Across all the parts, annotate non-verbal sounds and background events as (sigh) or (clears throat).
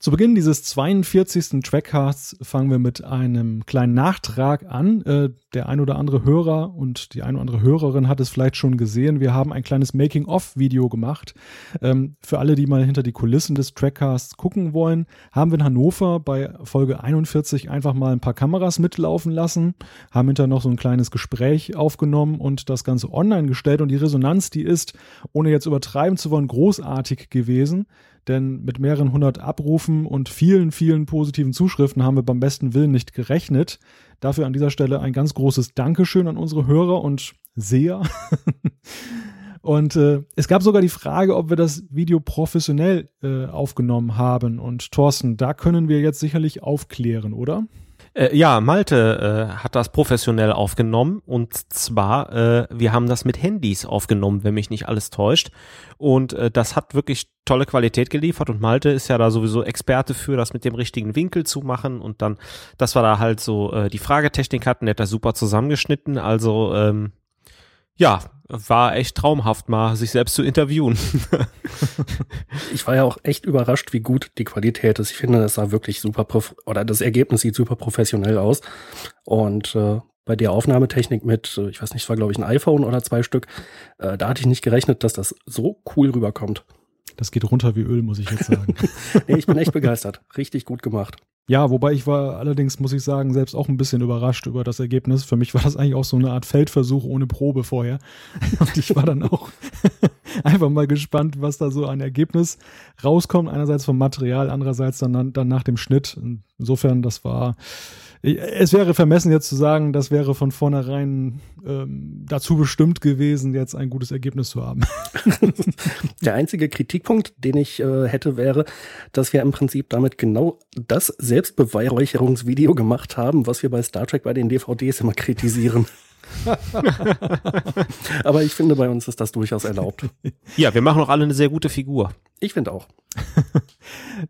Zu Beginn dieses 42. Trackcasts fangen wir mit einem kleinen Nachtrag an. Äh, der ein oder andere Hörer und die ein oder andere Hörerin hat es vielleicht schon gesehen. Wir haben ein kleines Making-of-Video gemacht. Ähm, für alle, die mal hinter die Kulissen des Trackcasts gucken wollen, haben wir in Hannover bei Folge 41 einfach mal ein paar Kameras mitlaufen lassen, haben hinterher noch so ein kleines Gespräch aufgenommen und das Ganze online gestellt. Und die Resonanz, die ist, ohne jetzt übertreiben zu wollen, großartig gewesen. Denn mit mehreren hundert Abrufen und vielen, vielen positiven Zuschriften haben wir beim besten Willen nicht gerechnet. Dafür an dieser Stelle ein ganz großes Dankeschön an unsere Hörer und Seher. (laughs) und äh, es gab sogar die Frage, ob wir das Video professionell äh, aufgenommen haben. Und Thorsten, da können wir jetzt sicherlich aufklären, oder? Äh, ja, Malte äh, hat das professionell aufgenommen und zwar, äh, wir haben das mit Handys aufgenommen, wenn mich nicht alles täuscht. Und äh, das hat wirklich tolle Qualität geliefert und Malte ist ja da sowieso Experte für, das mit dem richtigen Winkel zu machen und dann, dass wir da halt so äh, die Fragetechnik hatten, der hat das super zusammengeschnitten. Also ähm, ja, war echt traumhaft mal, sich selbst zu interviewen. (laughs) ich war ja auch echt überrascht, wie gut die Qualität ist. Ich finde, das sah wirklich super, oder das Ergebnis sieht super professionell aus. Und äh, bei der Aufnahmetechnik mit, äh, ich weiß nicht, es war glaube ich ein iPhone oder zwei Stück, äh, da hatte ich nicht gerechnet, dass das so cool rüberkommt. Das geht runter wie Öl, muss ich jetzt sagen. (laughs) nee, ich bin echt begeistert. Richtig gut gemacht. Ja, wobei ich war allerdings, muss ich sagen, selbst auch ein bisschen überrascht über das Ergebnis. Für mich war das eigentlich auch so eine Art Feldversuch ohne Probe vorher. (laughs) Und ich war dann auch (laughs) einfach mal gespannt, was da so ein Ergebnis rauskommt. Einerseits vom Material, andererseits dann, dann nach dem Schnitt. Insofern, das war es wäre vermessen jetzt zu sagen, das wäre von vornherein ähm, dazu bestimmt gewesen, jetzt ein gutes Ergebnis zu haben. (laughs) Der einzige Kritikpunkt, den ich äh, hätte, wäre, dass wir im Prinzip damit genau das Selbstbeweihräucherungsvideo gemacht haben, was wir bei Star Trek bei den DVDs immer kritisieren. (laughs) Aber ich finde, bei uns ist das durchaus erlaubt. Ja, wir machen auch alle eine sehr gute Figur. Ich finde auch. (laughs)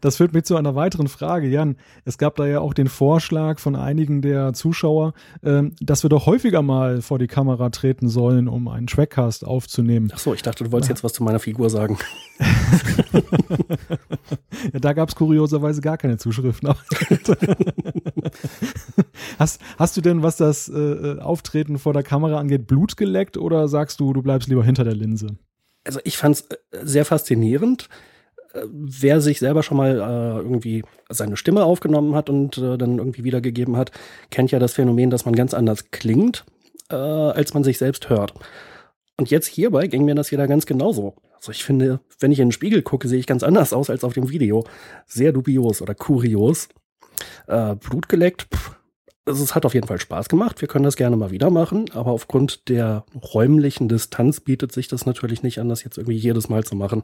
Das führt mich zu einer weiteren Frage, Jan. Es gab da ja auch den Vorschlag von einigen der Zuschauer, ähm, dass wir doch häufiger mal vor die Kamera treten sollen, um einen Trackcast aufzunehmen. Ach so, ich dachte, du wolltest jetzt was zu meiner Figur sagen. (laughs) ja, da gab es kurioserweise gar keine Zuschriften. (laughs) hast, hast du denn, was das äh, äh, Auftreten vor der Kamera angeht, Blut geleckt oder sagst du, du bleibst lieber hinter der Linse? Also ich fand es äh, sehr faszinierend. Äh, wer sich selber schon mal äh, irgendwie seine Stimme aufgenommen hat und äh, dann irgendwie wiedergegeben hat, kennt ja das Phänomen, dass man ganz anders klingt, äh, als man sich selbst hört. Und jetzt hierbei ging mir das wieder ganz genauso. Also ich finde, wenn ich in den Spiegel gucke, sehe ich ganz anders aus als auf dem Video. Sehr dubios oder kurios. Äh, Blut geleckt, pff, also es hat auf jeden Fall Spaß gemacht. Wir können das gerne mal wieder machen, aber aufgrund der räumlichen Distanz bietet sich das natürlich nicht an, das jetzt irgendwie jedes Mal zu machen.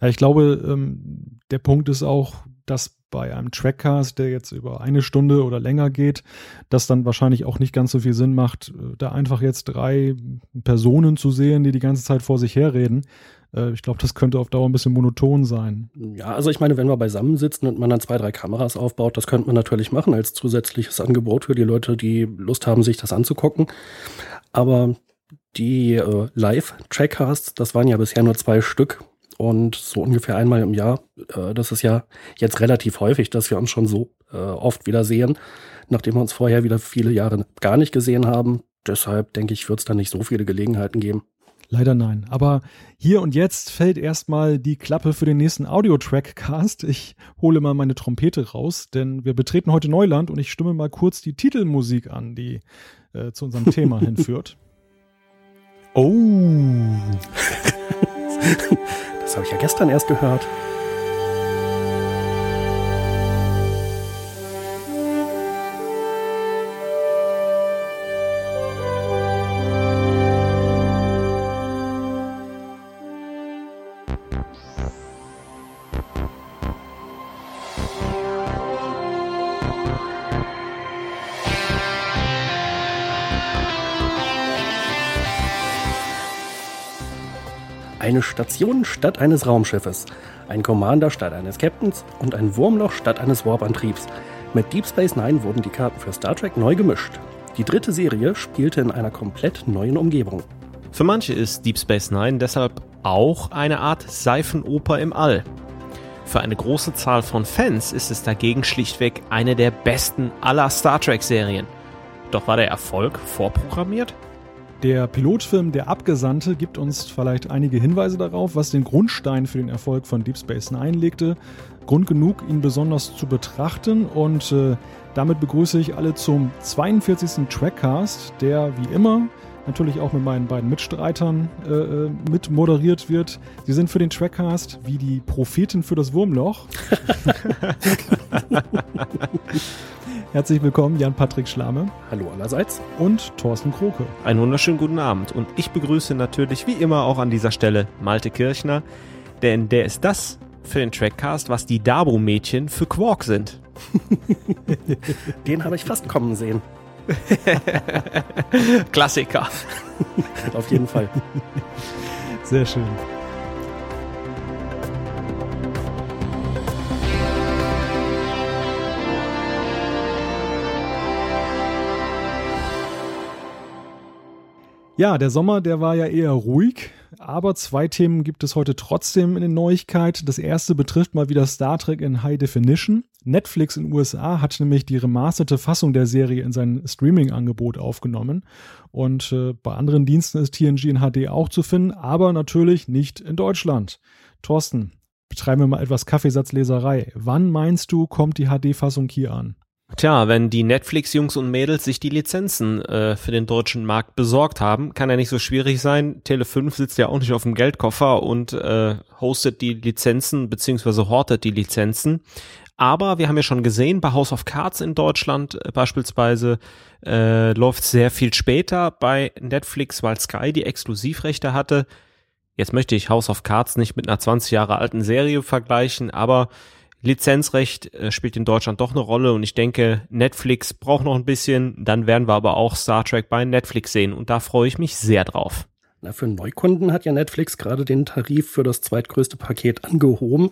Ja, ich glaube, ähm, der Punkt ist auch, dass bei einem Trackcast, der jetzt über eine Stunde oder länger geht, das dann wahrscheinlich auch nicht ganz so viel Sinn macht, äh, da einfach jetzt drei Personen zu sehen, die die ganze Zeit vor sich herreden. Äh, ich glaube, das könnte auf Dauer ein bisschen monoton sein. Ja, also ich meine, wenn wir beisammen sitzen und man dann zwei, drei Kameras aufbaut, das könnte man natürlich machen als zusätzliches Angebot für die Leute, die Lust haben, sich das anzugucken. Aber die äh, Live-Trackcasts, das waren ja bisher nur zwei Stück und so ungefähr einmal im Jahr. Äh, das ist ja jetzt relativ häufig, dass wir uns schon so äh, oft wieder sehen, nachdem wir uns vorher wieder viele Jahre gar nicht gesehen haben. Deshalb denke ich, wird es da nicht so viele Gelegenheiten geben. Leider nein. Aber hier und jetzt fällt erstmal die Klappe für den nächsten Audio-Track-Cast. Ich hole mal meine Trompete raus, denn wir betreten heute Neuland und ich stimme mal kurz die Titelmusik an, die äh, zu unserem Thema (laughs) hinführt. Oh. (laughs) das habe ich ja gestern erst gehört. Eine Station statt eines Raumschiffes, ein Commander statt eines Captains und ein Wurmloch statt eines Warp-Antriebs. Mit Deep Space Nine wurden die Karten für Star Trek neu gemischt. Die dritte Serie spielte in einer komplett neuen Umgebung. Für manche ist Deep Space Nine deshalb auch eine Art Seifenoper im All. Für eine große Zahl von Fans ist es dagegen schlichtweg eine der besten aller Star Trek-Serien. Doch war der Erfolg vorprogrammiert? Der Pilotfilm Der Abgesandte gibt uns vielleicht einige Hinweise darauf, was den Grundstein für den Erfolg von Deep Space Nine legte. Grund genug, ihn besonders zu betrachten und äh, damit begrüße ich alle zum 42. Trackcast, der wie immer natürlich auch mit meinen beiden Mitstreitern äh, äh, mit moderiert wird. Sie sind für den Trackcast wie die Propheten für das Wurmloch. (laughs) Herzlich willkommen, Jan-Patrick Schlame. Hallo allerseits. Und Thorsten Kroke. Einen wunderschönen guten Abend. Und ich begrüße natürlich wie immer auch an dieser Stelle Malte Kirchner, denn der ist das für den Trackcast, was die Dabo-Mädchen für Quark sind. (laughs) Den habe ich fast kommen sehen. (laughs) Klassiker. Auf jeden Fall. Sehr schön. Ja, der Sommer, der war ja eher ruhig, aber zwei Themen gibt es heute trotzdem in den Neuigkeiten. Das erste betrifft mal wieder Star Trek in High Definition. Netflix in den USA hat nämlich die remasterte Fassung der Serie in sein Streaming-Angebot aufgenommen. Und äh, bei anderen Diensten ist TNG in HD auch zu finden, aber natürlich nicht in Deutschland. Thorsten, betreiben wir mal etwas Kaffeesatzleserei. Wann meinst du, kommt die HD-Fassung hier an? Tja, wenn die Netflix-Jungs und Mädels sich die Lizenzen äh, für den deutschen Markt besorgt haben, kann ja nicht so schwierig sein. Tele5 sitzt ja auch nicht auf dem Geldkoffer und äh, hostet die Lizenzen beziehungsweise hortet die Lizenzen. Aber wir haben ja schon gesehen, bei House of Cards in Deutschland äh, beispielsweise äh, läuft sehr viel später bei Netflix, weil Sky die Exklusivrechte hatte. Jetzt möchte ich House of Cards nicht mit einer 20 Jahre alten Serie vergleichen, aber Lizenzrecht äh, spielt in Deutschland doch eine Rolle und ich denke, Netflix braucht noch ein bisschen, dann werden wir aber auch Star Trek bei Netflix sehen und da freue ich mich sehr drauf. Na, für Neukunden hat ja Netflix gerade den Tarif für das zweitgrößte Paket angehoben.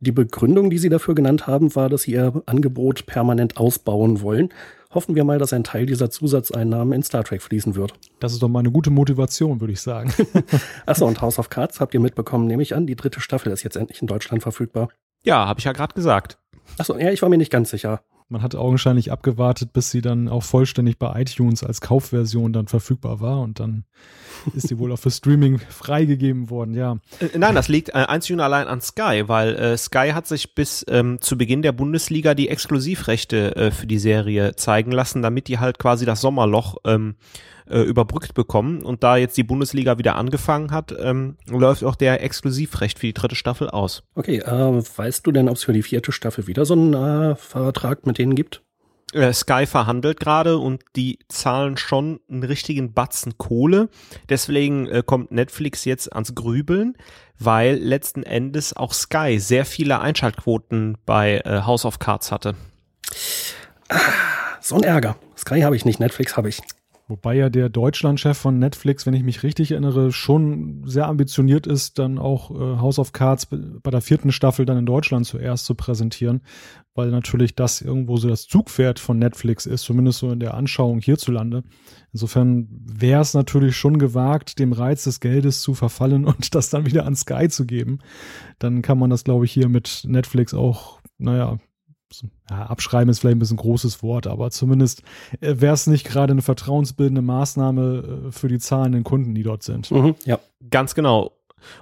Die Begründung, die sie dafür genannt haben, war, dass sie ihr Angebot permanent ausbauen wollen. Hoffen wir mal, dass ein Teil dieser Zusatzeinnahmen in Star Trek fließen wird. Das ist doch mal eine gute Motivation, würde ich sagen. (laughs) Achso, und House of Cards habt ihr mitbekommen, nehme ich an. Die dritte Staffel ist jetzt endlich in Deutschland verfügbar. Ja, habe ich ja gerade gesagt. Achso, ja, ich war mir nicht ganz sicher. Man hat augenscheinlich abgewartet, bis sie dann auch vollständig bei iTunes als Kaufversion dann verfügbar war und dann (laughs) ist sie wohl auch für Streaming freigegeben worden, ja. Äh, nein, das liegt äh, einzig und allein an Sky, weil äh, Sky hat sich bis ähm, zu Beginn der Bundesliga die Exklusivrechte äh, für die Serie zeigen lassen, damit die halt quasi das Sommerloch ähm, äh, überbrückt bekommen. Und da jetzt die Bundesliga wieder angefangen hat, ähm, läuft auch der Exklusivrecht für die dritte Staffel aus. Okay, äh, weißt du denn, ob es für die vierte Staffel wieder so einen äh, Vertrag mit denen gibt? Äh, Sky verhandelt gerade und die zahlen schon einen richtigen Batzen Kohle. Deswegen äh, kommt Netflix jetzt ans Grübeln, weil letzten Endes auch Sky sehr viele Einschaltquoten bei äh, House of Cards hatte. Ah, so ein Ärger. Sky habe ich nicht, Netflix habe ich. Wobei ja der Deutschlandchef von Netflix, wenn ich mich richtig erinnere, schon sehr ambitioniert ist, dann auch äh, House of Cards bei der vierten Staffel dann in Deutschland zuerst zu präsentieren, weil natürlich das irgendwo so das Zugpferd von Netflix ist, zumindest so in der Anschauung hierzulande. Insofern wäre es natürlich schon gewagt, dem Reiz des Geldes zu verfallen (laughs) und das dann wieder an Sky zu geben. Dann kann man das, glaube ich, hier mit Netflix auch, naja, ja, abschreiben ist vielleicht ein bisschen ein großes Wort, aber zumindest äh, wäre es nicht gerade eine vertrauensbildende Maßnahme äh, für die zahlenden Kunden, die dort sind. Mhm, ja, ganz genau.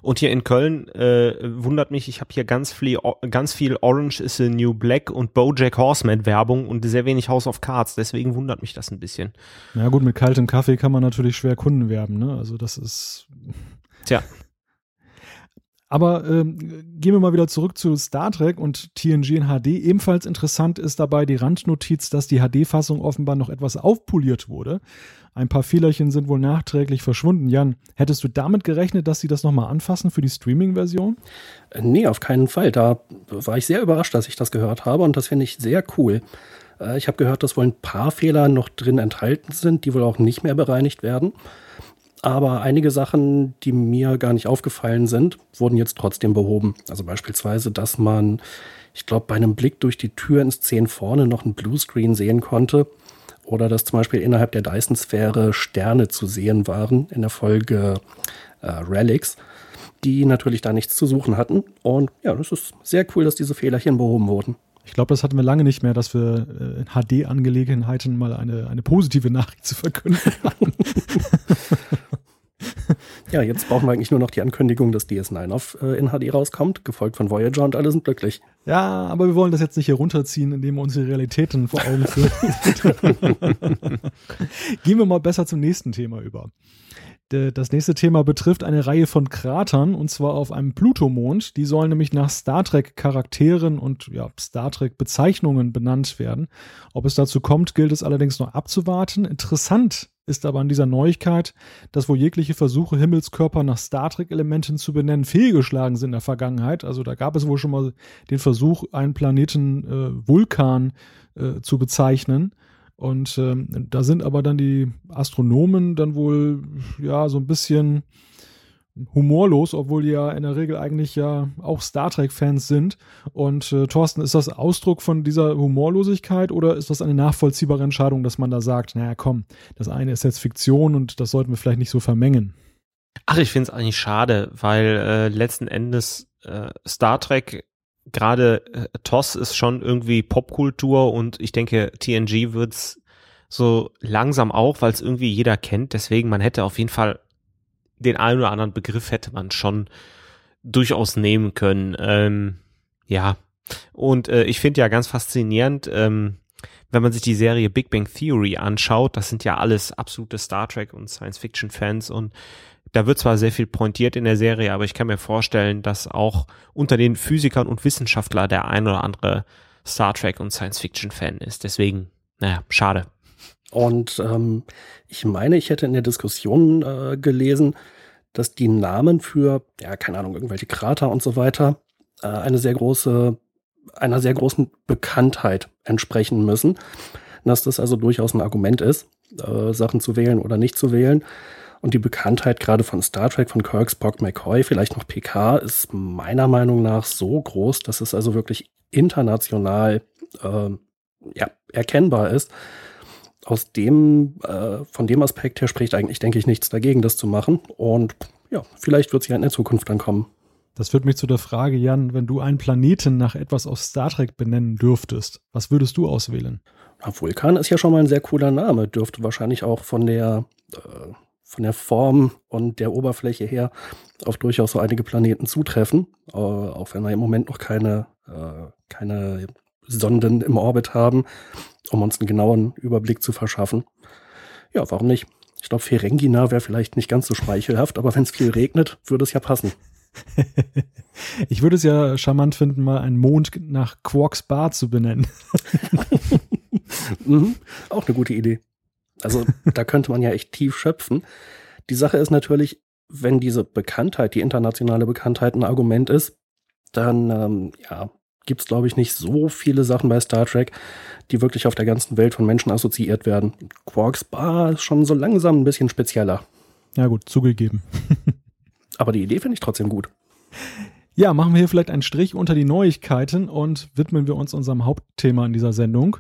Und hier in Köln äh, wundert mich, ich habe hier ganz viel, ganz viel Orange is the New Black und Bojack Horseman Werbung und sehr wenig House of Cards. Deswegen wundert mich das ein bisschen. Na ja, gut, mit kaltem Kaffee kann man natürlich schwer Kunden werben. Ne? Also das ist. Tja. (laughs) Aber ähm, gehen wir mal wieder zurück zu Star Trek und TNG in HD. Ebenfalls interessant ist dabei die Randnotiz, dass die HD-Fassung offenbar noch etwas aufpoliert wurde. Ein paar Fehlerchen sind wohl nachträglich verschwunden. Jan, hättest du damit gerechnet, dass sie das nochmal anfassen für die Streaming-Version? Äh, nee, auf keinen Fall. Da war ich sehr überrascht, dass ich das gehört habe und das finde ich sehr cool. Äh, ich habe gehört, dass wohl ein paar Fehler noch drin enthalten sind, die wohl auch nicht mehr bereinigt werden. Aber einige Sachen, die mir gar nicht aufgefallen sind, wurden jetzt trotzdem behoben. Also beispielsweise, dass man, ich glaube, bei einem Blick durch die Tür ins 10 vorne noch ein Bluescreen sehen konnte. Oder dass zum Beispiel innerhalb der Dyson-Sphäre Sterne zu sehen waren in der Folge äh, Relics. die natürlich da nichts zu suchen hatten. Und ja, das ist sehr cool, dass diese Fehlerchen behoben wurden. Ich glaube, das hatten wir lange nicht mehr, dass wir äh, in HD-Angelegenheiten mal eine, eine positive Nachricht zu verkünden haben. (laughs) (laughs) ja, jetzt brauchen wir eigentlich nur noch die Ankündigung, dass DS9 auf, äh, in HD rauskommt, gefolgt von Voyager und alle sind glücklich. Ja, aber wir wollen das jetzt nicht hier runterziehen, indem wir uns die Realitäten vor Augen führen. (laughs) Gehen wir mal besser zum nächsten Thema über. Das nächste Thema betrifft eine Reihe von Kratern und zwar auf einem Plutomond. Die sollen nämlich nach Star Trek Charakteren und ja, Star Trek Bezeichnungen benannt werden. Ob es dazu kommt, gilt es allerdings noch abzuwarten. Interessant ist aber an dieser Neuigkeit, dass wohl jegliche Versuche, Himmelskörper nach Star Trek-Elementen zu benennen, fehlgeschlagen sind in der Vergangenheit. Also da gab es wohl schon mal den Versuch, einen Planeten äh, Vulkan äh, zu bezeichnen. Und ähm, da sind aber dann die Astronomen dann wohl ja so ein bisschen humorlos, obwohl die ja in der Regel eigentlich ja auch Star Trek-Fans sind. Und äh, Thorsten, ist das Ausdruck von dieser Humorlosigkeit oder ist das eine nachvollziehbare Entscheidung, dass man da sagt, naja komm, das eine ist jetzt Fiktion und das sollten wir vielleicht nicht so vermengen? Ach, ich finde es eigentlich schade, weil äh, letzten Endes äh, Star Trek gerade äh, TOS ist schon irgendwie Popkultur und ich denke, TNG wird's so langsam auch, weil es irgendwie jeder kennt. Deswegen, man hätte auf jeden Fall den einen oder anderen Begriff hätte man schon durchaus nehmen können. Ähm, ja, und äh, ich finde ja ganz faszinierend, ähm, wenn man sich die Serie Big Bang Theory anschaut, das sind ja alles absolute Star Trek und Science Fiction Fans und da wird zwar sehr viel pointiert in der Serie, aber ich kann mir vorstellen, dass auch unter den Physikern und Wissenschaftlern der ein oder andere Star Trek und Science Fiction Fan ist. Deswegen, naja, schade. Und ähm, ich meine, ich hätte in der Diskussion äh, gelesen, dass die Namen für, ja, keine Ahnung, irgendwelche Krater und so weiter äh, eine sehr große, einer sehr großen Bekanntheit entsprechen müssen. Dass das also durchaus ein Argument ist, äh, Sachen zu wählen oder nicht zu wählen. Und die Bekanntheit gerade von Star Trek, von Kirk, Spock, McCoy, vielleicht noch PK, ist meiner Meinung nach so groß, dass es also wirklich international äh, ja, erkennbar ist. Aus dem, äh, von dem Aspekt her spricht eigentlich, denke ich, nichts dagegen, das zu machen. Und ja, vielleicht wird es ja in der Zukunft dann kommen. Das führt mich zu der Frage, Jan, wenn du einen Planeten nach etwas aus Star Trek benennen dürftest, was würdest du auswählen? Na, Vulkan ist ja schon mal ein sehr cooler Name, dürfte wahrscheinlich auch von der äh, von der Form und der Oberfläche her auf durchaus so einige Planeten zutreffen, äh, auch wenn wir im Moment noch keine, äh, keine Sonden im Orbit haben, um uns einen genauen Überblick zu verschaffen. Ja, warum nicht? Ich glaube, Ferengina wäre vielleicht nicht ganz so schmeichelhaft, aber wenn es viel regnet, würde es ja passen. (laughs) ich würde es ja charmant finden, mal einen Mond nach Quarks Bar zu benennen. (laughs) mhm, auch eine gute Idee. Also (laughs) da könnte man ja echt tief schöpfen. Die Sache ist natürlich, wenn diese Bekanntheit, die internationale Bekanntheit ein Argument ist, dann ähm, ja, gibt es, glaube ich, nicht so viele Sachen bei Star Trek, die wirklich auf der ganzen Welt von Menschen assoziiert werden. Quarks Bar ist schon so langsam ein bisschen spezieller. Ja gut, zugegeben. (laughs) Aber die Idee finde ich trotzdem gut. Ja, machen wir hier vielleicht einen Strich unter die Neuigkeiten und widmen wir uns unserem Hauptthema in dieser Sendung.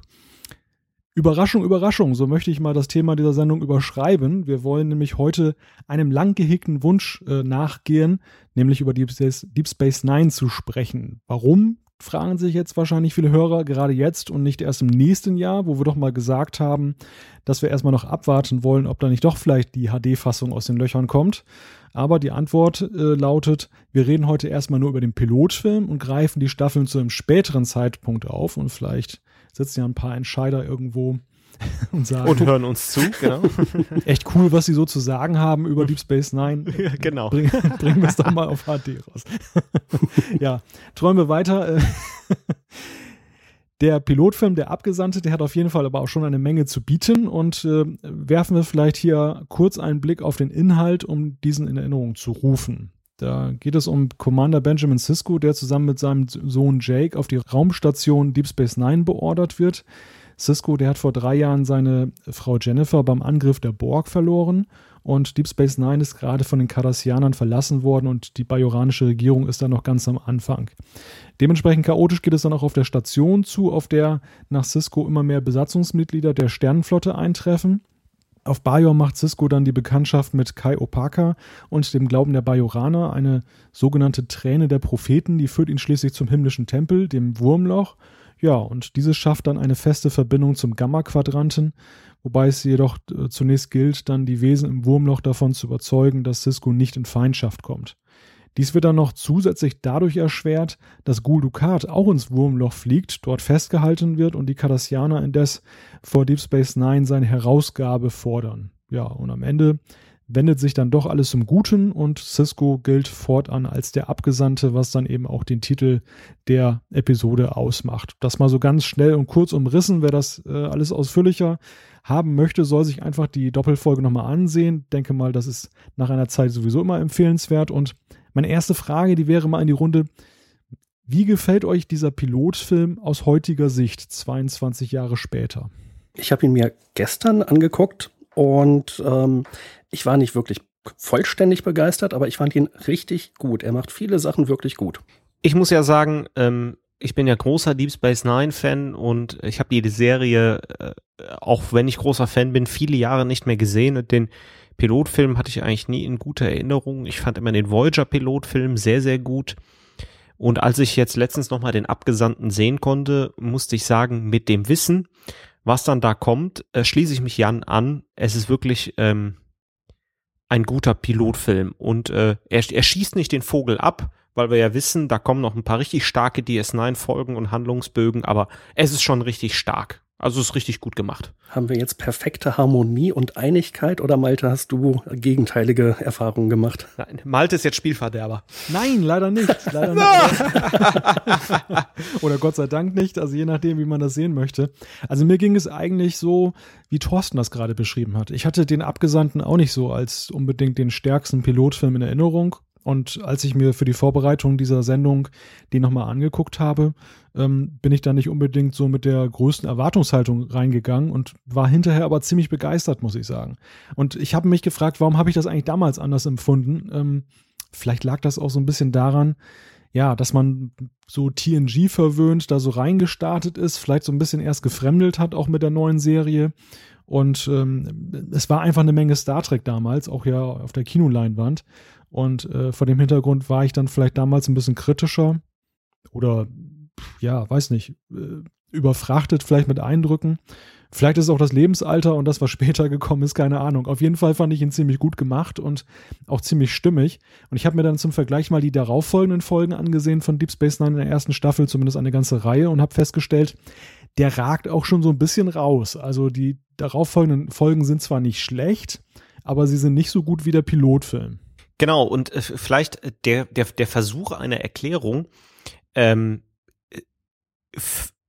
Überraschung, Überraschung, so möchte ich mal das Thema dieser Sendung überschreiben. Wir wollen nämlich heute einem lang gehegten Wunsch äh, nachgehen, nämlich über Deep Space, Deep Space Nine zu sprechen. Warum? Fragen sich jetzt wahrscheinlich viele Hörer, gerade jetzt und nicht erst im nächsten Jahr, wo wir doch mal gesagt haben, dass wir erstmal noch abwarten wollen, ob da nicht doch vielleicht die HD-Fassung aus den Löchern kommt. Aber die Antwort äh, lautet, wir reden heute erstmal nur über den Pilotfilm und greifen die Staffeln zu einem späteren Zeitpunkt auf und vielleicht sitzen ja ein paar Entscheider irgendwo (laughs) und sagen. Und hören uns zu, genau. (laughs) Echt cool, was sie so zu sagen haben über Deep Space Nine. (laughs) Ja, genau. Bring, bringen wir es doch mal auf HD raus. ja, träumen wir weiter. Der Pilotfilm, der Abgesandte, der hat auf jeden Fall aber auch schon eine Menge zu bieten und äh, werfen wir vielleicht hier kurz einen Blick auf den Inhalt, um diesen in Erinnerung zu rufen. Da geht es um Commander Benjamin Sisko, der zusammen mit seinem Sohn Jake auf die Raumstation Deep Space Nine beordert wird. Sisko, der hat vor drei Jahren seine Frau Jennifer beim Angriff der Borg verloren und Deep Space Nine ist gerade von den Cardassianern verlassen worden und die bajoranische Regierung ist da noch ganz am Anfang. Dementsprechend chaotisch geht es dann auch auf der Station zu, auf der nach Cisco immer mehr Besatzungsmitglieder der Sternenflotte eintreffen. Auf Bajor macht Cisco dann die Bekanntschaft mit Kai Opaka und dem Glauben der Bajoraner, eine sogenannte Träne der Propheten, die führt ihn schließlich zum himmlischen Tempel, dem Wurmloch. Ja, und dieses schafft dann eine feste Verbindung zum Gamma-Quadranten, wobei es jedoch äh, zunächst gilt, dann die Wesen im Wurmloch davon zu überzeugen, dass Cisco nicht in Feindschaft kommt. Dies wird dann noch zusätzlich dadurch erschwert, dass Gul Dukat auch ins Wurmloch fliegt, dort festgehalten wird und die Cardassianer indes vor Deep Space Nine seine Herausgabe fordern. Ja, und am Ende wendet sich dann doch alles zum Guten und Cisco gilt fortan als der Abgesandte, was dann eben auch den Titel der Episode ausmacht. Das mal so ganz schnell und kurz umrissen, wer das äh, alles ausführlicher haben möchte, soll sich einfach die Doppelfolge nochmal ansehen. Denke mal, das ist nach einer Zeit sowieso immer empfehlenswert und meine erste Frage, die wäre mal in die Runde. Wie gefällt euch dieser Pilotfilm aus heutiger Sicht, 22 Jahre später? Ich habe ihn mir gestern angeguckt und ähm, ich war nicht wirklich vollständig begeistert, aber ich fand ihn richtig gut. Er macht viele Sachen wirklich gut. Ich muss ja sagen, ähm, ich bin ja großer Deep Space Nine Fan und ich habe die Serie, äh, auch wenn ich großer Fan bin, viele Jahre nicht mehr gesehen und den Pilotfilm hatte ich eigentlich nie in guter Erinnerung. Ich fand immer den Voyager-Pilotfilm sehr, sehr gut. Und als ich jetzt letztens nochmal den Abgesandten sehen konnte, musste ich sagen, mit dem Wissen, was dann da kommt, äh, schließe ich mich Jan an. Es ist wirklich ähm, ein guter Pilotfilm. Und äh, er, er schießt nicht den Vogel ab, weil wir ja wissen, da kommen noch ein paar richtig starke DS9-Folgen und Handlungsbögen, aber es ist schon richtig stark. Also ist richtig gut gemacht. Haben wir jetzt perfekte Harmonie und Einigkeit oder Malte, hast du gegenteilige Erfahrungen gemacht? Nein, Malte ist jetzt Spielverderber. Nein, leider nicht. (laughs) Leider nicht. oder Gott sei Dank nicht, also je nachdem, wie man das sehen möchte. Also mir ging es eigentlich so, wie Thorsten das gerade beschrieben hat. Ich hatte den Abgesandten auch nicht so als unbedingt den stärksten Pilotfilm in Erinnerung. Und als ich mir für die Vorbereitung dieser Sendung die nochmal angeguckt habe, ähm, bin ich da nicht unbedingt so mit der größten Erwartungshaltung reingegangen und war hinterher aber ziemlich begeistert, muss ich sagen. Und ich habe mich gefragt, warum habe ich das eigentlich damals anders empfunden? Ähm, vielleicht lag das auch so ein bisschen daran, ja, dass man so TNG verwöhnt da so reingestartet ist, vielleicht so ein bisschen erst gefremdelt hat, auch mit der neuen Serie. Und ähm, es war einfach eine Menge Star Trek damals, auch ja auf der Kinoleinwand. Und äh, vor dem Hintergrund war ich dann vielleicht damals ein bisschen kritischer oder ja, weiß nicht, äh, überfrachtet vielleicht mit Eindrücken. Vielleicht ist es auch das Lebensalter und das, was (laughs) später gekommen ist, keine Ahnung. Auf jeden Fall fand ich ihn ziemlich gut gemacht und auch ziemlich stimmig. Und ich habe mir dann zum Vergleich mal die darauffolgenden Folgen angesehen von Deep Space Nine in der ersten Staffel, zumindest eine ganze Reihe, und habe festgestellt, der ragt auch schon so ein bisschen raus. Also die darauffolgenden Folgen sind zwar nicht schlecht, aber sie sind nicht so gut wie der Pilotfilm. Genau, und äh, vielleicht äh, der, der, der Versuch einer Erklärung, ähm,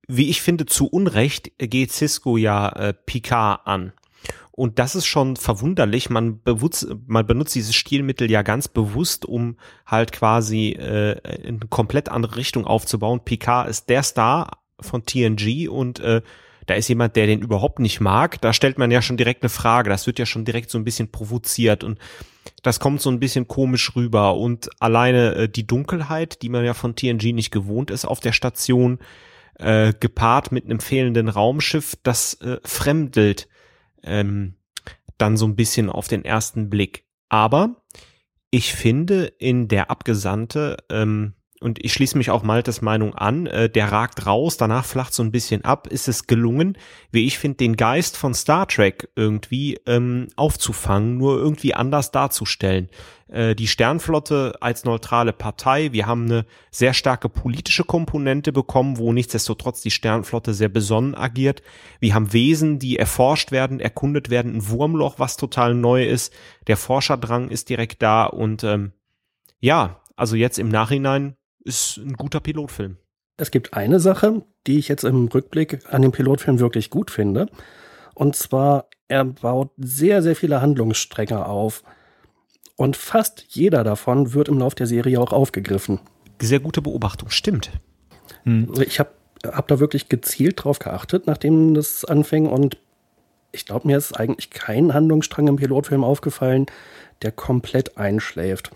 wie ich finde, zu Unrecht geht Cisco ja äh, Picard an. Und das ist schon verwunderlich. Man, bewusst, man benutzt dieses Stilmittel ja ganz bewusst, um halt quasi äh, in eine komplett andere Richtung aufzubauen. Picard ist der Star von TNG und äh, da ist jemand, der den überhaupt nicht mag. Da stellt man ja schon direkt eine Frage. Das wird ja schon direkt so ein bisschen provoziert und das kommt so ein bisschen komisch rüber. Und alleine äh, die Dunkelheit, die man ja von TNG nicht gewohnt ist auf der Station, äh, gepaart mit einem fehlenden Raumschiff, das äh, fremdelt ähm, dann so ein bisschen auf den ersten Blick. Aber ich finde in der Abgesandte ähm, und ich schließe mich auch Maltes Meinung an, äh, der ragt raus, danach flacht so ein bisschen ab, ist es gelungen, wie ich finde, den Geist von Star Trek irgendwie ähm, aufzufangen, nur irgendwie anders darzustellen. Äh, die Sternflotte als neutrale Partei, wir haben eine sehr starke politische Komponente bekommen, wo nichtsdestotrotz die Sternflotte sehr besonnen agiert. Wir haben Wesen, die erforscht werden, erkundet werden, ein Wurmloch, was total neu ist. Der Forscherdrang ist direkt da und ähm, ja, also jetzt im Nachhinein ist ein guter Pilotfilm. Es gibt eine Sache, die ich jetzt im Rückblick an dem Pilotfilm wirklich gut finde. Und zwar, er baut sehr, sehr viele Handlungsstränge auf. Und fast jeder davon wird im Lauf der Serie auch aufgegriffen. Sehr gute Beobachtung, stimmt. Hm. Ich habe hab da wirklich gezielt drauf geachtet, nachdem das anfing. Und ich glaube, mir ist eigentlich kein Handlungsstrang im Pilotfilm aufgefallen, der komplett einschläft.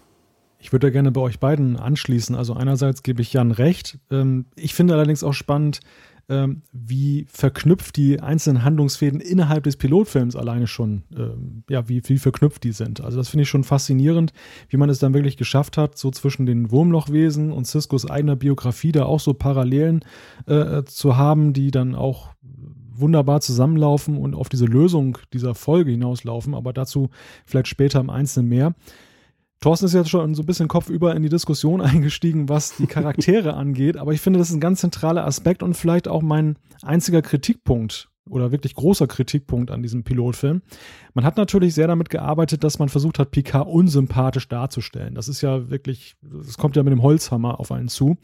Ich würde da gerne bei euch beiden anschließen. Also einerseits gebe ich Jan recht. Ähm, ich finde allerdings auch spannend, ähm, wie verknüpft die einzelnen Handlungsfäden innerhalb des Pilotfilms alleine schon, ähm, ja, wie, wie verknüpft die sind. Also das finde ich schon faszinierend, wie man es dann wirklich geschafft hat, so zwischen den Wurmlochwesen und Ciscos eigener Biografie da auch so Parallelen äh, zu haben, die dann auch wunderbar zusammenlaufen und auf diese Lösung dieser Folge hinauslaufen, aber dazu vielleicht später im Einzelnen mehr. Thorsten ist jetzt schon so ein bisschen kopfüber in die Diskussion (laughs) eingestiegen, was die Charaktere (laughs) angeht, aber ich finde, das ist ein ganz zentraler Aspekt und vielleicht auch mein einziger Kritikpunkt oder wirklich großer Kritikpunkt an diesem Pilotfilm. Man hat natürlich sehr damit gearbeitet, dass man versucht hat, Picard unsympathisch darzustellen. Das ist ja wirklich, das kommt ja mit dem Holzhammer auf einen zu.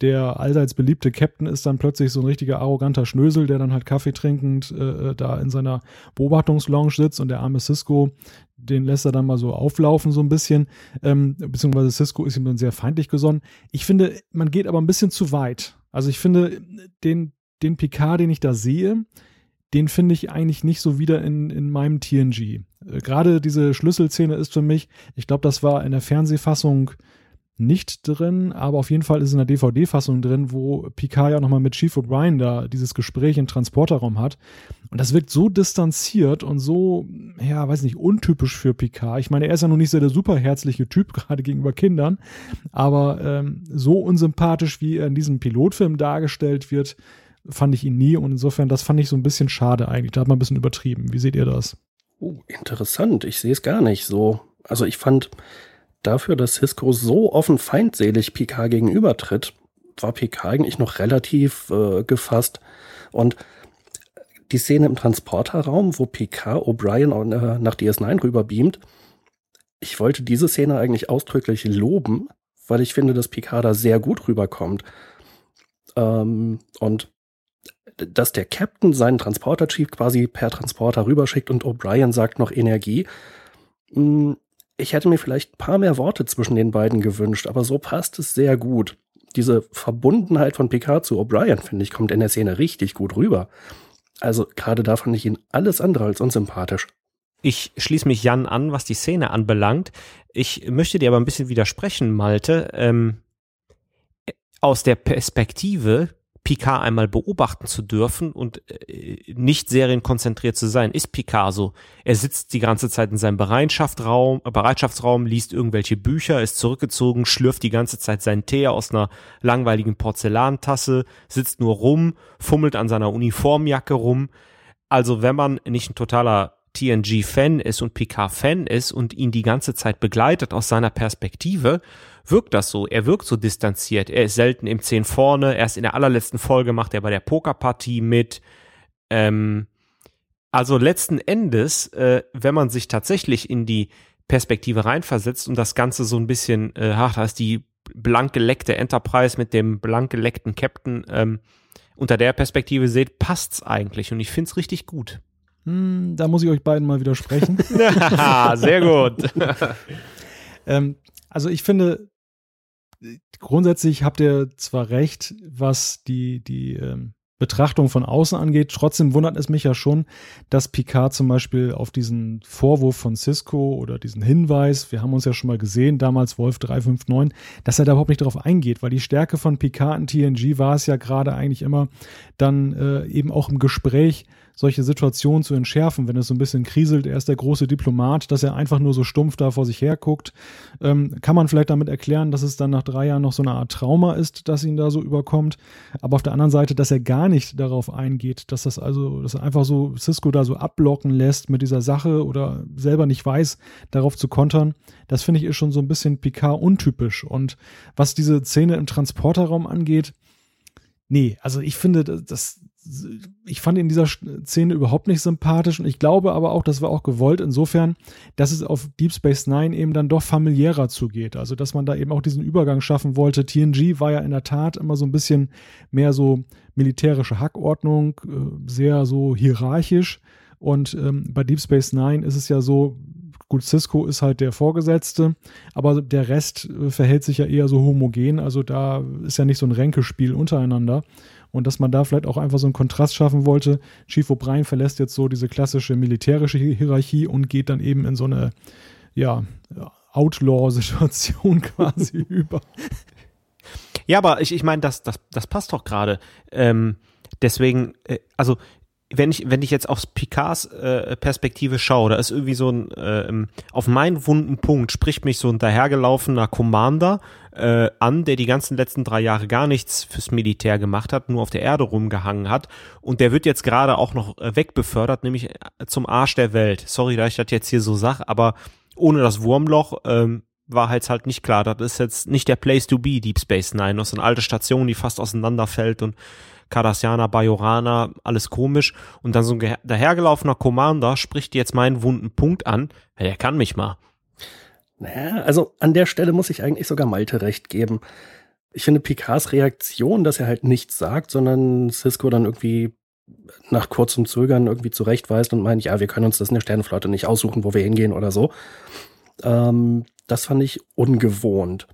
Der allseits beliebte Captain ist dann plötzlich so ein richtiger arroganter Schnösel, der dann halt Kaffee trinkend äh, da in seiner Beobachtungslounge sitzt und der arme Cisco, den lässt er dann mal so auflaufen, so ein bisschen. Ähm, beziehungsweise Cisco ist ihm dann sehr feindlich gesonnen. Ich finde, man geht aber ein bisschen zu weit. Also ich finde, den, den Picard, den ich da sehe, den finde ich eigentlich nicht so wieder in, in meinem TNG. Äh, Gerade diese Schlüsselszene ist für mich, ich glaube, das war in der Fernsehfassung nicht drin, aber auf jeden Fall ist es in der DVD-Fassung drin, wo Picard ja nochmal mit Chief O'Brien da dieses Gespräch im Transporterraum hat. Und das wirkt so distanziert und so, ja, weiß nicht, untypisch für Picard. Ich meine, er ist ja noch nicht so der superherzliche Typ, (laughs) gerade gegenüber Kindern, aber ähm, so unsympathisch, wie er in diesem Pilotfilm dargestellt wird, fand ich ihn nie. Und insofern, das fand ich so ein bisschen schade eigentlich. Da hat man ein bisschen übertrieben. Wie seht ihr das? Oh, interessant. Ich sehe es gar nicht so. Also ich fand, dafür, dass Cisco so offen feindselig Picard gegenübertritt, war Picard eigentlich noch relativ äh, gefasst. Und die Szene im Transporterraum, wo Picard O'Brien äh, nach DS9 rüberbeamt, ich wollte diese Szene eigentlich ausdrücklich loben, weil ich finde, dass Picard da sehr gut rüberkommt. Ähm, und dass der Captain seinen Transporter-Chief quasi per Transporter rüberschickt und O'Brien sagt noch Energie. Ich hätte mir vielleicht ein paar mehr Worte zwischen den beiden gewünscht, aber so passt es sehr gut. Diese Verbundenheit von Picard zu O'Brien, finde ich, kommt in der Szene richtig gut rüber. Also gerade da fand ich ihn alles andere als unsympathisch. Ich schließe mich Jan an, was die Szene anbelangt. Ich möchte dir aber ein bisschen widersprechen, Malte. Ähm, aus der Perspektive Picard einmal beobachten zu dürfen und äh, nicht serienkonzentriert zu sein, ist Picard so. Er sitzt die ganze Zeit in seinem Bereitschaftsraum, Bereitschaftsraum, liest irgendwelche Bücher, ist zurückgezogen, schlürft die ganze Zeit seinen Tee aus einer langweiligen Porzellantasse, sitzt nur rum, fummelt an seiner Uniformjacke rum. Also wenn man nicht ein totaler TNG-Fan ist und Picard-Fan ist und ihn die ganze Zeit begleitet aus seiner Perspektive, wirkt das so. Er wirkt so distanziert. Er ist selten im 10 vorne. Erst in der allerletzten Folge macht er bei der Pokerpartie mit. Ähm, also letzten Endes, äh, wenn man sich tatsächlich in die Perspektive reinversetzt und das Ganze so ein bisschen, äh, ach, da ist die blank geleckte Enterprise mit dem blank geleckten Captain, ähm, unter der Perspektive seht, passt's eigentlich und ich find's richtig gut. Hm, da muss ich euch beiden mal widersprechen. (laughs) Sehr gut. (laughs) ähm, also ich finde, grundsätzlich habt ihr zwar recht, was die, die ähm, Betrachtung von außen angeht. Trotzdem wundert es mich ja schon, dass Picard zum Beispiel auf diesen Vorwurf von Cisco oder diesen Hinweis, wir haben uns ja schon mal gesehen, damals Wolf 359, dass er da überhaupt nicht darauf eingeht, weil die Stärke von Picard in TNG war es ja gerade eigentlich immer dann äh, eben auch im Gespräch solche Situationen zu entschärfen, wenn es so ein bisschen kriselt. Er ist der große Diplomat, dass er einfach nur so stumpf da vor sich her guckt. Ähm, kann man vielleicht damit erklären, dass es dann nach drei Jahren noch so eine Art Trauma ist, dass ihn da so überkommt. Aber auf der anderen Seite, dass er gar nicht darauf eingeht, dass das also, dass er einfach so Cisco da so abblocken lässt mit dieser Sache oder selber nicht weiß, darauf zu kontern. Das finde ich ist schon so ein bisschen Picard untypisch. Und was diese Szene im Transporterraum angeht, Nee, also ich finde, das, ich fand ihn in dieser Szene überhaupt nicht sympathisch und ich glaube aber auch, das war auch gewollt insofern, dass es auf Deep Space Nine eben dann doch familiärer zugeht. Also, dass man da eben auch diesen Übergang schaffen wollte. TNG war ja in der Tat immer so ein bisschen mehr so militärische Hackordnung, äh, sehr so hierarchisch. Und ähm, bei Deep Space Nine ist es ja so, gut, Cisco ist halt der Vorgesetzte, aber der Rest äh, verhält sich ja eher so homogen. Also da ist ja nicht so ein Ränkespiel untereinander und dass man da vielleicht auch einfach so einen Kontrast schaffen wollte. Chief O'Brien verlässt jetzt so diese klassische militärische Hierarchie und geht dann eben in so eine, ja, Outlaw-Situation (laughs) quasi (laughs) über. Ja, aber ich, ich meine, das, das, das passt doch gerade. Ähm, Deswegen, äh, also wenn ich, wenn ich jetzt aufs Picards äh, Perspektive schaue, da ist irgendwie so ein, äh, auf meinen wunden Punkt spricht mich so ein dahergelaufener Commander äh, an, der die ganzen letzten drei Jahre gar nichts fürs Militär gemacht hat, nur auf der Erde rumgehangen hat. Und der wird jetzt gerade auch noch äh, wegbefördert, nämlich äh, zum Arsch der Welt. Sorry, dass ich das jetzt hier so sag, aber ohne das Wurmloch ähm, war halt halt nicht klar. Das ist jetzt nicht der Place to be, Deep Space Nine. Das ist eine alte Station, die fast auseinanderfällt und Cardassianer, Bajorana, alles komisch. Und dann so ein dahergelaufener Commander spricht jetzt meinen wunden Punkt an. Ja, der kann mich mal. Naja, also an der Stelle muss ich eigentlich sogar Malte recht geben. Ich finde Picards Reaktion, dass er halt nichts sagt, sondern Cisco dann irgendwie nach kurzem Zögern irgendwie zurechtweist und meint, ja, wir können uns das in der Sternenflotte nicht aussuchen, wo wir hingehen oder so. Ähm, das fand ich ungewohnt.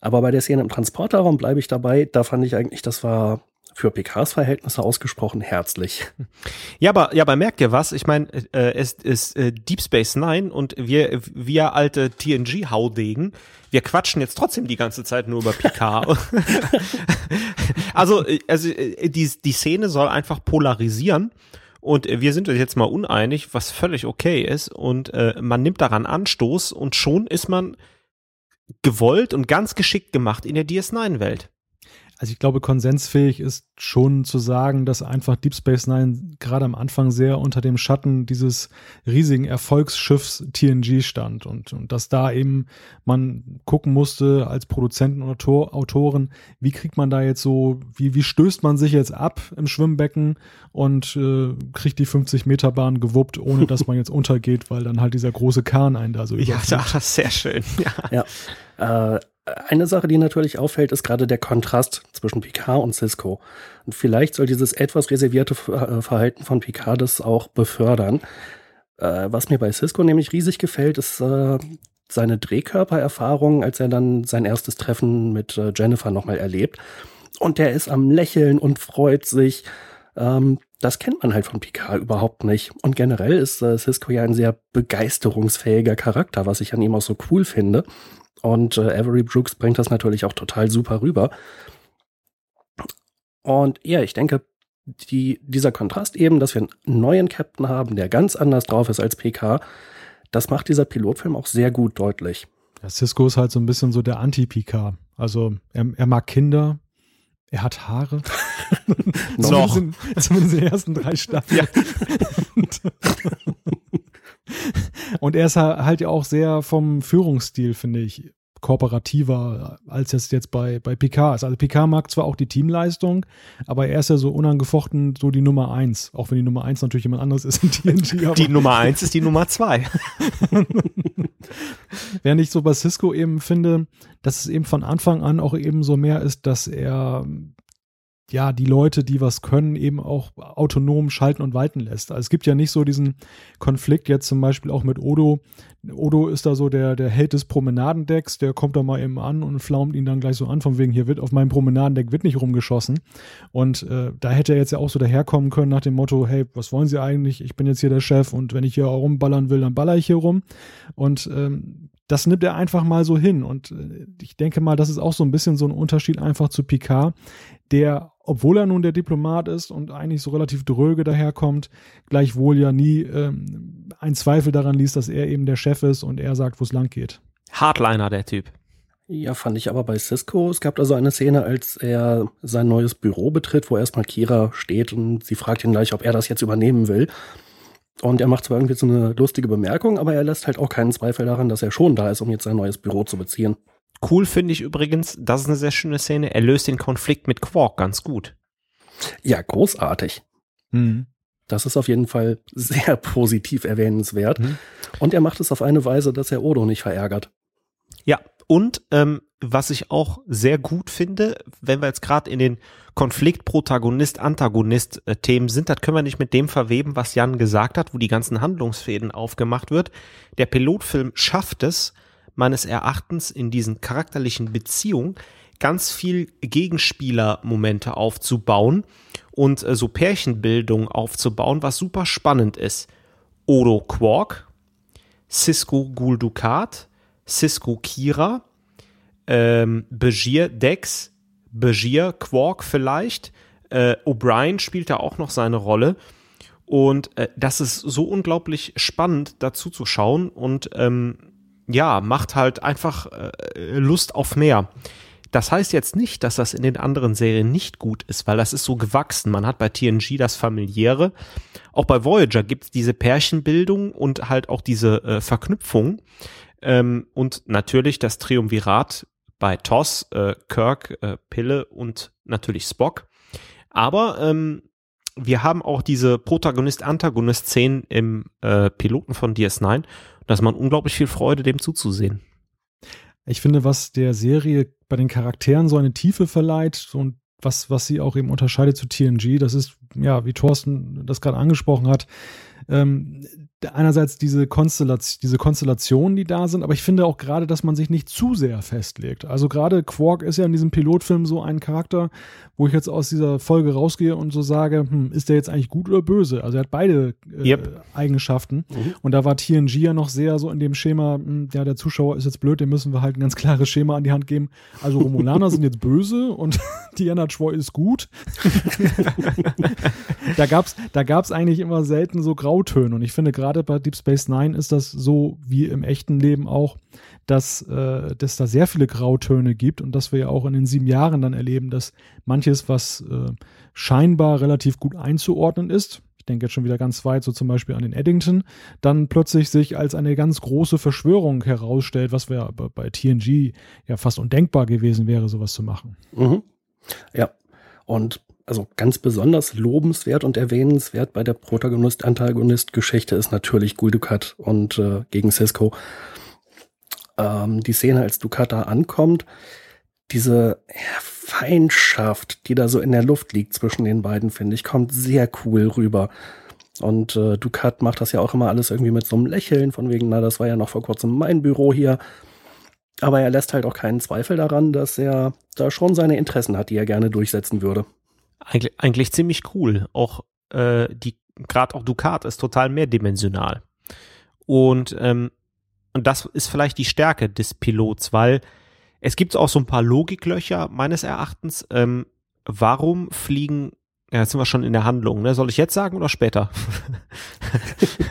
Aber bei der Szene im Transporterraum bleibe ich dabei. Da fand ich eigentlich, das war für PKs Verhältnisse ausgesprochen herzlich. Ja, aber ja, aber merkt ihr was? Ich meine, äh, es ist äh, Deep Space Nine und wir wir alte TNG Haudegen, wir quatschen jetzt trotzdem die ganze Zeit nur über Picard. (laughs) also äh, also äh, die die Szene soll einfach polarisieren. Und wir sind uns jetzt mal uneinig, was völlig okay ist. Und äh, man nimmt daran Anstoß und schon ist man gewollt und ganz geschickt gemacht in der DS9-Welt. Also ich glaube, konsensfähig ist schon zu sagen, dass einfach Deep Space Nine gerade am Anfang sehr unter dem Schatten dieses riesigen Erfolgsschiffs TNG stand und, und dass da eben man gucken musste als Produzenten und Autor, Autoren, wie kriegt man da jetzt so, wie, wie stößt man sich jetzt ab im Schwimmbecken und äh, kriegt die 50 Meter Bahn gewuppt, ohne dass man jetzt (laughs) untergeht, weil dann halt dieser große Kahn einen da so überfliegt. Ja, (laughs) sehr schön. Ja. ja. Äh, eine Sache, die natürlich auffällt, ist gerade der Kontrast zwischen Picard und Cisco. Und vielleicht soll dieses etwas reservierte äh, Verhalten von Picard das auch befördern. Äh, was mir bei Cisco nämlich riesig gefällt, ist äh, seine Drehkörpererfahrung, als er dann sein erstes Treffen mit Jennifer nochmal erlebt. Und der ist am Lächeln und freut sich. Ähm, das kennt man halt von Picard überhaupt nicht. Und generell ist Cisco ja ein sehr begeisterungsfähiger Charakter, was ich an ihm auch so cool finde. Und äh, Avery Brooks bringt das natürlich auch total super rüber. Und ja, ich denke, die, dieser Kontrast eben, dass wir einen neuen Captain haben, der ganz anders drauf ist als PK, das macht dieser Pilotfilm auch sehr gut deutlich. Ja, Cisco ist halt so ein bisschen so der Anti-PK. Also er, er mag Kinder, er hat Haare. (laughs) Noch. zumindest, in, zumindest in den ersten drei Staffeln. Ja. (laughs) (laughs) Und er ist halt ja auch sehr vom Führungsstil, finde ich, kooperativer, als es jetzt bei, bei Picard ist. Also Picard mag zwar auch die Teamleistung, aber er ist ja so unangefochten so die Nummer eins, auch wenn die Nummer eins natürlich jemand anderes ist in TNG. (laughs) die Nummer eins ist die Nummer zwei. (laughs) Während ich so bei Cisco eben finde, dass es eben von Anfang an auch eben so mehr ist, dass er ja, die Leute, die was können, eben auch autonom schalten und walten lässt. Also es gibt ja nicht so diesen Konflikt jetzt zum Beispiel auch mit Odo. Odo ist da so der, der Held des Promenadendecks, der kommt da mal eben an und flaumt ihn dann gleich so an, von wegen, hier wird auf meinem Promenadendeck wird nicht rumgeschossen. Und äh, da hätte er jetzt ja auch so daherkommen können nach dem Motto, hey, was wollen Sie eigentlich? Ich bin jetzt hier der Chef und wenn ich hier rumballern will, dann baller ich hier rum. Und ähm, das nimmt er einfach mal so hin. Und äh, ich denke mal, das ist auch so ein bisschen so ein Unterschied einfach zu Picard, der, obwohl er nun der Diplomat ist und eigentlich so relativ dröge daherkommt, gleichwohl ja nie ähm, einen Zweifel daran ließ, dass er eben der Chef ist und er sagt, wo es lang geht. Hardliner, der Typ. Ja, fand ich aber bei Cisco. Es gab also eine Szene, als er sein neues Büro betritt, wo erstmal Kira steht und sie fragt ihn gleich, ob er das jetzt übernehmen will. Und er macht zwar irgendwie so eine lustige Bemerkung, aber er lässt halt auch keinen Zweifel daran, dass er schon da ist, um jetzt sein neues Büro zu beziehen. Cool finde ich übrigens, das ist eine sehr schöne Szene, er löst den Konflikt mit Quark ganz gut. Ja, großartig. Mhm. Das ist auf jeden Fall sehr (laughs) positiv erwähnenswert. Mhm. Und er macht es auf eine Weise, dass er Odo nicht verärgert. Ja, und ähm, was ich auch sehr gut finde, wenn wir jetzt gerade in den Konflikt Protagonist-Antagonist-Themen sind, das können wir nicht mit dem verweben, was Jan gesagt hat, wo die ganzen Handlungsfäden aufgemacht wird. Der Pilotfilm schafft es, meines Erachtens, in diesen charakterlichen Beziehungen ganz viel Gegenspielermomente aufzubauen und äh, so Pärchenbildung aufzubauen, was super spannend ist. Odo Quark, Cisco Gul Dukat, Cisco Kira, ähm, Begier Dex, Begier Quark vielleicht, Äh, O'Brien spielt da auch noch seine Rolle. Und äh, das ist so unglaublich spannend, dazu zu schauen und ähm, ja, macht halt einfach äh, Lust auf mehr. Das heißt jetzt nicht, dass das in den anderen Serien nicht gut ist, weil das ist so gewachsen. Man hat bei TNG das familiäre. Auch bei Voyager gibt es diese Pärchenbildung und halt auch diese äh, Verknüpfung. Ähm, und natürlich das Triumvirat bei TOS, äh, Kirk, äh, Pille und natürlich Spock. Aber ähm, wir haben auch diese Protagonist-Antagonist-Szenen im äh, Piloten von DS9. dass man unglaublich viel Freude, dem zuzusehen. Ich finde, was der Serie bei den Charakteren so eine Tiefe verleiht und was, was sie auch eben unterscheidet zu TNG, das ist, ja, wie Thorsten das gerade angesprochen hat, ähm, einerseits diese Konstellation, diese Konstellationen, die da sind, aber ich finde auch gerade, dass man sich nicht zu sehr festlegt. Also gerade Quark ist ja in diesem Pilotfilm so ein Charakter, wo ich jetzt aus dieser Folge rausgehe und so sage, hm, ist der jetzt eigentlich gut oder böse? Also er hat beide äh, yep. Eigenschaften. Mhm. Und da war TNG ja noch sehr so in dem Schema, hm, ja, der Zuschauer ist jetzt blöd, dem müssen wir halt ein ganz klares Schema an die Hand geben. Also Romulaner (laughs) sind jetzt böse und (laughs) Diana Troy ist gut. (laughs) da gab's, da gab's eigentlich immer selten so Grautöne und ich finde gerade gerade bei Deep Space Nine ist das so wie im echten Leben auch, dass, äh, dass da sehr viele Grautöne gibt und dass wir ja auch in den sieben Jahren dann erleben, dass manches, was äh, scheinbar relativ gut einzuordnen ist, ich denke jetzt schon wieder ganz weit, so zum Beispiel an den Eddington, dann plötzlich sich als eine ganz große Verschwörung herausstellt, was wäre bei TNG ja fast undenkbar gewesen wäre, sowas zu machen. Mhm. Ja, und also ganz besonders lobenswert und erwähnenswert bei der Protagonist-Antagonist-Geschichte ist natürlich Gul Dukat und äh, gegen Cisco. Ähm, die Szene, als Dukat da ankommt, diese Feindschaft, die da so in der Luft liegt zwischen den beiden, finde ich, kommt sehr cool rüber. Und äh, Ducat macht das ja auch immer alles irgendwie mit so einem Lächeln, von wegen, na, das war ja noch vor kurzem mein Büro hier. Aber er lässt halt auch keinen Zweifel daran, dass er da schon seine Interessen hat, die er gerne durchsetzen würde. Eigentlich, eigentlich ziemlich cool. Auch äh, die, gerade auch Ducat ist total mehrdimensional. Und, ähm, und das ist vielleicht die Stärke des Pilots, weil es gibt auch so ein paar Logiklöcher meines Erachtens. Ähm, warum fliegen ja, jetzt sind wir schon in der Handlung. Ne? Soll ich jetzt sagen oder später? (laughs)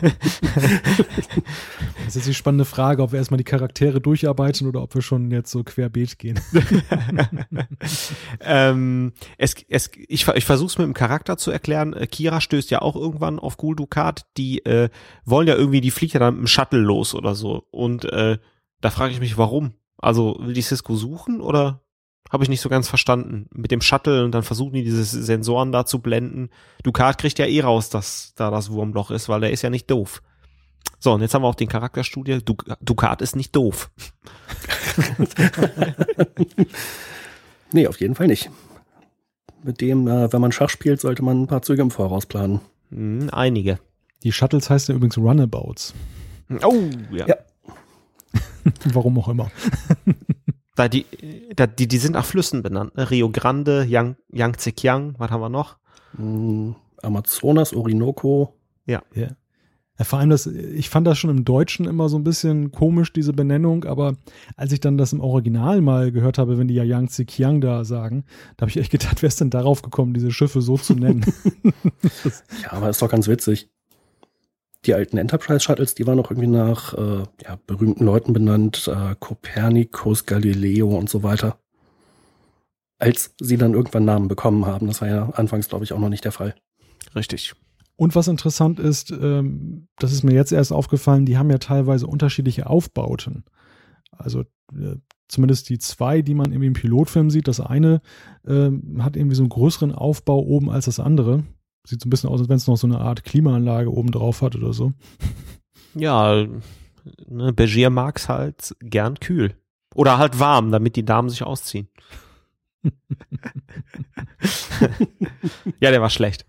das ist die spannende Frage, ob wir erstmal die Charaktere durcharbeiten oder ob wir schon jetzt so querbeet gehen. (laughs) ähm, es, es, ich ich versuche es mit dem Charakter zu erklären. Äh, Kira stößt ja auch irgendwann auf Gul Dukat. Die äh, wollen ja irgendwie, die fliegt ja dann mit dem Shuttle los oder so. Und äh, da frage ich mich, warum? Also will die Cisco suchen oder habe ich nicht so ganz verstanden. Mit dem Shuttle und dann versuchen die diese Sensoren da zu blenden. Ducat kriegt ja eh raus, dass da das Wurmloch ist, weil der ist ja nicht doof. So, und jetzt haben wir auch den Charakterstudie. Du Ducat ist nicht doof. (laughs) nee, auf jeden Fall nicht. Mit dem, äh, wenn man Schach spielt, sollte man ein paar Züge im Voraus planen. Mhm, einige. Die Shuttles heißt ja übrigens Runabouts. Oh, ja. ja. (laughs) Warum auch immer. (laughs) Da die, da die, die sind nach Flüssen benannt. Ne? Rio Grande, Yang, Yangtze Kiang, was haben wir noch? Mm, Amazonas, Orinoco. Ja. ja. Ja, vor allem das, ich fand das schon im Deutschen immer so ein bisschen komisch, diese Benennung, aber als ich dann das im Original mal gehört habe, wenn die ja Yangtze Kiang da sagen, da habe ich echt gedacht, wer ist denn darauf gekommen, diese Schiffe so zu nennen? (laughs) ja, aber ist doch ganz witzig die alten Enterprise-Shuttles, die waren noch irgendwie nach äh, ja, berühmten Leuten benannt, äh, Copernicus, Galileo und so weiter. Als sie dann irgendwann Namen bekommen haben. Das war ja anfangs, glaube ich, auch noch nicht der Fall. Richtig. Und was interessant ist, ähm, das ist mir jetzt erst aufgefallen, die haben ja teilweise unterschiedliche Aufbauten. Also äh, zumindest die zwei, die man irgendwie im Pilotfilm sieht, das eine äh, hat irgendwie so einen größeren Aufbau oben als das andere. Sieht so ein bisschen aus, als wenn es noch so eine Art Klimaanlage oben drauf hat oder so. Ja, ne, Begier mag es halt gern kühl. Oder halt warm, damit die Damen sich ausziehen. (laughs) ja, der war schlecht.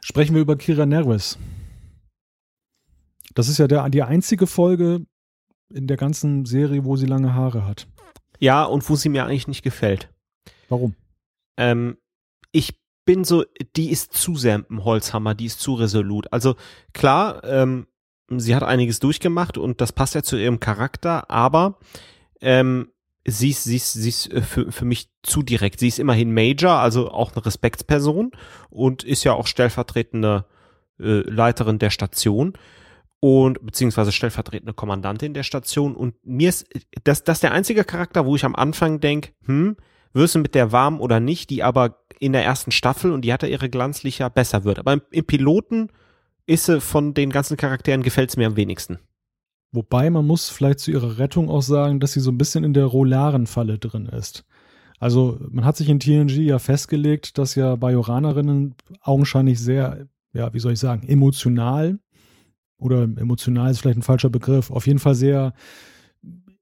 Sprechen wir über Kira Nervis. Das ist ja der, die einzige Folge in der ganzen Serie, wo sie lange Haare hat. Ja, und wo sie mir eigentlich nicht gefällt. Warum? Ähm, ich bin so, die ist zu sehr ein Holzhammer, die ist zu resolut. Also klar, ähm, sie hat einiges durchgemacht und das passt ja zu ihrem Charakter, aber ähm, sie ist, sie ist, sie ist äh, für, für mich zu direkt. Sie ist immerhin Major, also auch eine Respektsperson und ist ja auch stellvertretende äh, Leiterin der Station und beziehungsweise stellvertretende Kommandantin der Station. Und mir ist das, das ist der einzige Charakter, wo ich am Anfang denke, hm, wirst du mit der warm oder nicht, die aber in der ersten Staffel und die hatte ihre glanzlicher besser wird. Aber im, im Piloten ist sie von den ganzen Charakteren gefällt es mir am wenigsten. Wobei man muss vielleicht zu ihrer Rettung auch sagen, dass sie so ein bisschen in der Rolaren-Falle drin ist. Also man hat sich in TNG ja festgelegt, dass ja Bajoranerinnen augenscheinlich sehr, ja, wie soll ich sagen, emotional oder emotional ist vielleicht ein falscher Begriff, auf jeden Fall sehr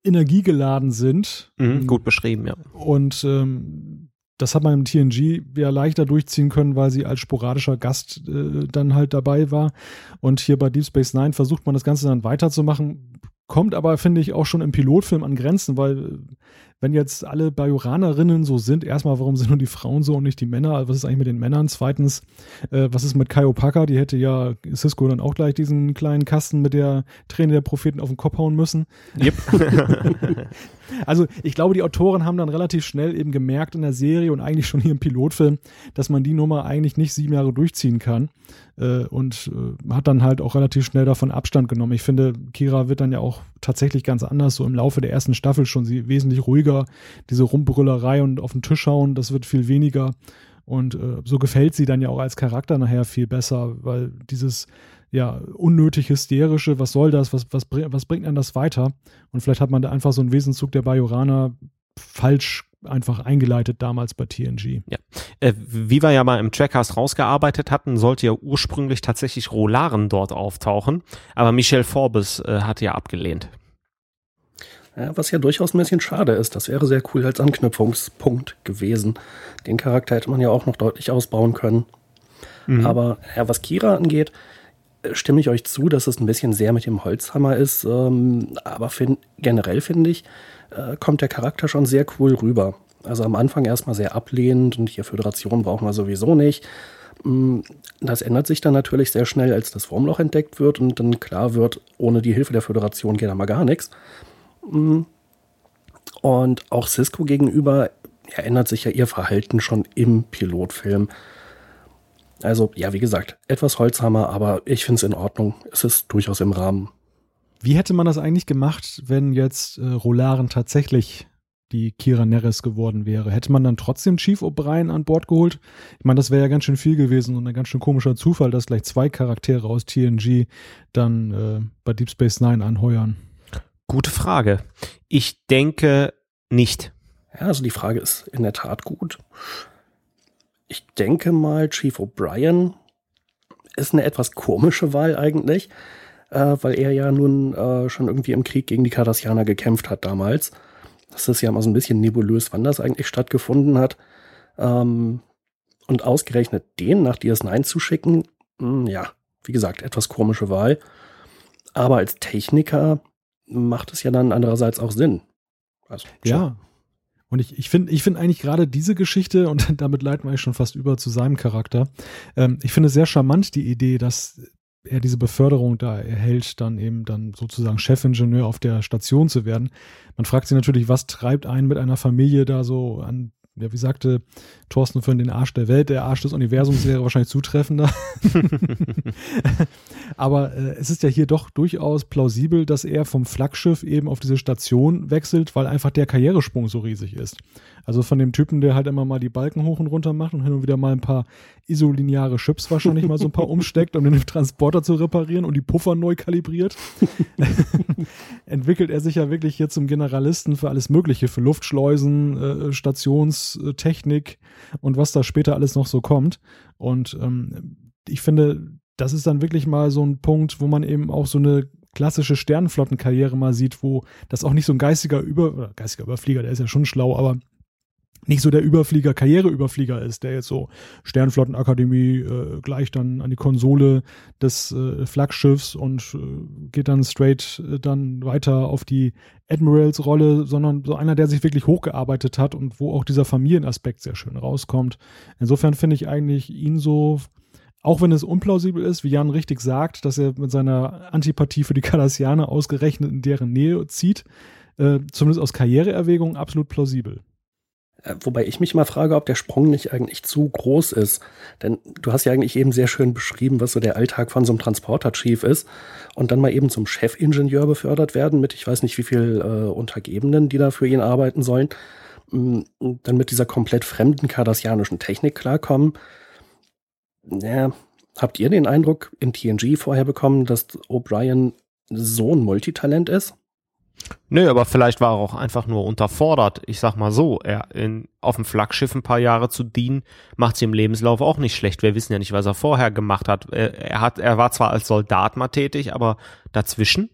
energiegeladen sind. Mhm, gut beschrieben, ja. Und ähm, das hat man im TNG ja leichter durchziehen können, weil sie als sporadischer Gast äh, dann halt dabei war. Und hier bei Deep Space Nine versucht man das Ganze dann weiterzumachen. Kommt aber, finde ich, auch schon im Pilotfilm an Grenzen, weil wenn jetzt alle Bajoranerinnen so sind, erstmal, warum sind nur die Frauen so und nicht die Männer? Also was ist eigentlich mit den Männern? Zweitens, äh, was ist mit Kai Opaka? Die hätte ja Cisco dann auch gleich diesen kleinen Kasten mit der Träne der Propheten auf den Kopf hauen müssen. Yep. (laughs) also ich glaube, die Autoren haben dann relativ schnell eben gemerkt in der Serie und eigentlich schon hier im Pilotfilm, dass man die Nummer eigentlich nicht sieben Jahre durchziehen kann äh, und äh, hat dann halt auch relativ schnell davon Abstand genommen. Ich finde, Kira wird dann ja auch tatsächlich ganz anders, so im Laufe der ersten Staffel schon sie wesentlich ruhiger, diese Rumbrüllerei und auf den Tisch hauen, das wird viel weniger. Und äh, so gefällt sie dann ja auch als Charakter nachher viel besser, weil dieses ja, unnötig hysterische, was soll das, was, was, was bringt einem das weiter? Und vielleicht hat man da einfach so einen Wesenszug der Bajoraner falsch einfach eingeleitet damals bei TNG. Ja. Äh, wie wir ja mal im Trackcast rausgearbeitet hatten, sollte ja ursprünglich tatsächlich Rolaren dort auftauchen, aber Michel Forbes äh, hat ja abgelehnt. Ja, was ja durchaus ein bisschen schade ist. Das wäre sehr cool als Anknüpfungspunkt gewesen. Den Charakter hätte man ja auch noch deutlich ausbauen können. Mhm. Aber ja, was Kira angeht, äh, stimme ich euch zu, dass es ein bisschen sehr mit dem Holzhammer ist. Ähm, aber find, generell finde ich, äh, kommt der Charakter schon sehr cool rüber. Also am Anfang erstmal sehr ablehnend und hier Föderation brauchen wir sowieso nicht. Mm, das ändert sich dann natürlich sehr schnell, als das Wurmloch entdeckt wird und dann klar wird, ohne die Hilfe der Föderation geht da mal gar nichts. Mm. Und auch Cisco gegenüber ja, ändert sich ja ihr Verhalten schon im Pilotfilm. Also, ja, wie gesagt, etwas Holzhammer, aber ich finde es in Ordnung. Es ist durchaus im Rahmen. Wie hätte man das eigentlich gemacht, wenn jetzt äh, Rolaren tatsächlich die Kira Neres geworden wäre? Hätte man dann trotzdem Chief O'Brien an Bord geholt? Ich meine, das wäre ja ganz schön viel gewesen und ein ganz schön komischer Zufall, dass gleich zwei Charaktere aus TNG dann äh, bei Deep Space Nine anheuern. Gute Frage. Ich denke nicht. Ja, also die Frage ist in der Tat gut. Ich denke mal, Chief O'Brien ist eine etwas komische Wahl eigentlich äh, weil er ja nun äh, schon irgendwie im Krieg gegen die Cardassianer gekämpft hat damals. Das ist ja immer so ein bisschen nebulös, wann das eigentlich stattgefunden hat. Ähm, und ausgerechnet den nach DS9 zu schicken, mh, hm, ja, wie gesagt, etwas komische Wahl. Aber als Techniker macht es ja dann andererseits auch Sinn. Also, ja. Und ich, ich finde ich finde eigentlich gerade diese Geschichte, und (laughs) damit leiten wir eigentlich schon fast über zu seinem Charakter, ähm, ich finde sehr charmant die Idee, dass er diese Beförderung da erhält, dann eben dann sozusagen Chefingenieur auf der Station zu werden. Man fragt sich natürlich, was treibt einen mit einer Familie da so an, ja, wie sagte Thorsten für den Arsch der Welt, der Arsch des Universums wäre wahrscheinlich zutreffender. (laughs) Aber äh, es ist ja hier doch durchaus plausibel, dass er vom Flaggschiff eben auf diese Station wechselt, weil einfach der Karrieresprung so riesig ist. Also von dem Typen, der halt immer mal die Balken hoch und runter macht und hin und wieder mal ein paar isolineare Chips wahrscheinlich mal so ein paar (laughs) umsteckt, um den Transporter zu reparieren und die Puffer neu kalibriert, (laughs) entwickelt er sich ja wirklich hier zum Generalisten für alles Mögliche, für Luftschleusen, äh, Stationstechnik und was da später alles noch so kommt. Und ähm, ich finde, das ist dann wirklich mal so ein Punkt, wo man eben auch so eine klassische Sternenflottenkarriere mal sieht, wo das auch nicht so ein geistiger Über, geistiger Überflieger, der ist ja schon schlau, aber nicht so der Überflieger, Karriereüberflieger ist, der jetzt so Sternflottenakademie äh, gleich dann an die Konsole des äh, Flaggschiffs und äh, geht dann straight äh, dann weiter auf die Admirals-Rolle, sondern so einer, der sich wirklich hochgearbeitet hat und wo auch dieser Familienaspekt sehr schön rauskommt. Insofern finde ich eigentlich ihn so, auch wenn es unplausibel ist, wie Jan richtig sagt, dass er mit seiner Antipathie für die Kardassianer ausgerechnet in deren Nähe zieht, äh, zumindest aus Karriereerwägungen absolut plausibel. Äh, wobei ich mich mal frage, ob der Sprung nicht eigentlich zu groß ist. Denn du hast ja eigentlich eben sehr schön beschrieben, was so der Alltag von so einem Transporter-Chief ist. Und dann mal eben zum Chefingenieur befördert werden mit, ich weiß nicht, wie viel äh, Untergebenen, die da für ihn arbeiten sollen. Mm, dann mit dieser komplett fremden kardassianischen Technik klarkommen. Ja, habt ihr den Eindruck in TNG vorher bekommen, dass O'Brien so ein Multitalent ist? Nö, aber vielleicht war er auch einfach nur unterfordert. Ich sag mal so, er in, auf dem Flaggschiff ein paar Jahre zu dienen, macht sie im Lebenslauf auch nicht schlecht. Wir wissen ja nicht, was er vorher gemacht hat. Er, er hat, er war zwar als Soldat mal tätig, aber dazwischen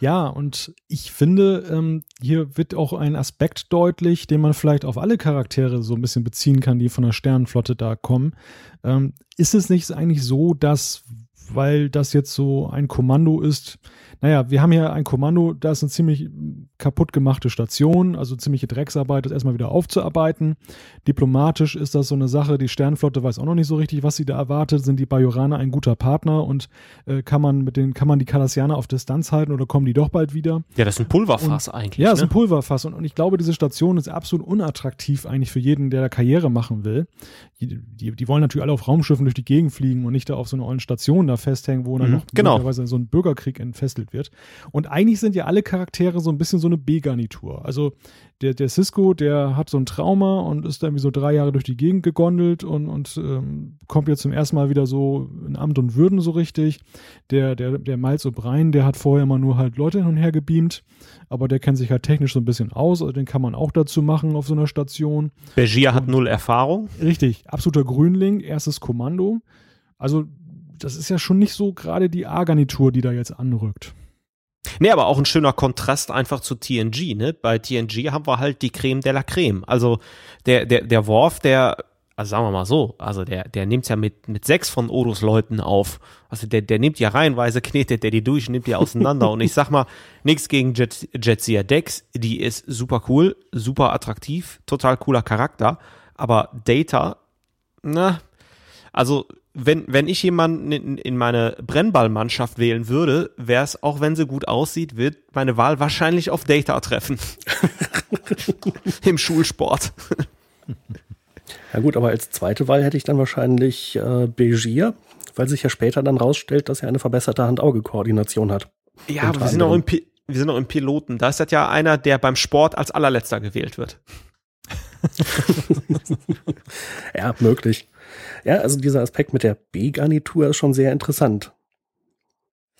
ja, und ich finde, ähm, hier wird auch ein Aspekt deutlich, den man vielleicht auf alle Charaktere so ein bisschen beziehen kann, die von der Sternenflotte da kommen. Ähm, ist es nicht eigentlich so, dass, weil das jetzt so ein Kommando ist, naja, wir haben hier ein Kommando, da ist eine ziemlich kaputt gemachte Station, also ziemliche Drecksarbeit, das erstmal wieder aufzuarbeiten. Diplomatisch ist das so eine Sache, die Sternflotte weiß auch noch nicht so richtig, was sie da erwartet. Sind die Bajoraner ein guter Partner und äh, kann man mit den, kann man die Kardassianer auf Distanz halten oder kommen die doch bald wieder? Ja, das ist ein Pulverfass und, eigentlich. Ja, das ne? ist ein Pulverfass und, und ich glaube, diese Station ist absolut unattraktiv eigentlich für jeden, der da Karriere machen will. Die, die, die wollen natürlich alle auf Raumschiffen durch die Gegend fliegen und nicht da auf so einer ollen Station da festhängen, wo dann Mhm, noch genau. möglicherweise so ein Bürgerkrieg entfesselt wird. Und eigentlich sind ja alle Charaktere so ein bisschen so eine B-Garnitur. Also der, der Cisco, der hat so ein Trauma und ist dann wie so drei Jahre durch die Gegend gegondelt und, und ähm, kommt jetzt zum ersten Mal wieder so in Amt und Würden so richtig. Der, der, der Miles O'Brien, der hat vorher immer nur halt Leute hin und her gebeamt, aber der kennt sich halt technisch so ein bisschen aus, also den kann man auch dazu machen auf so einer Station. Bergier hat null Erfahrung. Richtig, absoluter Grünling, erstes Kommando. Also das ist ja schon nicht so gerade die A-Garnitur, die da jetzt anrückt. Nee, aber auch ein schöner Kontrast einfach zu TNG, ne? Bei TNG haben wir halt die Creme de la Creme. Also der, der, der Worf, der, also sagen wir mal so, also der, der nimmt's ja mit, mit sechs von Odos Leuten auf. Also der, der nimmt ja reihenweise, knetet der die durch, nimmt die auseinander. Und ich sag mal, (laughs) nichts gegen Jet, Jetsia Dex, die ist super cool, super attraktiv, total cooler Charakter. Aber Data, na, also wenn, wenn ich jemanden in, in meine Brennballmannschaft wählen würde, wäre es, auch wenn sie gut aussieht, wird meine Wahl wahrscheinlich auf Data treffen. (laughs) Im Schulsport. Ja gut, aber als zweite Wahl hätte ich dann wahrscheinlich äh, Begier, weil sich ja später dann rausstellt, dass er eine verbesserte Hand-Auge-Koordination hat. Ja, aber wir sind, noch im, Pi- wir sind noch im Piloten. Da ist das ja einer, der beim Sport als allerletzter gewählt wird. (laughs) Ja, möglich. Ja, also dieser Aspekt mit der B-Garnitur ist schon sehr interessant.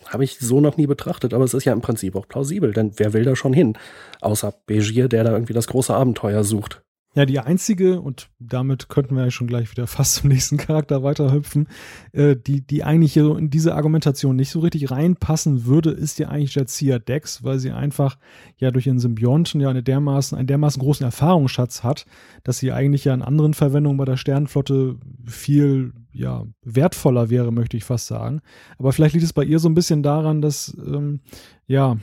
Habe ich so noch nie betrachtet, aber es ist ja im Prinzip auch plausibel, denn wer will da schon hin? Außer Begier, der da irgendwie das große Abenteuer sucht. Ja, die einzige, und damit könnten wir ja schon gleich wieder (laughs) fast zum nächsten Charakter weiterhüpfen, äh, die, die eigentlich hier so in diese Argumentation nicht so richtig reinpassen würde, ist ja eigentlich Jadzia Dex, weil sie einfach ja durch ihren Symbionten ja eine dermaßen, einen dermaßen großen Erfahrungsschatz hat, dass sie eigentlich ja in anderen Verwendungen bei der Sternenflotte viel ja, wertvoller wäre, möchte ich fast sagen. Aber vielleicht liegt es bei ihr so ein bisschen daran, dass ähm, ja,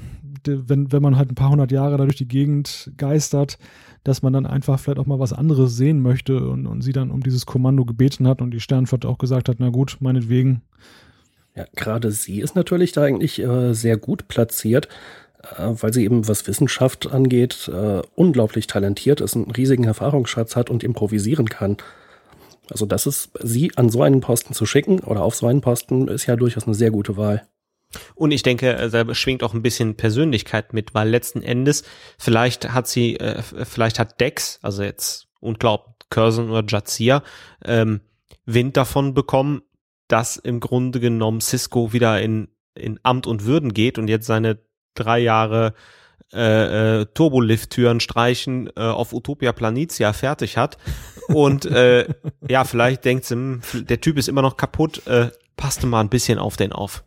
wenn, wenn man halt ein paar hundert Jahre da durch die Gegend geistert, dass man dann einfach vielleicht auch mal was anderes sehen möchte und, und sie dann um dieses Kommando gebeten hat und die Sternenflotte auch gesagt hat, na gut, meinetwegen. Ja, gerade sie ist natürlich da eigentlich äh, sehr gut platziert, äh, weil sie eben, was Wissenschaft angeht, äh, unglaublich talentiert ist, einen riesigen Erfahrungsschatz hat und improvisieren kann. Also das ist, sie an so einen Posten zu schicken oder auf so einen Posten, ist ja durchaus eine sehr gute Wahl. Und ich denke, äh, da schwingt auch ein bisschen Persönlichkeit mit, weil letzten Endes vielleicht hat sie, äh, vielleicht hat Dex, also jetzt unglaubt Curzon oder Jazia, ähm, Wind davon bekommen, dass im Grunde genommen Cisco wieder in, in Amt und Würden geht und jetzt seine drei Jahre äh, äh, Turbolift-Türen streichen äh, auf Utopia Planitia fertig hat. Und äh, ja, vielleicht denkt sie, hm, der Typ ist immer noch kaputt, äh, passte mal ein bisschen auf den auf.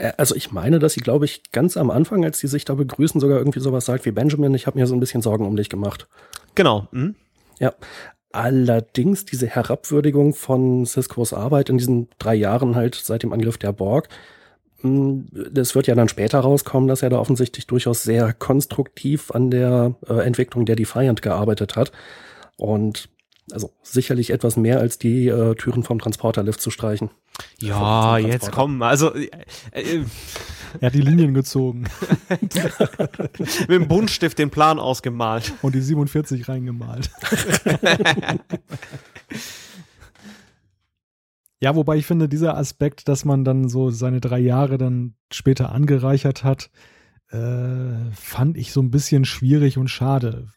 Äh, Also ich meine, dass sie, glaube ich, ganz am Anfang, als sie sich da begrüßen, sogar irgendwie sowas sagt wie Benjamin, ich habe mir so ein bisschen Sorgen um dich gemacht. Genau. Hm? Ja. Allerdings diese Herabwürdigung von Ciscos Arbeit in diesen drei Jahren halt seit dem Angriff der Borg, mh, das wird ja dann später rauskommen, dass er da offensichtlich durchaus sehr konstruktiv an der äh, Entwicklung der Defiant gearbeitet hat. Und also sicherlich etwas mehr als die äh, Türen vom Transporterlift zu streichen. Ja, jetzt Transporter. komm, also äh, äh, Er hat die Linien gezogen. (laughs) Mit dem Buntstift den Plan ausgemalt. Und die 47 reingemalt. (laughs) ja, wobei ich finde, dieser Aspekt, dass man dann so seine drei Jahre dann später angereichert hat, äh, fand ich so ein bisschen schwierig und schade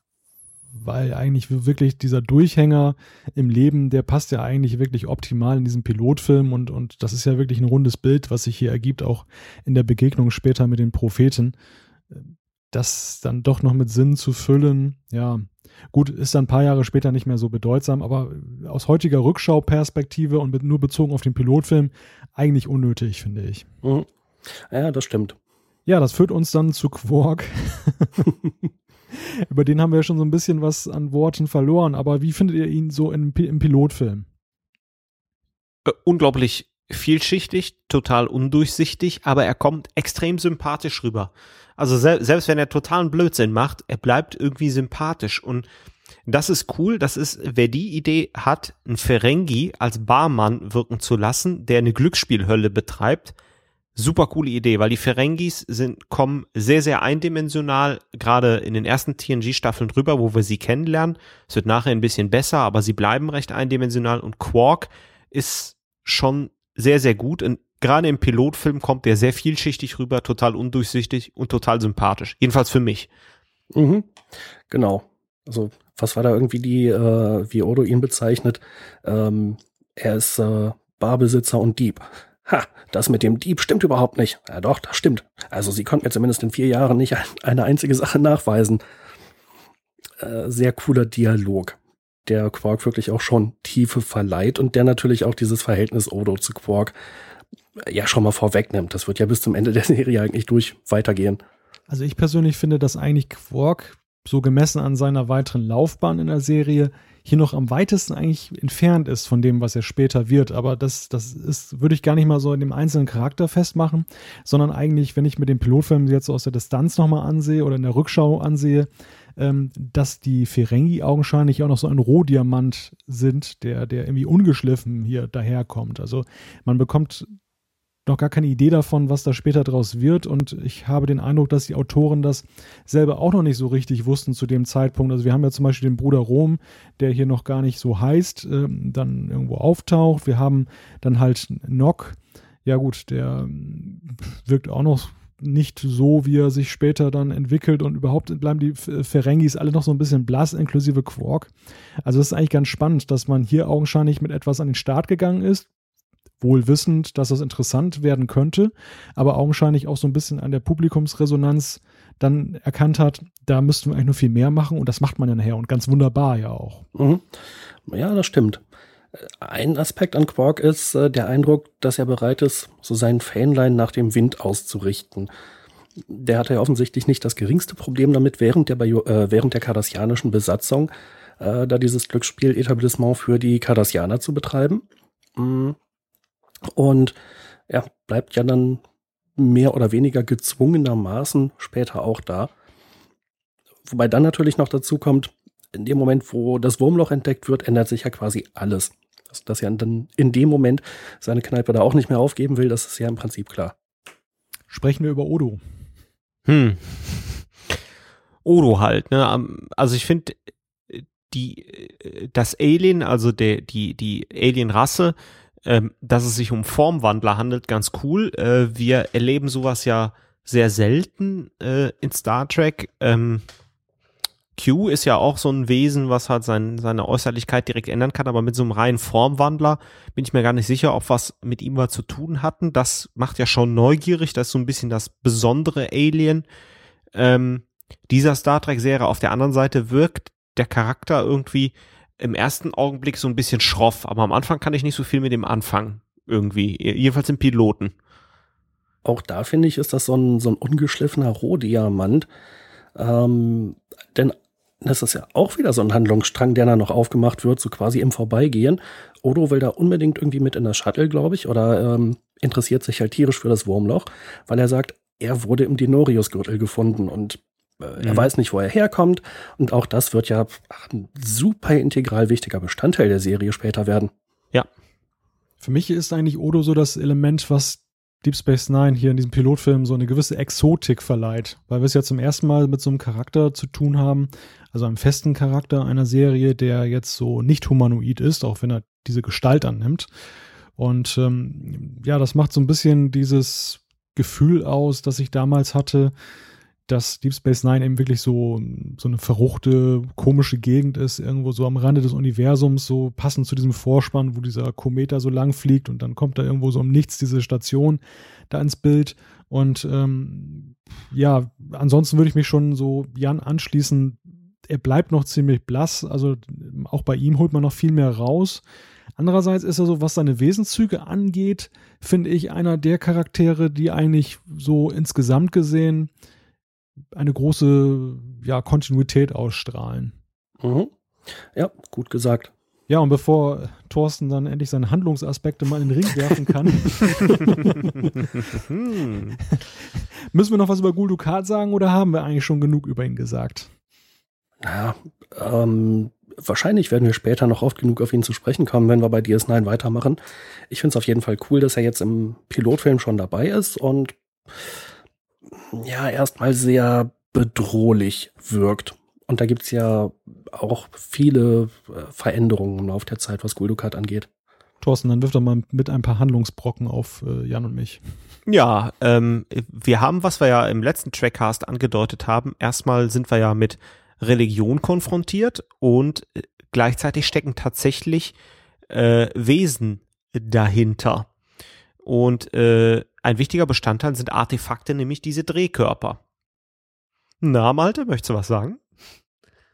weil eigentlich wirklich dieser Durchhänger im Leben, der passt ja eigentlich wirklich optimal in diesen Pilotfilm und, und das ist ja wirklich ein rundes Bild, was sich hier ergibt, auch in der Begegnung später mit den Propheten. Das dann doch noch mit Sinn zu füllen, ja, gut, ist dann ein paar Jahre später nicht mehr so bedeutsam, aber aus heutiger Rückschauperspektive und mit, nur bezogen auf den Pilotfilm eigentlich unnötig, finde ich. Mhm. Ja, das stimmt. Ja, das führt uns dann zu Quark. (laughs) (laughs) Über den haben wir ja schon so ein bisschen was an Worten verloren. Aber wie findet ihr ihn so im, im Pilotfilm? Äh, unglaublich vielschichtig, total undurchsichtig, aber er kommt extrem sympathisch rüber. Also sel selbst wenn er totalen Blödsinn macht, er bleibt irgendwie sympathisch und das ist cool. Das ist, wer die Idee hat, einen Ferengi als Barmann wirken zu lassen, der eine Glücksspielhölle betreibt, super coole Idee, weil die Ferengis sind, kommen sehr, sehr eindimensional, gerade in den ersten TNG-Staffeln drüber, wo wir sie kennenlernen. Es wird nachher ein bisschen besser, aber sie bleiben recht eindimensional und Quark ist schon sehr, sehr gut. Und gerade im Pilotfilm kommt der sehr vielschichtig rüber, total undurchsichtig und total sympathisch. Jedenfalls für mich. Mhm. Genau. Also, was war da irgendwie die, äh, wie Odo ihn bezeichnet? Ähm, er ist äh, Barbesitzer und Dieb. Ha, das mit dem Dieb stimmt überhaupt nicht. Ja doch, das stimmt. Also sie konnten mir zumindest in vier Jahren nicht eine einzige Sache nachweisen. Äh, sehr cooler Dialog, der Quark wirklich auch schon Tiefe verleiht und der natürlich auch dieses Verhältnis Odo zu Quark äh, ja schon mal vorwegnimmt. Das wird ja bis zum Ende der Serie eigentlich durch weitergehen. Also ich persönlich finde, dass eigentlich Quark so gemessen an seiner weiteren Laufbahn in der Serie hier noch am weitesten eigentlich entfernt ist von dem, was er später wird. Aber das, das ist, würde ich gar nicht mal so in dem einzelnen Charakter festmachen, sondern eigentlich, wenn ich mir den Pilotfilm jetzt aus der Distanz nochmal ansehe oder in der Rückschau ansehe, ähm, dass die Ferengi augenscheinlich auch noch so ein Rohdiamant sind, der, der irgendwie ungeschliffen hier daherkommt. Also man bekommt noch gar keine Idee davon, was da später draus wird. Und ich habe den Eindruck, dass die Autoren das selber auch noch nicht so richtig wussten zu dem Zeitpunkt. Also wir haben ja zum Beispiel den Bruder Rom, der hier noch gar nicht so heißt, äh, dann irgendwo auftaucht. Wir haben dann halt Nock. Ja gut, der wirkt auch noch nicht so, wie er sich später dann entwickelt und überhaupt bleiben die Ferengis alle noch so ein bisschen blass, inklusive Quark. Also es ist eigentlich ganz spannend, dass man hier augenscheinlich mit etwas an den Start gegangen ist, wohl wissend, dass das interessant werden könnte, aber augenscheinlich auch so ein bisschen an der Publikumsresonanz dann erkannt hat, da müssten wir eigentlich nur viel mehr machen und das macht man ja nachher und ganz wunderbar ja auch. Mhm. Ja, das stimmt. Ein Aspekt an Quark ist äh, der Eindruck, dass er bereit ist, so sein Fähnlein nach dem Wind auszurichten. Der hatte ja offensichtlich nicht das geringste Problem damit, während der, äh, während der kardassianischen Besatzung äh, da dieses Glücksspiel-Etablissement für die Kardassianer zu betreiben. Mhm. Und ja, bleibt ja dann mehr oder weniger gezwungenermaßen später auch da. Wobei dann natürlich noch dazu kommt, in dem Moment, wo das Wurmloch entdeckt wird, ändert sich ja quasi alles. Dass, dass er dann in dem Moment seine Kneipe da auch nicht mehr aufgeben will, das ist ja im Prinzip klar. Sprechen wir über Odo. Hm. (laughs) Odo halt, ne? Also ich finde die das Alien, also der die die Alien-Rasse, ähm, dass es sich um Formwandler handelt, ganz cool. Äh, wir erleben sowas ja sehr selten äh, in Star Trek. Ähm, Q ist ja auch so ein Wesen, was halt sein, seine Äußerlichkeit direkt ändern kann, aber mit so einem reinen Formwandler bin ich mir gar nicht sicher, ob was mit ihm was zu tun hatten. Das macht ja schon neugierig, das ist so ein bisschen das besondere Alien ähm, dieser Star Trek-Serie. Auf der anderen Seite wirkt der Charakter irgendwie im ersten Augenblick so ein bisschen schroff, aber am Anfang kann ich nicht so viel mit dem anfangen. Irgendwie. Jedenfalls im Piloten. Auch da finde ich, ist das so ein, so ein ungeschliffener Rohdiamant. Ähm, denn das ist ja auch wieder so ein Handlungsstrang, der da noch aufgemacht wird, so quasi im Vorbeigehen. Odo will da unbedingt irgendwie mit in das Shuttle, glaube ich, oder ähm, interessiert sich halt tierisch für das Wurmloch, weil er sagt, er wurde im Denorius-Gürtel gefunden und er mhm. weiß nicht, wo er herkommt. Und auch das wird ja ein super integral wichtiger Bestandteil der Serie später werden. Ja. Für mich ist eigentlich Odo so das Element, was Deep Space Nine hier in diesem Pilotfilm so eine gewisse Exotik verleiht, weil wir es ja zum ersten Mal mit so einem Charakter zu tun haben, also einem festen Charakter einer Serie, der jetzt so nicht humanoid ist, auch wenn er diese Gestalt annimmt. Und ähm, ja, das macht so ein bisschen dieses Gefühl aus, das ich damals hatte, dass Deep Space Nine eben wirklich so, so eine verruchte, komische Gegend ist, irgendwo so am Rande des Universums, so passend zu diesem Vorspann, wo dieser Komet da so lang fliegt und dann kommt da irgendwo so um nichts diese Station da ins Bild. Und ähm, ja, ansonsten würde ich mich schon so Jan anschließen. Er bleibt noch ziemlich blass, also auch bei ihm holt man noch viel mehr raus. Andererseits ist er so, was seine Wesenszüge angeht, finde ich einer der Charaktere, die eigentlich so insgesamt gesehen eine große ja, Kontinuität ausstrahlen. Mhm. Ja, gut gesagt. Ja, und bevor Thorsten dann endlich seine Handlungsaspekte mal in den Ring werfen kann, (laughs) müssen wir noch was über Gul Dukat sagen oder haben wir eigentlich schon genug über ihn gesagt? Ja, ähm, wahrscheinlich werden wir später noch oft genug auf ihn zu sprechen kommen, wenn wir bei DS9 weitermachen. Ich finde es auf jeden Fall cool, dass er jetzt im Pilotfilm schon dabei ist und ja erstmal sehr bedrohlich wirkt. Und da gibt's ja auch viele äh, Veränderungen im Laufe der Zeit, was Guldukat angeht. Thorsten, dann wirf doch mal mit ein paar Handlungsbrocken auf äh, Jan und mich. Ja, ähm, wir haben, was wir ja im letzten Trackcast angedeutet haben, erstmal sind wir ja mit Religion konfrontiert und äh, gleichzeitig stecken tatsächlich äh, Wesen dahinter. Und äh, ein wichtiger Bestandteil sind Artefakte, nämlich diese Drehkörper. Na, Malte, möchtest du was sagen?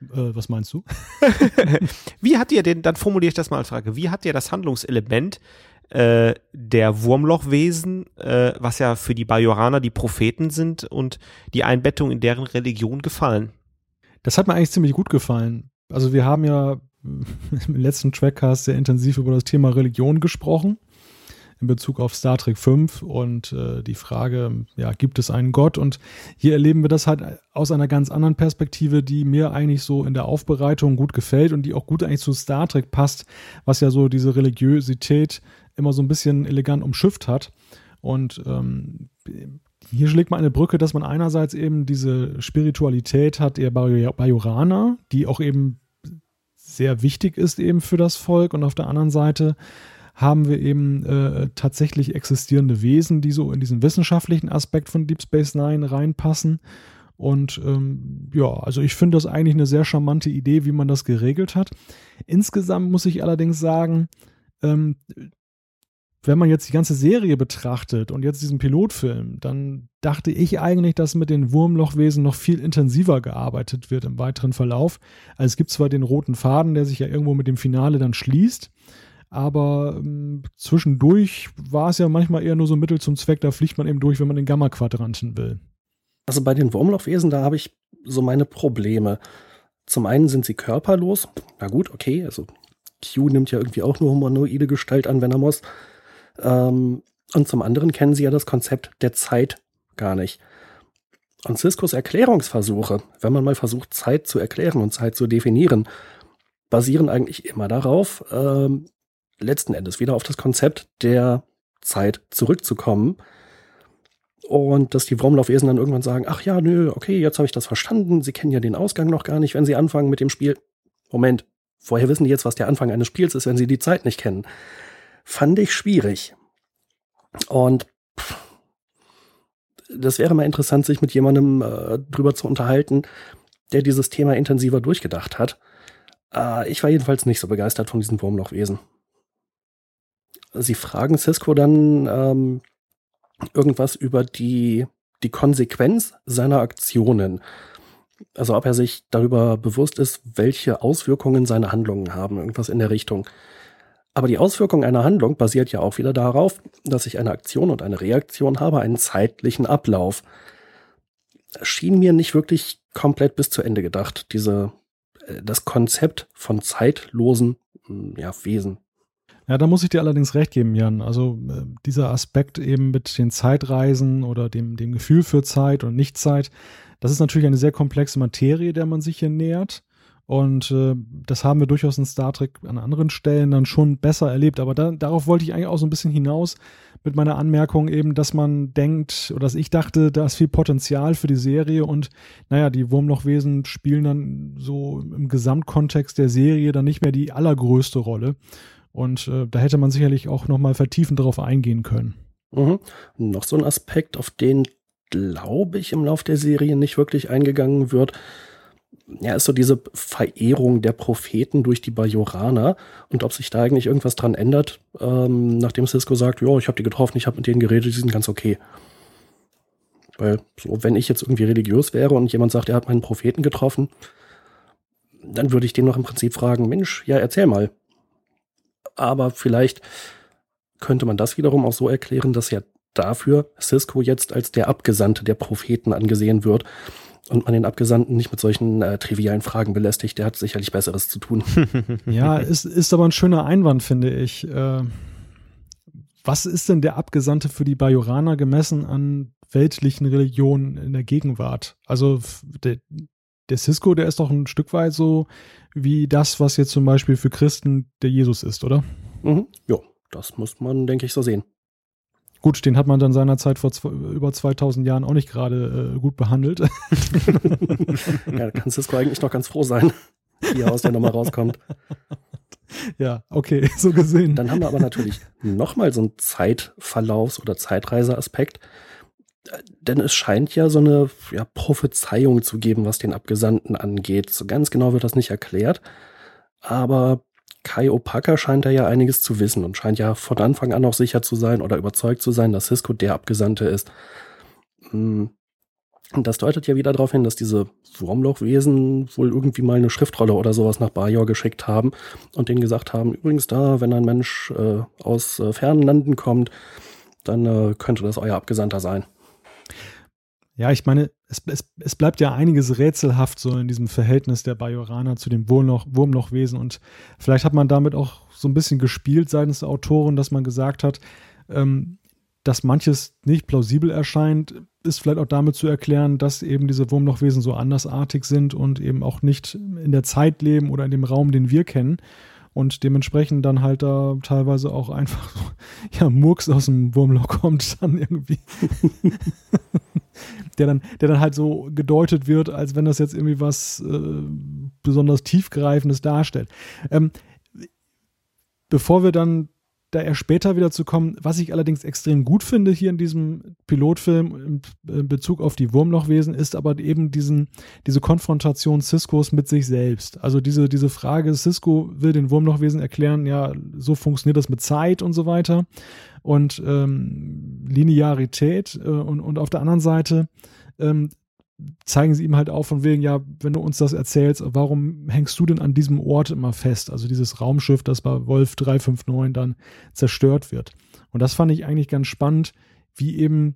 Äh, was meinst du? (laughs) wie hat dir denn, dann formuliere ich das mal als Frage, wie hat dir das Handlungselement äh, der Wurmlochwesen, äh, was ja für die Bajoraner die Propheten sind und die Einbettung in deren Religion gefallen? Das hat mir eigentlich ziemlich gut gefallen. Also wir haben ja (laughs) im letzten Trackcast sehr intensiv über das Thema Religion gesprochen in Bezug auf Star Trek 5 und äh, die Frage, ja, gibt es einen Gott? Und hier erleben wir das halt aus einer ganz anderen Perspektive, die mir eigentlich so in der Aufbereitung gut gefällt und die auch gut eigentlich zu Star Trek passt, was ja so diese Religiosität immer so ein bisschen elegant umschifft hat. Und ähm, hier schlägt man eine Brücke, dass man einerseits eben diese Spiritualität hat, der Bajoraner, die auch eben sehr wichtig ist eben für das Volk und auf der anderen Seite haben wir eben äh, tatsächlich existierende Wesen, die so in diesen wissenschaftlichen Aspekt von Deep Space Nine reinpassen. Und ähm, ja, also ich finde das eigentlich eine sehr charmante Idee, wie man das geregelt hat. Insgesamt muss ich allerdings sagen, ähm, wenn man jetzt die ganze Serie betrachtet und jetzt diesen Pilotfilm, dann dachte ich eigentlich, dass mit den Wurmlochwesen noch viel intensiver gearbeitet wird im weiteren Verlauf. Also es gibt zwar den roten Faden, der sich ja irgendwo mit dem Finale dann schließt, aber ähm, zwischendurch war es ja manchmal eher nur so ein Mittel zum Zweck, da fliegt man eben durch, wenn man den Gamma-Quadranten will. Also bei den Wurmlochwesen, da habe ich so meine Probleme. Zum einen sind sie körperlos. Na gut, okay, also Q nimmt ja irgendwie auch nur humanoide Gestalt an, wenn er muss. Ähm, und zum anderen kennen sie ja das Konzept der Zeit gar nicht. Und Ciscos Erklärungsversuche, wenn man mal versucht, Zeit zu erklären und Zeit zu definieren, basieren eigentlich immer darauf, ähm, letzten Endes wieder auf das Konzept der Zeit zurückzukommen. Und dass die Wurmlaufwesen dann irgendwann sagen, ach ja, nö, okay, jetzt habe ich das verstanden. Sie kennen ja den Ausgang noch gar nicht, wenn Sie anfangen mit dem Spiel. Moment, woher wissen die jetzt, was der Anfang eines Spiels ist, wenn sie die Zeit nicht kennen? Fand ich schwierig. Und pff, das wäre mal interessant, sich mit jemandem äh, drüber zu unterhalten, der dieses Thema intensiver durchgedacht hat. Äh, ich war jedenfalls nicht so begeistert von diesen Wurmlochwesen sie fragen Cisco dann ähm, irgendwas über die, die Konsequenz seiner Aktionen. Also ob er sich darüber bewusst ist, welche Auswirkungen seine Handlungen haben, irgendwas in der Richtung. Aber die Auswirkung einer Handlung basiert ja auch wieder darauf, dass ich eine Aktion und eine Reaktion habe, einen zeitlichen Ablauf. Schien mir nicht wirklich komplett bis zu Ende gedacht, diese, äh, das Konzept von zeitlosen hm, ja, Wesen. Ja, da muss ich dir allerdings recht geben, Jan. Also äh, dieser Aspekt eben mit den Zeitreisen oder dem, dem Gefühl für Zeit und Nichtzeit, das ist natürlich eine sehr komplexe Materie, der man sich hier nähert. Und äh, das haben wir durchaus in Star Trek an anderen Stellen dann schon besser erlebt. Aber da, darauf wollte ich eigentlich auch so ein bisschen hinaus mit meiner Anmerkung eben, dass man denkt, oder dass ich dachte, da ist viel Potenzial für die Serie und naja, die Wurmlochwesen spielen dann so im Gesamtkontext der Serie dann nicht mehr die allergrößte Rolle. Und äh, da hätte man sicherlich auch nochmal vertiefend darauf eingehen können. Mhm. Noch so ein Aspekt, auf den, glaube ich, im Lauf der Serie nicht wirklich eingegangen wird, ja, ist so diese Verehrung der Propheten durch die Bajoraner und ob sich da eigentlich irgendwas dran ändert, ähm, nachdem Cisco sagt, ja, ich habe die getroffen, ich habe mit denen geredet, die sind ganz okay. Weil, so, wenn ich jetzt irgendwie religiös wäre und jemand sagt, er hat meinen Propheten getroffen, dann würde ich den noch im Prinzip fragen, Mensch, ja, erzähl mal. Aber vielleicht könnte man das wiederum auch so erklären, dass ja dafür Cisco jetzt als der Abgesandte der Propheten angesehen wird und man den Abgesandten nicht mit solchen äh, trivialen Fragen belästigt. Der hat sicherlich Besseres zu tun. (laughs) ja, (laughs) ist, ist aber ein schöner Einwand, finde ich. Äh, was ist denn der Abgesandte für die Bajoraner gemessen an weltlichen Religionen in der Gegenwart? Also der, der Cisco, der ist doch ein Stück weit so wie das, was jetzt zum Beispiel für Christen der Jesus ist, oder? Mhm. Ja, das muss man, denke ich, so sehen. Gut, den hat man dann seinerzeit vor zwei, über 2000 Jahren auch nicht gerade äh, gut behandelt. (laughs) ja, da kann Cisco eigentlich noch ganz froh sein, wie er aus der Nummer rauskommt. (laughs) Ja, okay, (laughs) so gesehen. Dann haben wir aber natürlich nochmal so einen Zeitverlaufs- oder Zeitreiseaspekt. Denn es scheint ja so eine ja, Prophezeiung zu geben, was den Abgesandten angeht. So ganz genau wird das nicht erklärt. Aber Kai Opaka scheint da ja einiges zu wissen und scheint ja von Anfang an auch sicher zu sein oder überzeugt zu sein, dass Cisco der Abgesandte ist. Hm. Und das deutet ja wieder darauf hin, dass diese Wurmlochwesen wohl irgendwie mal eine Schriftrolle oder sowas nach Bajor geschickt haben und denen gesagt haben, übrigens da, wenn ein Mensch äh, aus äh, fernen Landen kommt, dann äh, könnte das euer Abgesandter sein. Ja, ich meine, es, es, es bleibt ja einiges rätselhaft so in diesem Verhältnis der Bajoraner zu dem Wurmloch, Wurmlochwesen. Und vielleicht hat man damit auch so ein bisschen gespielt seitens der Autoren, dass man gesagt hat, ähm, dass manches nicht plausibel erscheint, ist vielleicht auch damit zu erklären, dass eben diese Wurmlochwesen so andersartig sind und eben auch nicht in der Zeit leben oder in dem Raum, den wir kennen und dementsprechend dann halt da teilweise auch einfach (laughs) ja, Murks aus dem Wurmloch kommt dann irgendwie. (laughs) der dann, der dann halt so gedeutet wird, als wenn das jetzt irgendwie was äh, besonders tiefgreifendes darstellt. Ähm, bevor wir dann da eher später wieder zu kommen. Was ich allerdings extrem gut finde hier in diesem Pilotfilm in Bezug auf die Wurmlochwesen, ist aber eben diesen, diese Konfrontation Ciscos mit sich selbst. Also diese, diese Frage, Cisco will den Wurmlochwesen erklären, ja, so funktioniert das mit Zeit und so weiter und ähm, Linearität äh, und, und auf der anderen Seite ähm, zeigen sie ihm halt auf von wegen, ja, wenn du uns das erzählst, warum hängst du denn an diesem Ort immer fest? Also dieses Raumschiff, das bei Wolf 359 dann zerstört wird. Und das fand ich eigentlich ganz spannend, wie eben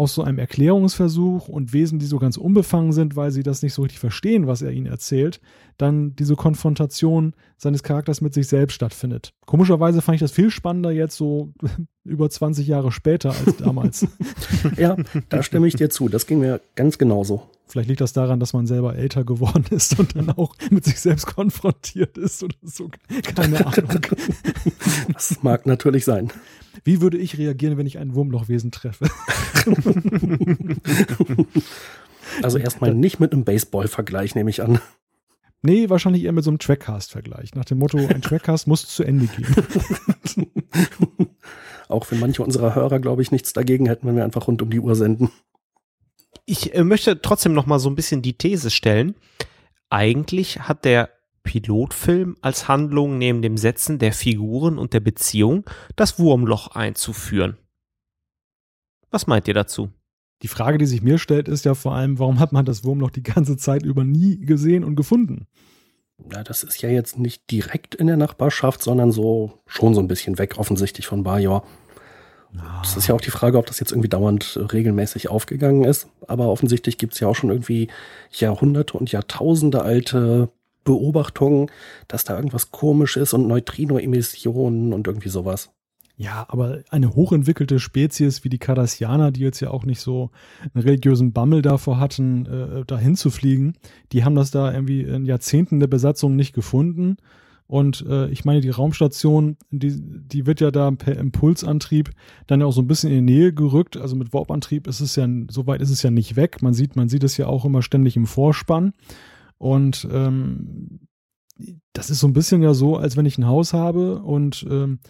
aus so einem Erklärungsversuch und Wesen, die so ganz unbefangen sind, weil sie das nicht so richtig verstehen, was er ihnen erzählt, dann diese Konfrontation seines Charakters mit sich selbst stattfindet. Komischerweise fand ich das viel spannender jetzt so (laughs) über 20 Jahre später als damals. (laughs) ja, da stimme ich dir zu. Das ging mir ganz genauso. Vielleicht liegt das daran, dass man selber älter geworden (laughs) ist und dann auch mit sich selbst konfrontiert ist oder so. Keine Ahnung. Das mag natürlich sein. Wie würde ich reagieren, wenn ich ein Wurmlochwesen treffe? (laughs) also erstmal nicht mit einem Baseball-Vergleich, nehme ich an. Nee, wahrscheinlich eher mit so einem Trackcast-Vergleich. Nach dem Motto, ein Trackcast muss zu Ende gehen. (laughs) Auch wenn manche unserer Hörer, glaube ich, nichts dagegen hätten, wenn wir einfach rund um die Uhr senden. Ich äh, möchte trotzdem noch mal so ein bisschen die These stellen. Eigentlich hat der Pilotfilm als Handlung neben dem Setzen der Figuren und der Beziehung das Wurmloch einzuführen. Was meint ihr dazu? Die Frage, die sich mir stellt, ist ja vor allem, warum hat man das Wurmloch die ganze Zeit über nie gesehen und gefunden? Ja, das ist ja jetzt nicht direkt in der Nachbarschaft, sondern so schon so ein bisschen weg, offensichtlich von Bajor. Ah. Das ist ja auch die Frage, ob das jetzt irgendwie dauernd regelmäßig aufgegangen ist. Aber offensichtlich gibt es ja auch schon irgendwie Jahrhunderte und Jahrtausende alte Beobachtungen, dass da irgendwas komisch ist und Neutrino-Emissionen und irgendwie sowas. Ja, aber eine hochentwickelte Spezies wie die Cardassianer, die jetzt ja auch nicht so einen religiösen Bammel davor hatten, äh, dahin zu fliegen, die haben das da irgendwie in Jahrzehnten der Besatzung nicht gefunden. Und äh, ich meine, die Raumstation, die, die wird ja da per Impulsantrieb dann ja auch so ein bisschen in die Nähe gerückt. Also mit Warp-Antrieb ist es ja, so weit ist es ja nicht weg. Man sieht, man sieht es ja auch immer ständig im Vorspann. Und ähm, das ist so ein bisschen ja so, als wenn ich ein Haus habe und ähm,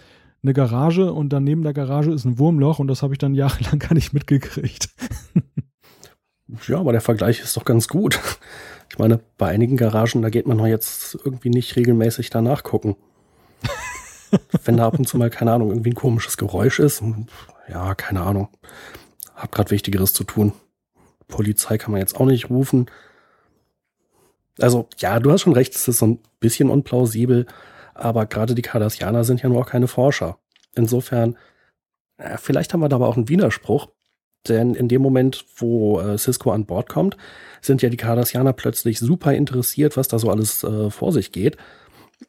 eine Garage und dann neben der Garage ist ein Wurmloch und das habe ich dann (laughs) jahrelang gar nicht mitgekriegt. ja, aber der Vergleich ist doch ganz gut. Ich meine, bei einigen Garagen, da geht man doch jetzt irgendwie nicht regelmäßig danach gucken. (laughs) Wenn da ab und zu mal, keine Ahnung, irgendwie ein komisches Geräusch ist, ja, keine Ahnung. Hab gerade Wichtigeres zu tun. Polizei kann man jetzt auch nicht rufen. Also, ja, du hast schon recht, es ist so ein bisschen unplausibel, aber gerade die Cardassianer sind ja nur auch keine Forscher. Insofern, ja, vielleicht haben wir da aber auch einen Widerspruch, denn in dem Moment, wo äh, Cisco an Bord kommt, sind ja die Cardassianer plötzlich super interessiert, was da so alles äh, vor sich geht.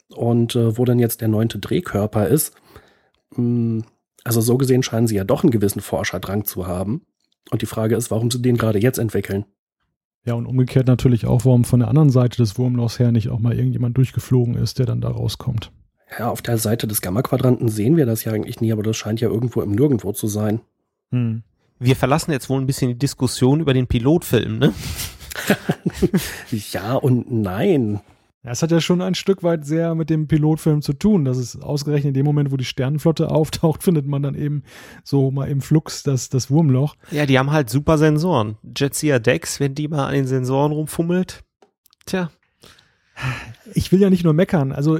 Und äh, wo dann jetzt der neunte Drehkörper ist, mh, hm, also so gesehen scheinen sie ja doch einen gewissen Forscherdrang zu haben. Und die Frage ist, warum sie den gerade jetzt entwickeln. Ja, und umgekehrt natürlich auch, warum von der anderen Seite des Wurmlochs her nicht auch mal irgendjemand durchgeflogen ist, der dann da rauskommt. Ja, auf der Seite des Gamma-Quadranten sehen wir das ja eigentlich nie, aber das scheint ja irgendwo im Nirgendwo zu sein. Hm. Wir verlassen jetzt wohl ein bisschen die Diskussion über den Pilotfilm, ne? (laughs) ja und nein. Ja, es hat ja schon ein Stück weit sehr mit dem Pilotfilm zu tun. Das ist ausgerechnet in dem Moment, wo die Sternenflotte (laughs) auftaucht, findet man dann eben so mal im Flux das, das Wurmloch. Ja, die haben halt super Sensoren. Jetsia Dex, wenn die mal an den Sensoren rumfummelt. Tja. Ich will ja nicht nur meckern, also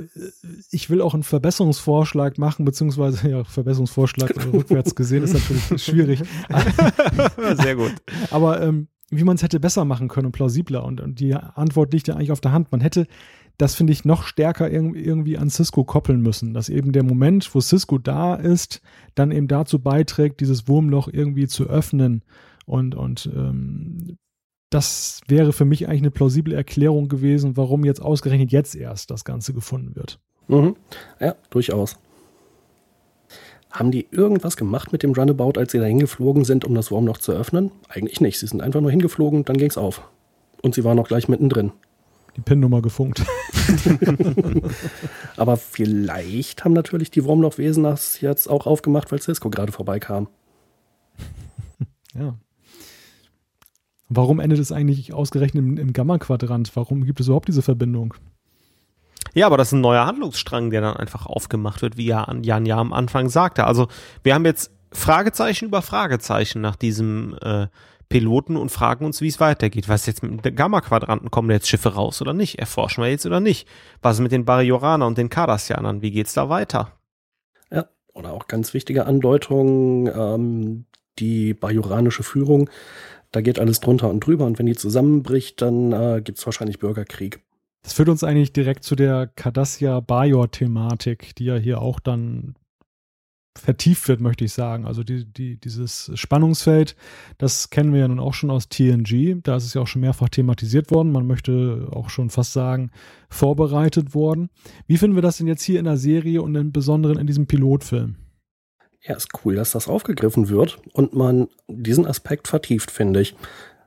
ich will auch einen Verbesserungsvorschlag machen, beziehungsweise ja, Verbesserungsvorschlag (laughs) rückwärts gesehen ist natürlich schwierig. (laughs) Sehr gut. Aber ähm, wie man es hätte besser machen können und plausibler. Und, und die Antwort liegt ja eigentlich auf der Hand. Man hätte das, finde ich, noch stärker irgendwie an Cisco koppeln müssen, dass eben der Moment, wo Cisco da ist, dann eben dazu beiträgt, dieses Wurmloch irgendwie zu öffnen. Und, und ähm, das wäre für mich eigentlich eine plausible Erklärung gewesen, warum jetzt ausgerechnet jetzt erst das Ganze gefunden wird. Mhm. Ja, durchaus. Haben die irgendwas gemacht mit dem Runabout, als sie da hingeflogen sind, um das Wurmloch zu öffnen? Eigentlich nicht. Sie sind einfach nur hingeflogen, dann ging's auf. Und sie waren auch gleich mittendrin. Die PIN-Nummer gefunkt. (laughs) Aber vielleicht haben natürlich die Wurmlochwesen das jetzt auch aufgemacht, weil Cisco gerade vorbeikam. (laughs) Ja. Warum endet es eigentlich ausgerechnet im, im Gamma-Quadrant? Warum gibt es überhaupt diese Verbindung? Ja, aber das ist ein neuer Handlungsstrang, der dann einfach aufgemacht wird, wie Jan ja am Anfang sagte. Also wir haben jetzt Fragezeichen über Fragezeichen nach diesem äh, Piloten und fragen uns, wie es weitergeht. Was jetzt mit den Gamma-Quadranten? Kommen jetzt Schiffe raus oder nicht? Erforschen wir jetzt oder nicht? Was ist mit den Barrioranern und den Cardassianern? Wie geht's da weiter? Ja, oder auch ganz wichtige Andeutung, ähm, die bajoranische Führung, da geht alles drunter und drüber und wenn die zusammenbricht, dann äh, gibt es wahrscheinlich Bürgerkrieg. Das führt uns eigentlich direkt zu der Cardassia-Bajor-Thematik, die ja hier auch dann vertieft wird, möchte ich sagen. Also die, die, dieses Spannungsfeld, das kennen wir ja nun auch schon aus TNG. Da ist es ja auch schon mehrfach thematisiert worden. Man möchte auch schon fast sagen, vorbereitet worden. Wie finden wir das denn jetzt hier in der Serie und im Besonderen in diesem Pilotfilm? Ja, ist cool, dass das aufgegriffen wird und man diesen Aspekt vertieft, finde ich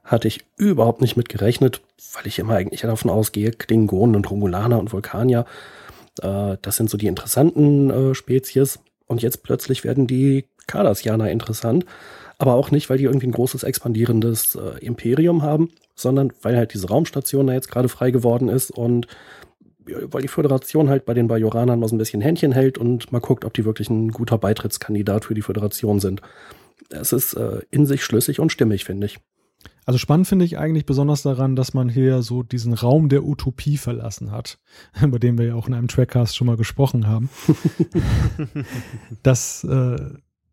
hatte ich überhaupt nicht mit gerechnet, weil ich immer eigentlich davon ausgehe, Klingonen und Romulaner und Vulkanier, äh, das sind so die interessanten äh, Spezies. Und jetzt plötzlich werden die Cardassianer interessant. Aber auch nicht, weil die irgendwie ein großes expandierendes äh, Imperium haben, sondern weil halt diese Raumstation da jetzt gerade frei geworden ist und weil die Föderation halt bei den Bajoranern mal so ein bisschen Händchen hält und mal guckt, ob die wirklich ein guter Beitrittskandidat für die Föderation sind. Es ist äh, in sich schlüssig und stimmig, finde ich. Also spannend finde ich eigentlich besonders daran, dass man hier so diesen Raum der Utopie verlassen hat, (laughs) über den wir ja auch in einem Trackcast schon mal gesprochen haben. (laughs) dass äh,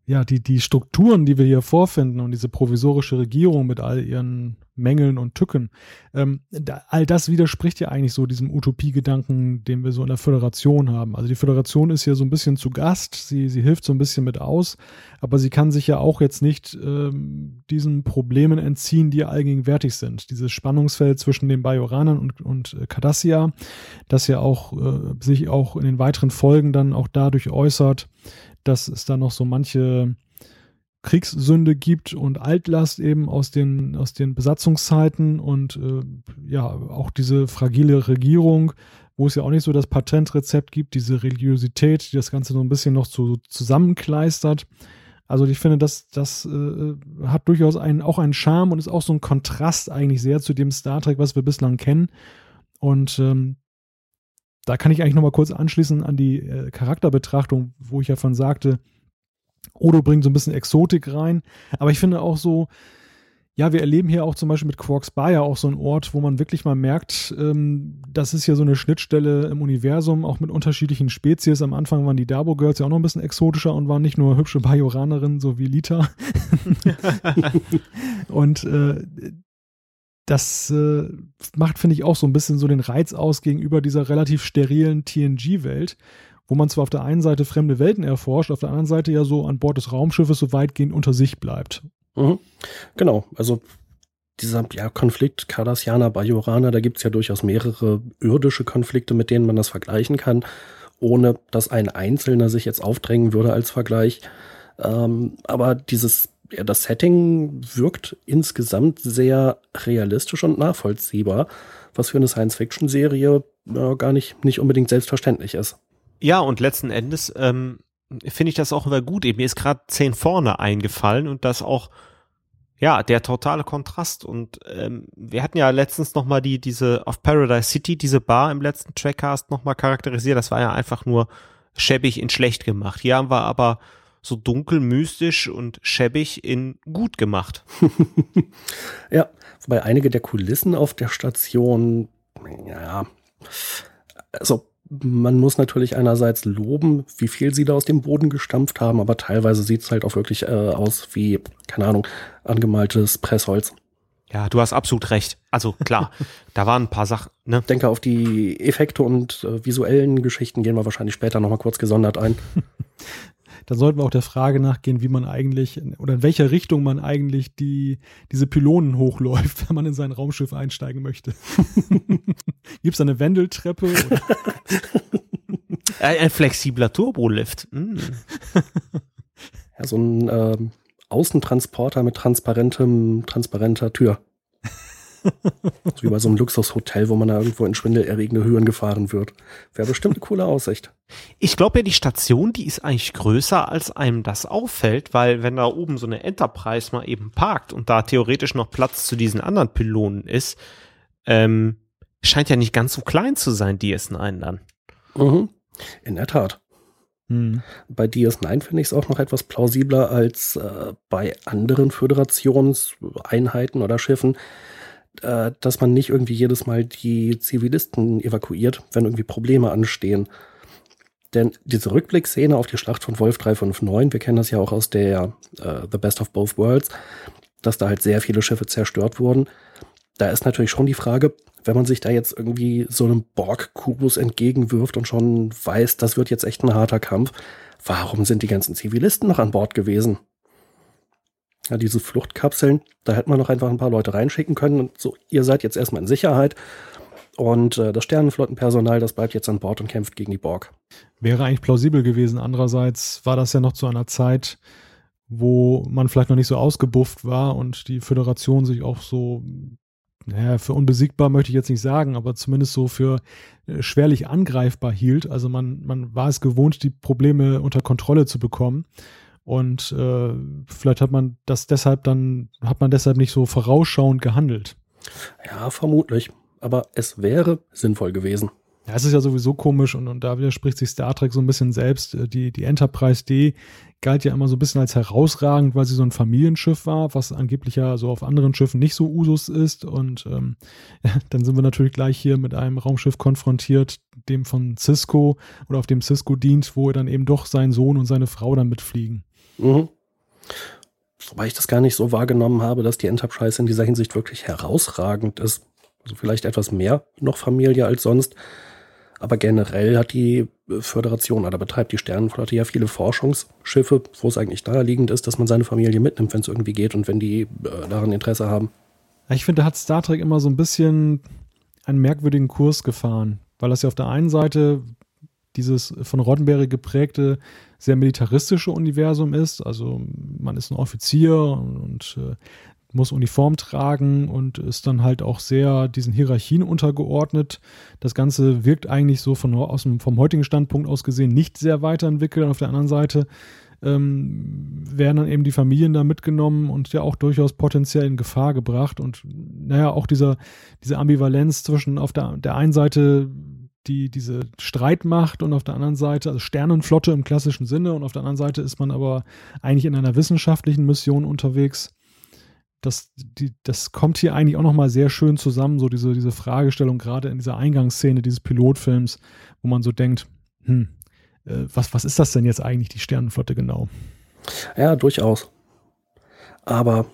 ja, die, die Strukturen, die wir hier vorfinden und diese provisorische Regierung mit all ihren Mängeln und Tücken, ähm, da, all das widerspricht ja eigentlich so diesem Utopiegedanken, den wir so in der Föderation haben. Also die Föderation ist hier so ein bisschen zu Gast, sie, sie hilft so ein bisschen mit aus, aber sie kann sich ja auch jetzt nicht ähm, diesen Problemen entziehen, die allgegenwärtig sind. Dieses Spannungsfeld zwischen den Bajoranern und, und äh, Cardassia, das ja auch äh, sich auch in den weiteren Folgen dann auch dadurch äußert, dass es da noch so manche Kriegssünde gibt und Altlast eben aus den, aus den Besatzungszeiten und äh, ja, auch diese fragile Regierung, wo es ja auch nicht so das Patentrezept gibt, diese Religiosität, die das Ganze so ein bisschen noch so zusammenkleistert. Also ich finde, das, das äh, hat durchaus einen, auch einen Charme und ist auch so ein Kontrast eigentlich sehr zu dem Star Trek, was wir bislang kennen. Und ähm, da kann ich eigentlich nochmal kurz anschließen an die äh, Charakterbetrachtung, wo ich ja von sagte, Odo bringt so ein bisschen Exotik rein. Aber ich finde auch so, ja, wir erleben hier auch zum Beispiel mit Quarks Bar ja auch so einen Ort, wo man wirklich mal merkt, ähm, das ist ja so eine Schnittstelle im Universum, auch mit unterschiedlichen Spezies. Am Anfang waren die Dabo Girls ja auch noch ein bisschen exotischer und waren nicht nur hübsche Bajoranerinnen, so wie Lita. (laughs) (laughs) und äh, das äh, macht, finde ich, auch so ein bisschen so den Reiz aus gegenüber dieser relativ sterilen TNG-Welt wo man zwar auf der einen Seite fremde Welten erforscht, auf der anderen Seite ja so an Bord des Raumschiffes so weitgehend unter sich bleibt. Mhm. Genau, also dieser ja, Konflikt Cardassianer, Bajoraner, da gibt es ja durchaus mehrere irdische Konflikte, mit denen man das vergleichen kann, ohne dass ein Einzelner sich jetzt aufdrängen würde als Vergleich. Ähm, aber dieses, das Setting wirkt insgesamt sehr realistisch und nachvollziehbar, was für eine Science-Fiction-Serie äh, gar nicht, nicht unbedingt selbstverständlich ist. Ja, und letzten Endes ähm, finde ich das auch immer gut. Mir ist gerade zehn vorne eingefallen und das auch ja, der totale Kontrast. Und ähm, wir hatten ja letztens nochmal die, diese auf Paradise City, diese Bar im letzten Trackcast nochmal charakterisiert. Das war ja einfach nur schäbig in schlecht gemacht. Hier haben wir aber so dunkel, mystisch und schäbig in gut gemacht. (laughs) ja, wobei einige der Kulissen auf der Station, ja, also man muss natürlich einerseits loben, wie viel sie da aus dem Boden gestampft haben, aber teilweise sieht es halt auch wirklich äh, aus wie, keine Ahnung, angemaltes Pressholz. Ja, du hast absolut recht. Also klar, (laughs) da waren ein paar Sachen. Ne? Ich denke, auf die Effekte und äh, visuellen Geschichten gehen wir wahrscheinlich später nochmal kurz gesondert ein. (laughs) da sollten wir auch der Frage nachgehen, wie man eigentlich oder in welcher Richtung man eigentlich die, diese Pylonen hochläuft, (laughs) wenn man in sein Raumschiff einsteigen möchte. (laughs) Gibt es eine Wendeltreppe? (laughs) ein, ein, flexibler Turbolift. Mm. Ja, so ein ähm, Außentransporter mit transparentem, transparenter Tür (laughs) so wie bei so einem Luxushotel, wo man da irgendwo in schwindelerregende Höhen gefahren wird. Wäre bestimmt eine coole Aussicht. Ich glaube ja, die Station, die ist eigentlich größer, als einem das auffällt, weil wenn da oben so eine Enterprise mal eben parkt und da theoretisch noch Platz zu diesen anderen Pylonen ist, ähm, scheint ja nicht ganz so klein zu sein, DS9 dann. Mhm. In der Tat. Mhm. Bei DS9 finde ich es auch noch etwas plausibler als äh, bei anderen Föderationseinheiten oder Schiffen, äh, dass man nicht irgendwie jedes Mal die Zivilisten evakuiert, wenn irgendwie Probleme anstehen. Denn diese Rückblickszene auf die Schlacht von Wolf 359, wir kennen das ja auch aus der äh, The Best of Both Worlds, dass da halt sehr viele Schiffe zerstört wurden. Da ist natürlich schon die Frage, wenn man sich da jetzt irgendwie so einem Borg-Kubus entgegenwirft und schon weiß, das wird jetzt echt ein harter Kampf, warum sind die ganzen Zivilisten noch an Bord gewesen? Ja, diese Fluchtkapseln, da hätte man noch einfach ein paar Leute reinschicken können und so, ihr seid jetzt erstmal in Sicherheit. Und äh, das Sternenflottenpersonal, das bleibt jetzt an Bord und kämpft gegen die Borg. Wäre eigentlich plausibel gewesen. Andererseits war das ja noch zu einer Zeit, wo man vielleicht noch nicht so ausgebufft war und die Föderation sich auch so, naja, für unbesiegbar möchte ich jetzt nicht sagen, aber zumindest so für äh, schwerlich angreifbar hielt. Also man, man war es gewohnt, die Probleme unter Kontrolle zu bekommen. Und äh, vielleicht hat man das deshalb dann, hat man deshalb nicht so vorausschauend gehandelt. Ja, vermutlich. Aber es wäre sinnvoll gewesen. Ja, es ist ja sowieso komisch und, und da widerspricht sich Star Trek so ein bisschen selbst. Äh, die, die Enterprise D galt ja immer so ein bisschen als herausragend, weil sie so ein Familienschiff war, was angeblich ja so auf anderen Schiffen nicht so Usus ist. Und ähm, (laughs) dann sind wir natürlich gleich hier mit einem Raumschiff konfrontiert, dem von Cisco oder auf dem Cisco dient, wo dann eben doch sein Sohn und seine Frau dann mitfliegen. Mhm. Wobei ich das gar nicht so wahrgenommen habe, dass die Enterprise in dieser Hinsicht wirklich herausragend ist. Also vielleicht etwas mehr noch Familie als sonst. Aber generell hat die Föderation oder betreibt die Sternenflotte ja viele Forschungsschiffe, wo es eigentlich naheliegend ist, dass man seine Familie mitnimmt, wenn es irgendwie geht und wenn die äh, daran Interesse haben. Ich finde, da hat Star Trek immer so ein bisschen einen merkwürdigen Kurs gefahren, weil das ja auf der einen Seite dieses von Roddenberry geprägte, sehr militaristische Universum ist. Also man ist ein Offizier und, äh, muss Uniform tragen und ist dann halt auch sehr diesen Hierarchien untergeordnet. Das Ganze wirkt eigentlich so von, aus dem, vom heutigen Standpunkt aus gesehen nicht sehr weiterentwickelt. Und auf der anderen Seite ähm, werden dann eben die Familien da mitgenommen und ja auch durchaus potenziell in Gefahr gebracht. Und naja, auch dieser, diese Ambivalenz zwischen auf der, der einen Seite die diese Streitmacht und auf der anderen Seite, also Sternenflotte im klassischen Sinne und auf der anderen Seite ist man aber eigentlich in einer wissenschaftlichen Mission unterwegs das, die, das kommt hier eigentlich auch nochmal sehr schön zusammen, so diese, diese Fragestellung, gerade in dieser Eingangsszene dieses Pilotfilms, wo man so denkt, hm, äh, was, was ist das denn jetzt eigentlich, die Sternenflotte genau? Ja, durchaus. Aber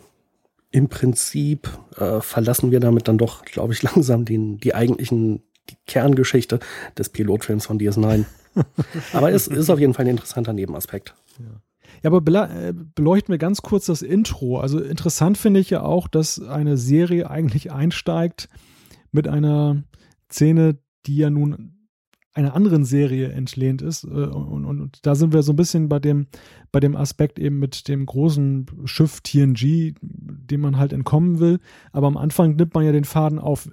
im Prinzip äh, verlassen wir damit dann doch, glaube ich, (laughs) langsam den, die eigentlichen, die Kerngeschichte des Pilotfilms von DS9. (laughs) Aber es ist auf jeden Fall ein interessanter Nebenaspekt. Ja. Ja, aber äh, beleuchten wir ganz kurz das Intro. Also interessant finde ich ja auch, dass eine Serie eigentlich einsteigt mit einer Szene, die ja nun einer anderen Serie entlehnt ist. Äh, und, und, und, da sind wir so ein bisschen bei dem, bei dem Aspekt eben mit dem großen Schiff TNG, dem man halt entkommen will. Aber am Anfang nimmt man ja den Faden auf.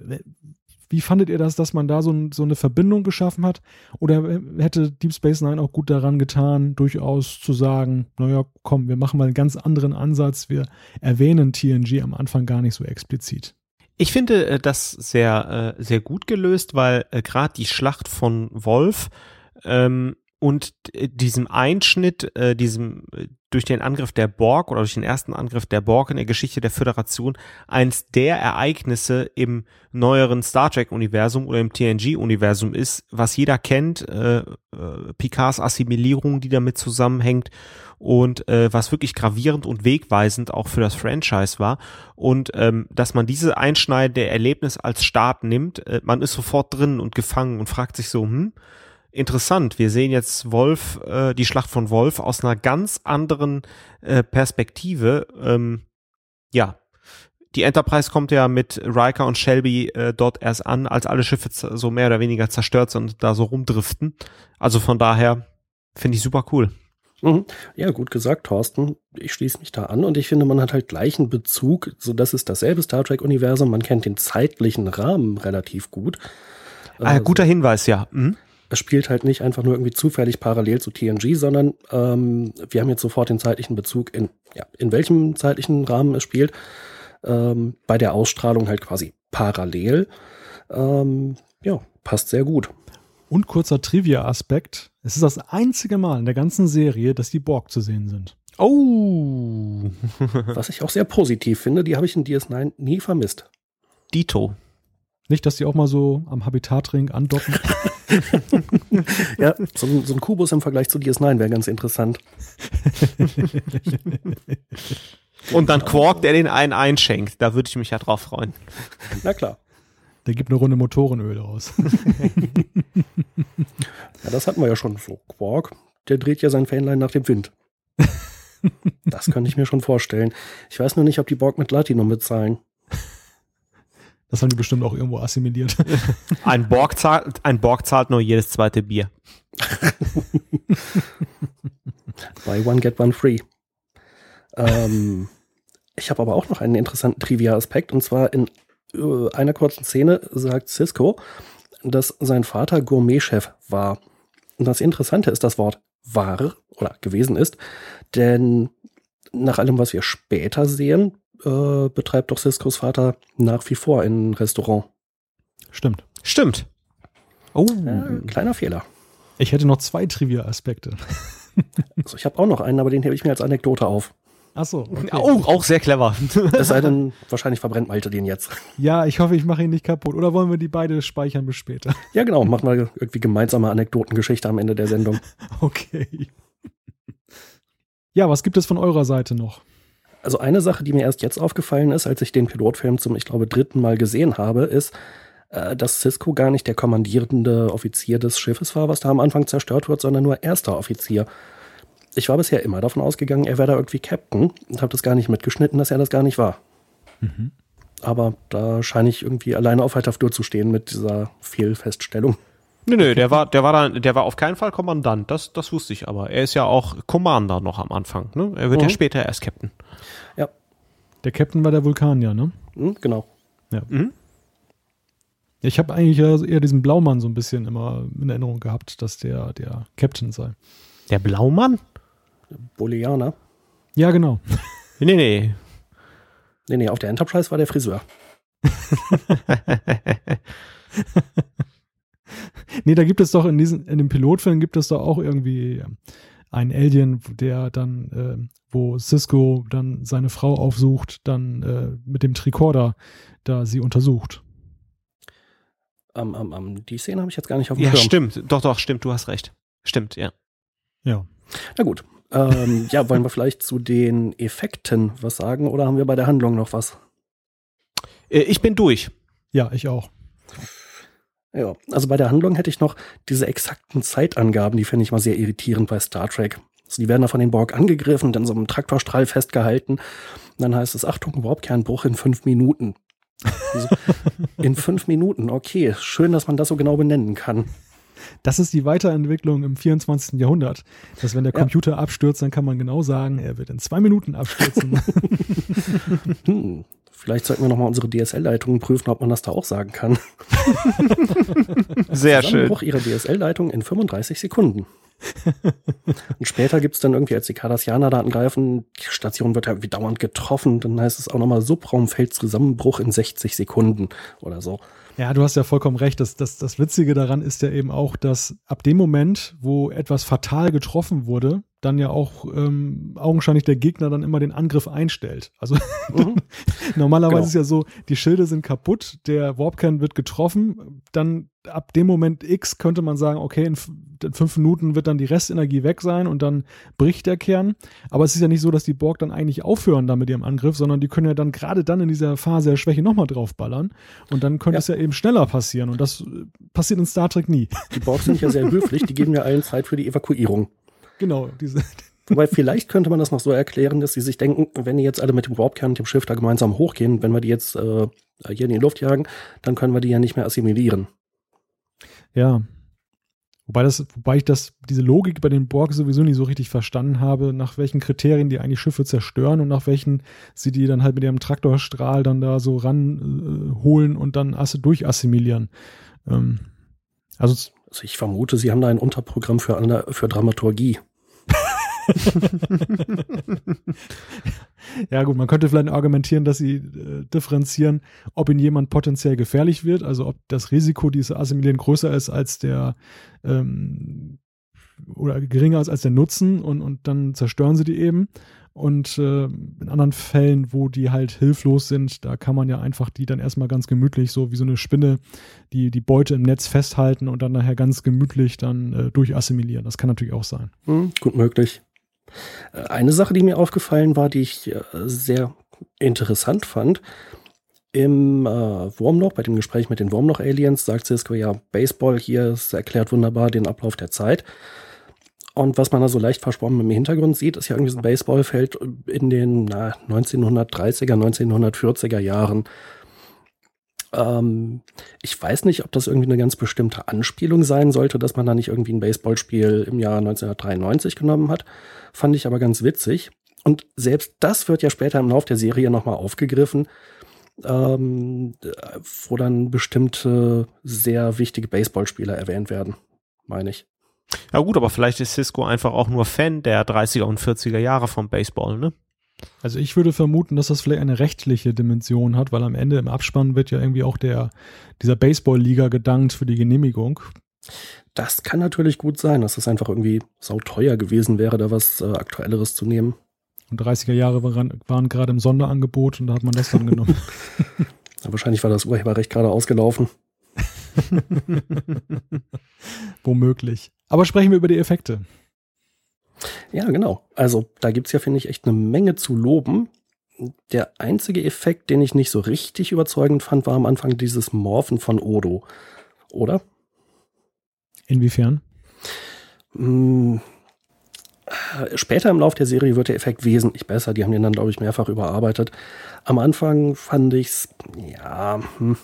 Wie fandet ihr das, dass man da so, so, eine Verbindung geschaffen hat? Oder hätte Deep Space Nine auch gut daran getan, durchaus zu sagen, naja, komm, wir machen mal einen ganz anderen Ansatz, wir erwähnen TNG am Anfang gar nicht so explizit? Ich finde äh, das sehr, äh, sehr gut gelöst, weil äh, gerade die Schlacht von Wolf ähm, und diesem Einschnitt, äh, diesem durch den Angriff der Borg oder durch den ersten Angriff der Borg in der Geschichte der Föderation eins der Ereignisse im neueren Star Trek Universum oder im TNG Universum ist, was jeder kennt, äh, äh, Picards Assimilierung, die damit zusammenhängt und äh, was wirklich gravierend und wegweisend auch für das Franchise war. Und ähm, dass man diese einschneidende Erlebnis als Start nimmt, äh, man ist sofort drin und gefangen und fragt sich so, hm, interessant. Wir sehen jetzt Wolf, äh, die Schlacht von Wolf aus einer ganz anderen äh, Perspektive. Ähm, ja, die Enterprise kommt ja mit Riker und Shelby äh, dort erst an, als alle Schiffe so mehr oder weniger zerstört sind und da so rumdriften. Also von daher finde ich super cool. Mhm. Ja, gut gesagt, Thorsten. Ich schließe mich da an und ich finde, man hat halt gleichen Bezug, so dass es dasselbe Star Trek Universum, man kennt den zeitlichen Rahmen relativ gut. Ah, guter Hinweis, ja. Mhm es spielt halt nicht einfach nur irgendwie zufällig parallel zu TNG, sondern ähm, wir haben jetzt sofort den zeitlichen Bezug in, ja, in welchem zeitlichen Rahmen es spielt. Ähm, bei der Ausstrahlung halt quasi parallel. Ähm, ja, passt sehr gut. Und kurzer Trivia-Aspekt. Es ist das einzige Mal in der ganzen Serie, dass die Borg zu sehen sind. Oh! (laughs) Was ich auch sehr positiv finde, die habe ich in DS9 nie vermisst. Dito. Nicht, dass die auch mal so am Habitatring andocken. (laughs) ja, so ein, so ein, Kubus im Vergleich zu DS9 wäre ganz interessant. Und dann Quark, der den einen einschenkt. Da würde ich mich ja drauf freuen. Na klar. Der gibt eine Runde Motorenöl aus. (laughs) ja, das hatten wir ja schon so. Quark, der dreht ja sein Fähnlein nach dem Wind. (laughs) Das könnte ich mir schon vorstellen. Ich weiß nur nicht, ob die Borg mit Latinum bezahlen. Das haben die bestimmt auch irgendwo assimiliert. (laughs) Ein Borg zahlt, ein Borg zahlt nur jedes zweite Bier. (laughs) Buy one, get one free. Ähm, ich habe aber auch noch einen interessanten Trivia-Aspekt. Und zwar in äh, einer kurzen Szene sagt Cisco, dass sein Vater Gourmet-Chef war. Und das Interessante ist das Wort war oder gewesen ist, denn nach allem, was wir später sehen, äh, betreibt doch Ciscos Vater nach wie vor ein Restaurant. Stimmt. Stimmt. Oh. Äh, kleiner Fehler. Ich hätte noch zwei Trivia-Aspekte. (laughs) also ich habe auch noch einen, aber den hebe ich mir als Anekdote auf. Achso. Okay. Oh, auch sehr clever. es sei denn, (laughs) wahrscheinlich verbrennt Malte den jetzt. Ja, ich hoffe, ich mache ihn nicht kaputt. Oder wollen wir die beide speichern bis später? (laughs) Ja, genau. Machen wir irgendwie gemeinsame Anekdotengeschichte am Ende der Sendung. Okay. Ja, was gibt es von eurer Seite noch? Also eine Sache, die mir erst jetzt aufgefallen ist, als ich den Pilotfilm zum, ich glaube, dritten Mal gesehen habe, ist, äh, dass Cisco gar nicht der kommandierende Offizier des Schiffes war, was da am Anfang zerstört wird, sondern nur erster Offizier. Ich war bisher immer davon ausgegangen, er wäre da irgendwie Captain und habe das gar nicht mitgeschnitten, dass er das gar nicht war. Mhm. Aber da scheine ich irgendwie alleine auf weiter Flur zu stehen mit dieser Fehlfeststellung. Nö, nö, der war, der war dann, der war auf keinen Fall Kommandant, das, das wusste ich aber. Er ist ja auch Commander noch am Anfang, ne? Er wird mhm. ja später erst Captain. Ja. Der Captain war der Vulkanier, ne? Mhm, genau. Ja. Mhm. Ich habe eigentlich eher diesen Blaumann so ein bisschen immer in Erinnerung gehabt, dass der der Captain sei. Der Blaumann? Bolianer. Ja, genau. (laughs) Nee, nee. Nee, nee, auf der Enterprise war der Friseur. (laughs) nee, da gibt es doch in diesem, in dem Pilotfilm gibt es doch auch irgendwie einen Alien, der dann, äh, wo Cisco dann seine Frau aufsucht, dann äh, mit dem Tricorder da sie untersucht. Um, um, um, die Szene habe ich jetzt gar nicht auf dem Ja, Schirm. stimmt. Doch, doch, stimmt. Du hast recht. Stimmt, ja. Ja. Na gut. Ähm, (laughs) ja, wollen wir vielleicht zu den Effekten was sagen oder haben wir bei der Handlung noch was? Äh, ich bin durch. Ja, ich auch. Ja, also bei der Handlung hätte ich noch diese exakten Zeitangaben, die finde ich mal sehr irritierend bei Star Trek. Also die werden da von den Borg angegriffen, dann so einem Traktorstrahl festgehalten. Und dann heißt es, Achtung, Warpkernbruch in fünf Minuten. Also, in (laughs) fünf Minuten, okay. Schön, dass man das so genau benennen kann. Das ist die Weiterentwicklung im 24. Jahrhundert. Dass wenn der Computer ja. abstürzt, dann kann man genau sagen, er wird in zwei Minuten abstürzen. (laughs) (laughs) hm, Vielleicht sollten wir nochmal unsere DSL-Leitungen prüfen, ob man das da auch sagen kann. (laughs) Sehr schön. Bruch ihrer DSL-Leitung in 35 Sekunden. Und später gibt es dann irgendwie, als die Cardassianer da angreifen, die Station wird ja irgendwie dauernd getroffen, dann heißt es auch nochmal Subraumfeldzusammenbruch in 60 Sekunden oder so. Ja, du hast ja vollkommen recht. Das, das, das Witzige daran ist ja eben auch, dass ab dem Moment, wo etwas fatal getroffen wurde, dann ja auch ähm, augenscheinlich der Gegner dann immer den Angriff einstellt. Also (laughs) mhm. normalerweise genau. ist ja so, die Schilde sind kaputt, der Warpkern wird getroffen, dann ab dem Moment X könnte man sagen, okay, in, in, fünf Minuten wird dann die Restenergie weg sein und dann bricht der Kern. Aber es ist ja nicht so, dass die Borg dann eigentlich aufhören dann mit ihrem Angriff, sondern die können ja dann gerade dann in dieser Phase der Schwäche nochmal draufballern und dann könnte ja. es ja eben schneller passieren und das äh, passiert in Star Trek nie. Die Borg sind ja sehr (laughs) höflich, die geben ja allen Zeit für die Evakuierung. Genau, diese. Wobei vielleicht könnte man das noch so erklären, dass sie sich denken, wenn die jetzt alle mit dem Warpkern und dem Schiff da gemeinsam hochgehen, wenn wir die jetzt äh, hier in die Luft jagen, dann können wir die ja nicht mehr assimilieren. Ja. Wobei das, wobei ich das, diese Logik bei den Borg sowieso nicht so richtig verstanden habe, nach welchen Kriterien die eigentlich Schiffe zerstören und nach welchen sie die dann halt mit ihrem Traktorstrahl dann da so ranholen äh, und dann asse durchassimilieren. Ähm, also, also ich vermute, sie haben da ein Unterprogramm für, für Dramaturgie. (laughs) ja gut, man könnte vielleicht argumentieren, dass sie äh, differenzieren, ob ihnen jemand potenziell gefährlich wird, also ob das Risiko diese Assimilieren größer ist als der ähm, oder geringer ist als der Nutzen und, und dann zerstören sie die eben. Und äh, in anderen Fällen, wo die halt hilflos sind, da kann man ja einfach die dann erstmal ganz gemütlich, so wie so eine Spinne, die, die Beute im Netz festhalten und dann nachher ganz gemütlich dann äh, durchassimilieren. Das kann natürlich auch sein. Hm, gut möglich. Äh, eine Sache, die mir aufgefallen war, die ich äh, sehr interessant fand, im äh, Wurmloch, bei dem Gespräch mit den Wurmloch-Aliens, sagt Cisco ja, Baseball hier, es erklärt wunderbar den Ablauf der Zeit. Und was man da so leicht verschwommen im Hintergrund sieht, ist ja irgendwie so ein Baseballfeld in den na, 1930er, 1940er Jahren. Ähm, ich weiß nicht, ob das irgendwie eine ganz bestimmte Anspielung sein sollte, dass man da nicht irgendwie ein Baseballspiel im Jahr 1993 genommen hat. Fand ich aber ganz witzig. Und selbst das wird ja später im Lauf der Serie nochmal aufgegriffen, ähm, wo dann bestimmte sehr wichtige Baseballspieler erwähnt werden, meine ich. Ja gut, aber vielleicht ist Cisco einfach auch nur Fan der 30er und 40er Jahre vom Baseball, ne? Also ich würde vermuten, dass das vielleicht eine rechtliche Dimension hat, weil am Ende im Abspann wird ja irgendwie auch der, dieser Baseball-Liga gedankt für die Genehmigung. Das kann natürlich gut sein, dass es einfach irgendwie sauteuer gewesen wäre, da was äh, Aktuelleres zu nehmen. Und 30er Jahre waren, waren gerade im Sonderangebot und da hat man das dann genommen. (laughs) ja, wahrscheinlich war das Urheberrecht gerade ausgelaufen. (laughs) Womöglich. Aber sprechen wir über die Effekte. Ja, genau. Also da gibt es ja, finde ich, echt eine Menge zu loben. Der einzige Effekt, den ich nicht so richtig überzeugend fand, war am Anfang dieses Morphen von Odo. Oder? Inwiefern? Hm, später im Lauf der Serie wird der Effekt wesentlich besser. Die haben den dann, glaube ich, mehrfach überarbeitet. Am Anfang fand ich es, ja, hm,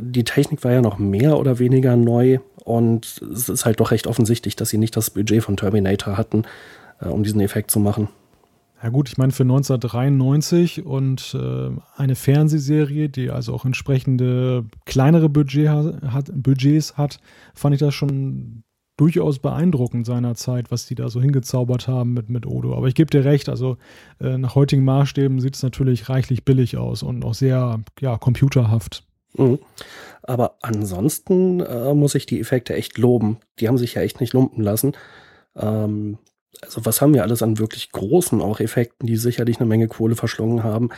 die Technik war ja noch mehr oder weniger neu und es ist halt doch recht offensichtlich, dass sie nicht das Budget von Terminator hatten, äh, um diesen Effekt zu machen. Ja gut, ich meine für 1993 und äh, eine Fernsehserie, die also auch entsprechende kleinere Budget hat, Budgets hat, fand ich das schon durchaus beeindruckend seinerzeit, was die da so hingezaubert haben mit, mit Odo. Aber ich gebe dir recht, also äh, nach heutigen Maßstäben sieht es natürlich reichlich billig aus und auch sehr ja, computerhaft. Mhm. Aber ansonsten äh, muss ich die Effekte echt loben. Die haben sich ja echt nicht lumpen lassen. Ähm, also was haben wir alles an wirklich großen auch Effekten, die sicherlich eine Menge Kohle verschlungen haben?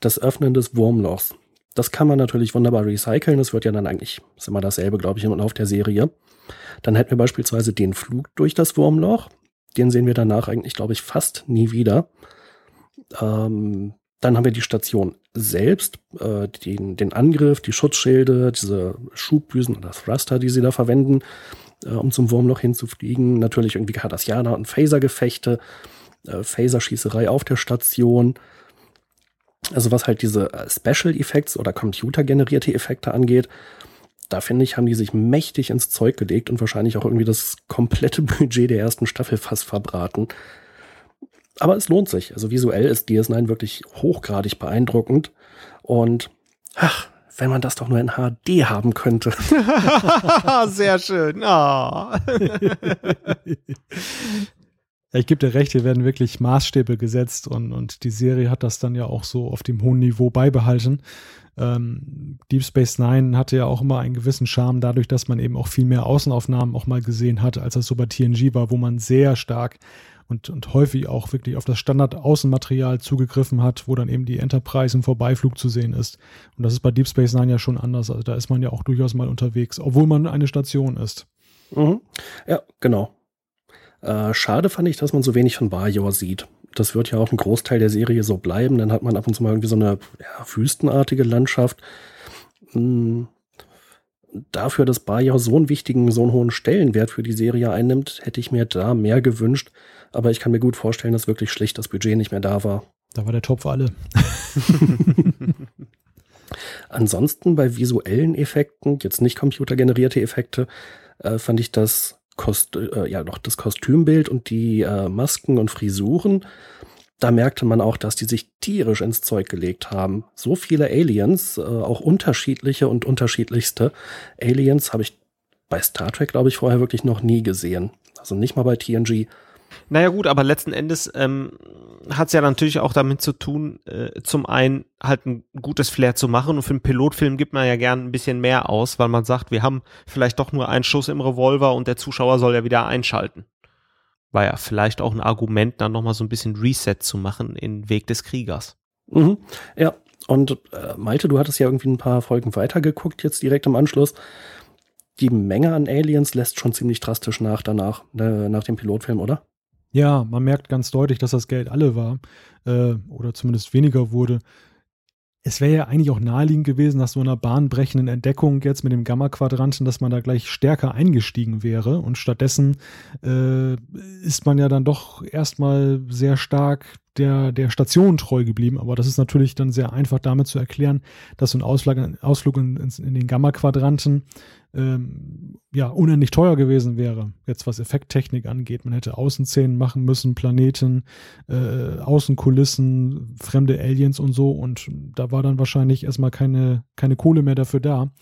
Das Öffnen des Wurmlochs. Das kann man natürlich wunderbar recyceln. Das wird ja dann eigentlich, ist immer dasselbe, glaube ich, im Lauf der Serie. Dann hätten wir beispielsweise den Flug durch das Wurmloch. Den sehen wir danach eigentlich, glaube ich, fast nie wieder. Ähm, dann haben wir die Station selbst, äh, den, den Angriff, die Schutzschilde, diese Schubdüsen oder Thruster, die sie da verwenden, äh, um zum Wurmloch hinzufliegen. Natürlich irgendwie Cardassianer und Phaser-Gefechte, äh, Phaser-Schießerei auf der Station. Also was halt diese äh, Special Effects oder computergenerierte Effekte angeht, da finde ich, haben die sich mächtig ins Zeug gelegt und wahrscheinlich auch irgendwie das komplette (laughs) Budget der ersten Staffel fast verbraten. Aber es lohnt sich. Also visuell ist DS9 wirklich hochgradig beeindruckend. Und ach, wenn man das doch nur in HD haben könnte. (laughs) Sehr schön. Oh. ich gebe dir recht, hier werden wirklich Maßstäbe gesetzt und, und die Serie hat das dann ja auch so auf dem hohen Niveau beibehalten. Ähm, Deep Space Nine hatte ja auch immer einen gewissen Charme dadurch, dass man eben auch viel mehr Außenaufnahmen auch mal gesehen hat, als das so bei TNG war, wo man sehr stark und, und häufig auch wirklich auf das Standard-Außenmaterial zugegriffen hat, wo dann eben die Enterprise im Vorbeiflug zu sehen ist. Und das ist bei Deep Space Nine ja schon anders. Also da ist man ja auch durchaus mal unterwegs, obwohl man eine Station ist. Mhm. Ja, genau. Äh, schade fand ich, dass man so wenig von Bajor sieht. Das wird ja auch ein Großteil der Serie so bleiben. Dann hat man ab und zu mal irgendwie so eine ja, wüstenartige Landschaft. Hm, dafür, dass Bajor so einen wichtigen, so einen hohen Stellenwert für die Serie einnimmt, hätte ich mir da mehr gewünscht. Aber ich kann mir gut vorstellen, dass wirklich schlicht das Budget nicht mehr da war. Da war der Topf alle. (laughs) Ansonsten bei visuellen Effekten, jetzt nicht computergenerierte Effekte, äh, fand ich das, Kost äh, ja, doch das Kostümbild und die äh, Masken und Frisuren. Da merkte man auch, dass die sich tierisch ins Zeug gelegt haben. So viele Aliens, äh, auch unterschiedliche und unterschiedlichste Aliens habe ich bei Star Trek, glaube ich, vorher wirklich noch nie gesehen. Also nicht mal bei TNG. Naja gut, aber letzten Endes ähm, hat es ja natürlich auch damit zu tun, äh, zum einen halt ein gutes Flair zu machen und für einen Pilotfilm gibt man ja gern ein bisschen mehr aus, weil man sagt, wir haben vielleicht doch nur einen Schuss im Revolver und der Zuschauer soll ja wieder einschalten. War ja vielleicht auch ein Argument, dann nochmal so ein bisschen Reset zu machen in Weg des Kriegers. Mhm. Ja, und äh, Malte, du hattest ja irgendwie ein paar Folgen weitergeguckt, jetzt direkt im Anschluss. Die Menge an Aliens lässt schon ziemlich drastisch nach danach, äh, nach dem Pilotfilm, oder? Ja, man merkt ganz deutlich, dass das Geld alle war äh, oder zumindest weniger wurde. Es wäre ja eigentlich auch naheliegend gewesen, nach so einer bahnbrechenden Entdeckung jetzt mit dem Gamma-Quadranten, dass man da gleich stärker eingestiegen wäre. Und stattdessen äh, ist man ja dann doch erstmal sehr stark der, der Station treu geblieben. Aber das ist natürlich dann sehr einfach damit zu erklären, dass so ein Ausflug, Ausflug in, in den Gamma-Quadranten ähm, ja, unendlich teuer gewesen wäre, jetzt was Effekttechnik angeht. Man hätte Außenszenen machen müssen, Planeten, äh, Außenkulissen, fremde Aliens und so. Und da war dann wahrscheinlich erstmal keine, keine Kohle mehr dafür da.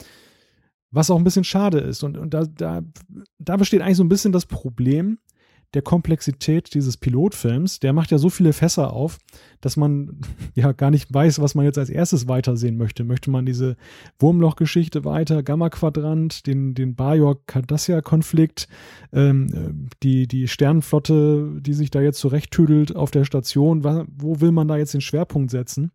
Was auch ein bisschen schade ist. Und, und da, da, da besteht eigentlich so ein bisschen das Problem, der Komplexität dieses Pilotfilms, der macht ja so viele Fässer auf, dass man (laughs) ja gar nicht weiß, was man jetzt als erstes weitersehen möchte. Möchte man diese Wurmloch-Geschichte weiter, Gamma-Quadrant, den, den Bajor-Cardassia-Konflikt, ähm, die, die Sternenflotte, die sich da jetzt zurechttüdelt auf der Station, wo will man da jetzt den Schwerpunkt setzen?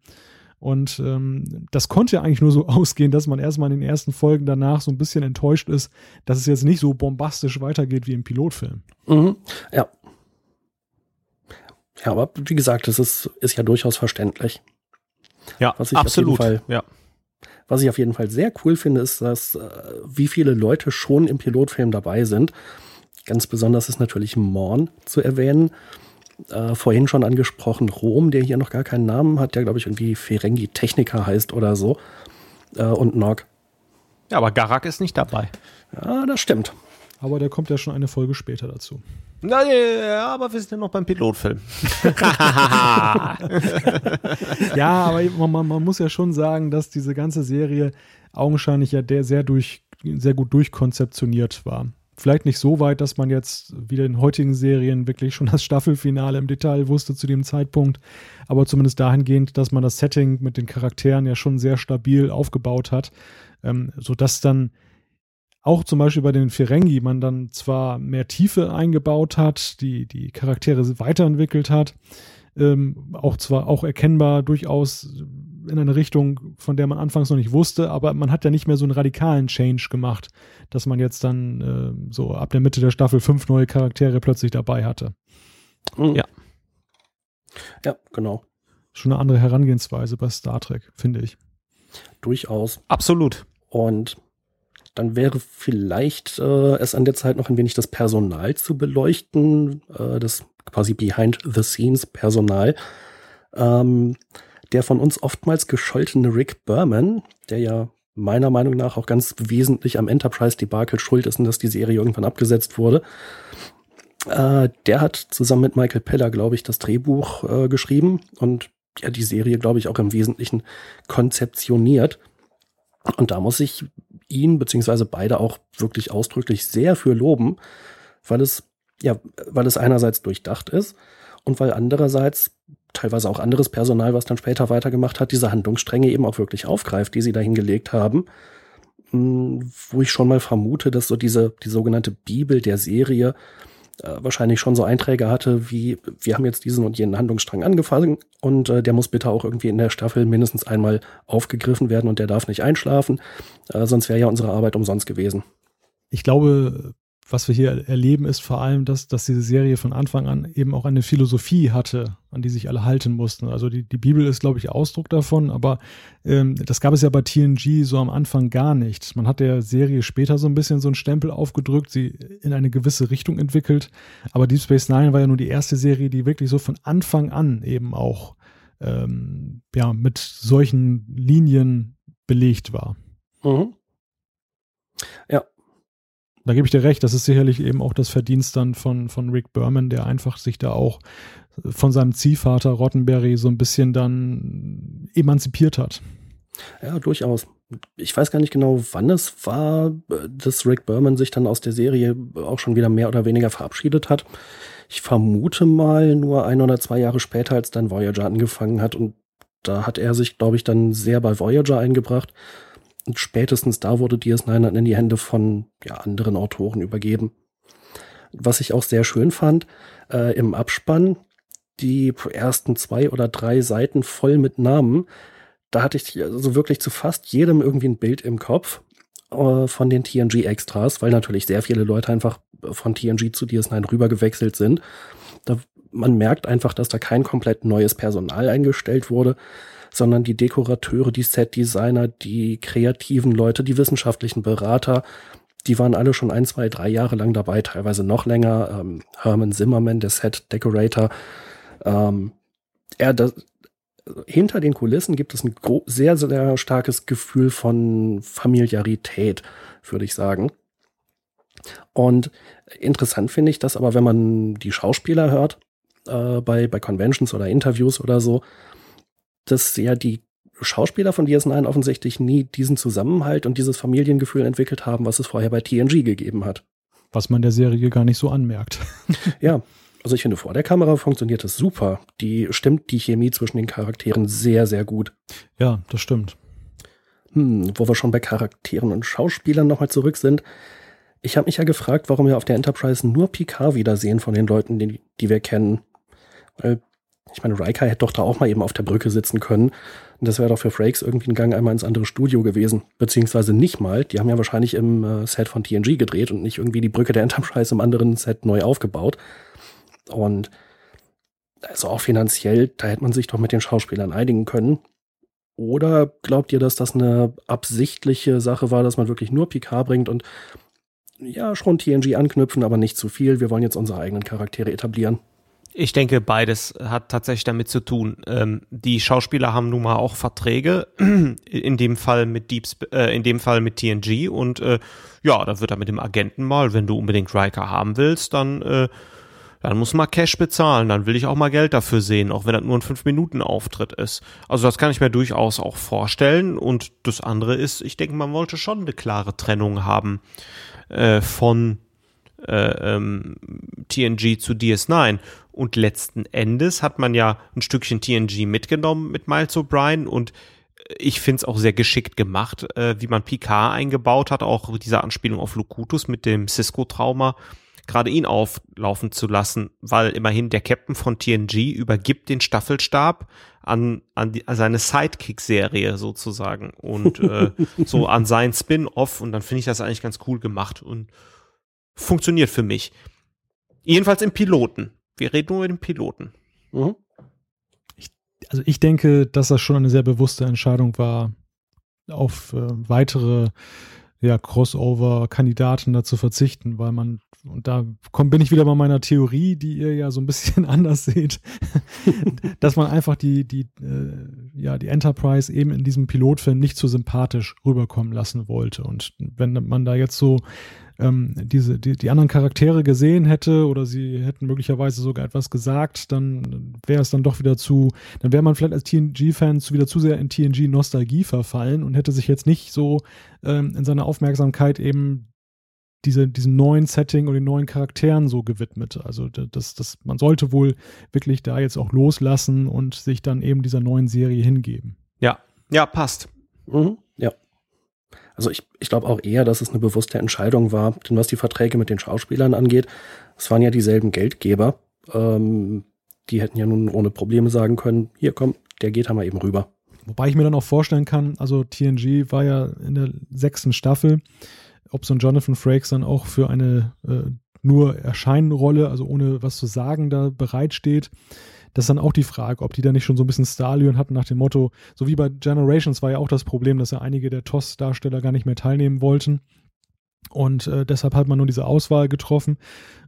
Und ähm, das konnte ja eigentlich nur so (laughs) ausgehen, dass man erstmal in den ersten Folgen danach so ein bisschen enttäuscht ist, dass es jetzt nicht so bombastisch weitergeht wie im Pilotfilm. Mhm. Ja. Ja, aber wie gesagt, das ist, ist ja durchaus verständlich. Ja, was ich absolut. Auf jeden Fall, ja. Was ich auf jeden Fall sehr cool finde, ist, dass äh, wie viele Leute schon im Pilotfilm dabei sind. Ganz besonders ist natürlich Morn zu erwähnen äh, vorhin schon angesprochen, Rom, der hier noch gar keinen Namen hat, der glaube ich irgendwie Ferengi Techniker heißt oder so. Äh, und Nog. Ja, aber Garak ist nicht dabei. Ja, das stimmt. Aber der kommt ja schon eine Folge später dazu. Na, ja, aber wir sind ja noch beim Pilotfilm. (laughs) ja, aber man, man, muss ja schon sagen, dass diese ganze Serie augenscheinlich ja der sehr durch, sehr gut durchkonzeptioniert war. Vielleicht nicht so weit, dass man jetzt wie in heutigen Serien wirklich schon das Staffelfinale im Detail wusste zu dem Zeitpunkt, aber zumindest dahingehend, dass man das Setting mit den Charakteren ja schon sehr stabil aufgebaut hat, ähm, sodass dann auch zum Beispiel bei den Ferengi man dann zwar mehr Tiefe eingebaut hat, die, die Charaktere weiterentwickelt hat, ähm, auch zwar auch erkennbar durchaus in eine Richtung, von der man anfangs noch nicht wusste, aber man hat ja nicht mehr so einen radikalen Change gemacht, dass man jetzt dann äh, so ab der Mitte der Staffel fünf neue Charaktere plötzlich dabei hatte. Mhm. Ja. Ja, genau. Schon eine andere Herangehensweise bei Star Trek, finde ich. Durchaus. Absolut. Und dann wäre vielleicht äh, es an der Zeit noch ein wenig das Personal zu beleuchten, äh, das quasi Behind-the-Scenes-Personal. Ähm, der von uns oftmals gescholtene Rick Berman, der ja meiner Meinung nach auch ganz wesentlich am Enterprise-Debakel schuld ist und dass die Serie irgendwann abgesetzt wurde, äh, der hat zusammen mit Michael Peller, glaube ich, das Drehbuch äh, geschrieben und ja, die Serie, glaube ich, auch im Wesentlichen konzeptioniert. Und da muss ich ihn beziehungsweise beide auch wirklich ausdrücklich sehr für loben, weil es ja, weil es einerseits durchdacht ist und weil andererseits teilweise auch anderes Personal, was dann später weitergemacht hat, diese Handlungsstränge eben auch wirklich aufgreift, die sie dahin gelegt haben. Hm, wo ich schon mal vermute, dass so diese, die sogenannte Bibel der Serie wahrscheinlich schon so Einträge hatte, wie wir haben jetzt diesen und jenen Handlungsstrang angefangen und äh, der muss bitte auch irgendwie in der Staffel mindestens einmal aufgegriffen werden und der darf nicht einschlafen, äh, sonst wäre ja unsere Arbeit umsonst gewesen. Ich glaube, was wir hier erleben, ist vor allem, dass, dass diese Serie von Anfang an eben auch eine Philosophie hatte, an die sich alle halten mussten. Also die, die Bibel ist, glaube ich, Ausdruck davon, aber ähm, das gab es ja bei TNG so am Anfang gar nicht. Man hat der Serie später so ein bisschen so einen Stempel aufgedrückt, sie in eine gewisse Richtung entwickelt, aber Deep Space Nine war ja nur die erste Serie, die wirklich so von Anfang an eben auch ähm, ja, mit solchen Linien belegt war. Mhm. Ja, da gebe ich dir recht, das ist sicherlich eben auch das Verdienst dann von, von Rick Berman, der einfach sich da auch von seinem Ziehvater Rottenberry so ein bisschen dann emanzipiert hat. Ja, durchaus. Ich weiß gar nicht genau, wann es war, dass Rick Berman sich dann aus der Serie auch schon wieder mehr oder weniger verabschiedet hat. Ich vermute mal nur ein oder zwei Jahre später, als dann Voyager angefangen hat. Und da hat er sich, glaube ich, dann sehr bei Voyager eingebracht und spätestens da wurde DS9 dann in die Hände von ja, anderen Autoren übergeben. Was ich auch sehr schön fand, äh, im Abspann, die ersten zwei oder drei Seiten voll mit Namen, da hatte ich so also wirklich zu fast jedem irgendwie ein Bild im Kopf äh, von den TNG-Extras, weil natürlich sehr viele Leute einfach von TNG zu DS9 rübergewechselt sind. Da, man merkt einfach, dass da kein komplett neues Personal eingestellt wurde, sondern die Dekorateure, die Setdesigner, die kreativen Leute, die wissenschaftlichen Berater, die waren alle schon ein, zwei, drei Jahre lang dabei, teilweise noch länger. Ähm, Herman Zimmerman, der Set Decorator. Ähm, er, hinter den Kulissen gibt es ein sehr, sehr starkes Gefühl von Familiarität, würde ich sagen. Und interessant finde ich das aber, wenn man die Schauspieler hört, äh, bei, bei Conventions oder Interviews oder so, dass ja die Schauspieler von DS9 offensichtlich nie diesen Zusammenhalt und dieses Familiengefühl entwickelt haben, was es vorher bei TNG gegeben hat. Was man der Serie gar nicht so anmerkt. (laughs) ja, also ich finde, vor der Kamera funktioniert es super. Die stimmt die Chemie zwischen den Charakteren sehr, sehr gut. Ja, das stimmt. Hm, wo wir schon bei Charakteren und Schauspielern nochmal zurück sind. Ich habe mich ja gefragt, warum wir auf der Enterprise nur Picard wiedersehen von den Leuten, die, die wir kennen. Weil ich meine, Riker hätte doch da auch mal eben auf der Brücke sitzen können. Und das wäre doch für Frakes irgendwie ein Gang einmal ins andere Studio gewesen. Beziehungsweise nicht mal. Die haben ja wahrscheinlich im äh, Set von TNG gedreht und nicht irgendwie die Brücke der Enterprise im anderen Set neu aufgebaut. Und also auch finanziell, da hätte man sich doch mit den Schauspielern einigen können. Oder glaubt ihr, dass das eine absichtliche Sache war, dass man wirklich nur Picard bringt und ja, schon TNG anknüpfen, aber nicht zu viel. Wir wollen jetzt unsere eigenen Charaktere etablieren. Ich denke, beides hat tatsächlich damit zu tun. Ähm, die Schauspieler haben nun mal auch Verträge, (clears throat) in dem Fall mit Deep, äh, in dem Fall mit TNG und äh, ja, da wird er mit dem Agenten mal, wenn du unbedingt Riker haben willst, dann äh, dann muss man Cash bezahlen, dann will ich auch mal Geld dafür sehen, auch wenn das nur ein 5-Minuten-Auftritt ist. Also das kann ich mir durchaus auch vorstellen. Und das andere ist, ich denke, man wollte schon eine klare Trennung haben äh, von äh, ähm, TNG zu DS9. Und letzten Endes hat man ja ein Stückchen TNG mitgenommen mit Miles O'Brien. Und ich finde es auch sehr geschickt gemacht, äh, wie man Picard eingebaut hat, auch diese Anspielung auf Locutus mit dem Cisco-Trauma, gerade ihn auflaufen zu lassen, weil immerhin der Captain von TNG übergibt den Staffelstab an, an, die, an seine Sidekick-Serie sozusagen. Und äh, (laughs) so an sein Spin-off. Und dann finde ich das eigentlich ganz cool gemacht. Und funktioniert für mich. Jedenfalls im Piloten. Wir reden nur mit dem Piloten. Mhm. Ich, also ich denke, dass das schon eine sehr bewusste Entscheidung war, auf äh, weitere ja, Crossover-Kandidaten da zu verzichten, weil man, und da komm, bin ich wieder bei meiner Theorie, die ihr ja so ein bisschen (laughs) anders seht, (laughs) dass man einfach die, die, äh, ja, die Enterprise eben in diesem Pilotfilm nicht so sympathisch rüberkommen lassen wollte. Und wenn man da jetzt so ähm, diese, die, die anderen Charaktere gesehen hätte oder sie hätten möglicherweise sogar etwas gesagt, dann wäre es dann doch wieder zu, dann wäre man vielleicht als TNG-Fans wieder zu sehr in TNG-Nostalgie verfallen und hätte sich jetzt nicht so ähm, in seiner Aufmerksamkeit eben diese, diesem neuen Setting und den neuen Charakteren so gewidmet. Also das, das, man sollte wohl wirklich da jetzt auch loslassen und sich dann eben dieser neuen Serie hingeben. Ja, ja, passt. Mhm. Also ich, ich glaube auch eher, dass es eine bewusste Entscheidung war, denn was die Verträge mit den Schauspielern angeht, es waren ja dieselben Geldgeber. Ähm, die hätten ja nun ohne Probleme sagen können, hier komm, der geht einmal eben rüber. Wobei ich mir dann auch vorstellen kann, also TNG war ja in der sechsten Staffel, ob so ein Jonathan Frakes dann auch für eine äh, nur Erscheinenrolle, also ohne was zu sagen, da bereitsteht. Das ist dann auch die Frage, ob die da nicht schon so ein bisschen Starlion hatten nach dem Motto, so wie bei Generations war ja auch das Problem, dass ja einige der TOS-Darsteller gar nicht mehr teilnehmen wollten. Und äh, deshalb hat man nur diese Auswahl getroffen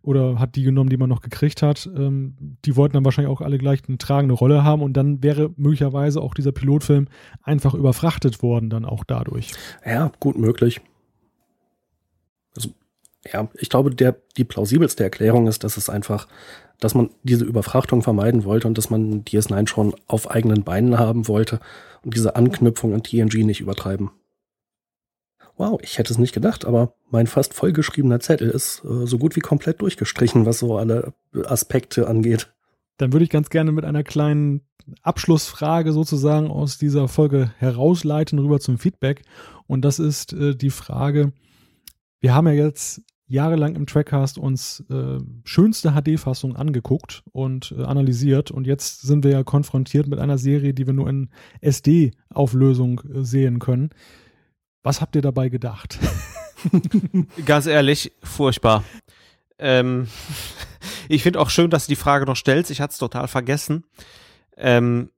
oder hat die genommen, die man noch gekriegt hat. Ähm, die wollten dann wahrscheinlich auch alle gleich eine tragende Rolle haben und dann wäre möglicherweise auch dieser Pilotfilm einfach überfrachtet worden, dann auch dadurch. Ja, gut möglich. Also, ja, ich glaube, der, die plausibelste Erklärung ist, dass es einfach dass man diese Überfrachtung vermeiden wollte und dass man DS9 schon auf eigenen Beinen haben wollte und diese Anknüpfung an TNG nicht übertreiben. Wow, ich hätte es nicht gedacht, aber mein fast vollgeschriebener Zettel ist äh, so gut wie komplett durchgestrichen, was so alle Aspekte angeht. Dann würde ich ganz gerne mit einer kleinen Abschlussfrage sozusagen aus dieser Folge herausleiten rüber zum Feedback. Und das ist äh, die Frage, wir haben ja jetzt jahrelang im Trackcast uns äh, schönste HD-Fassung angeguckt und äh, analysiert und jetzt sind wir ja konfrontiert mit einer Serie, die wir nur in SD-Auflösung äh, sehen können. Was habt ihr dabei gedacht? (laughs) Ganz ehrlich, furchtbar. Ähm, (laughs) ich finde auch schön, dass du die Frage noch stellst. Ich hatte es total vergessen. Ähm,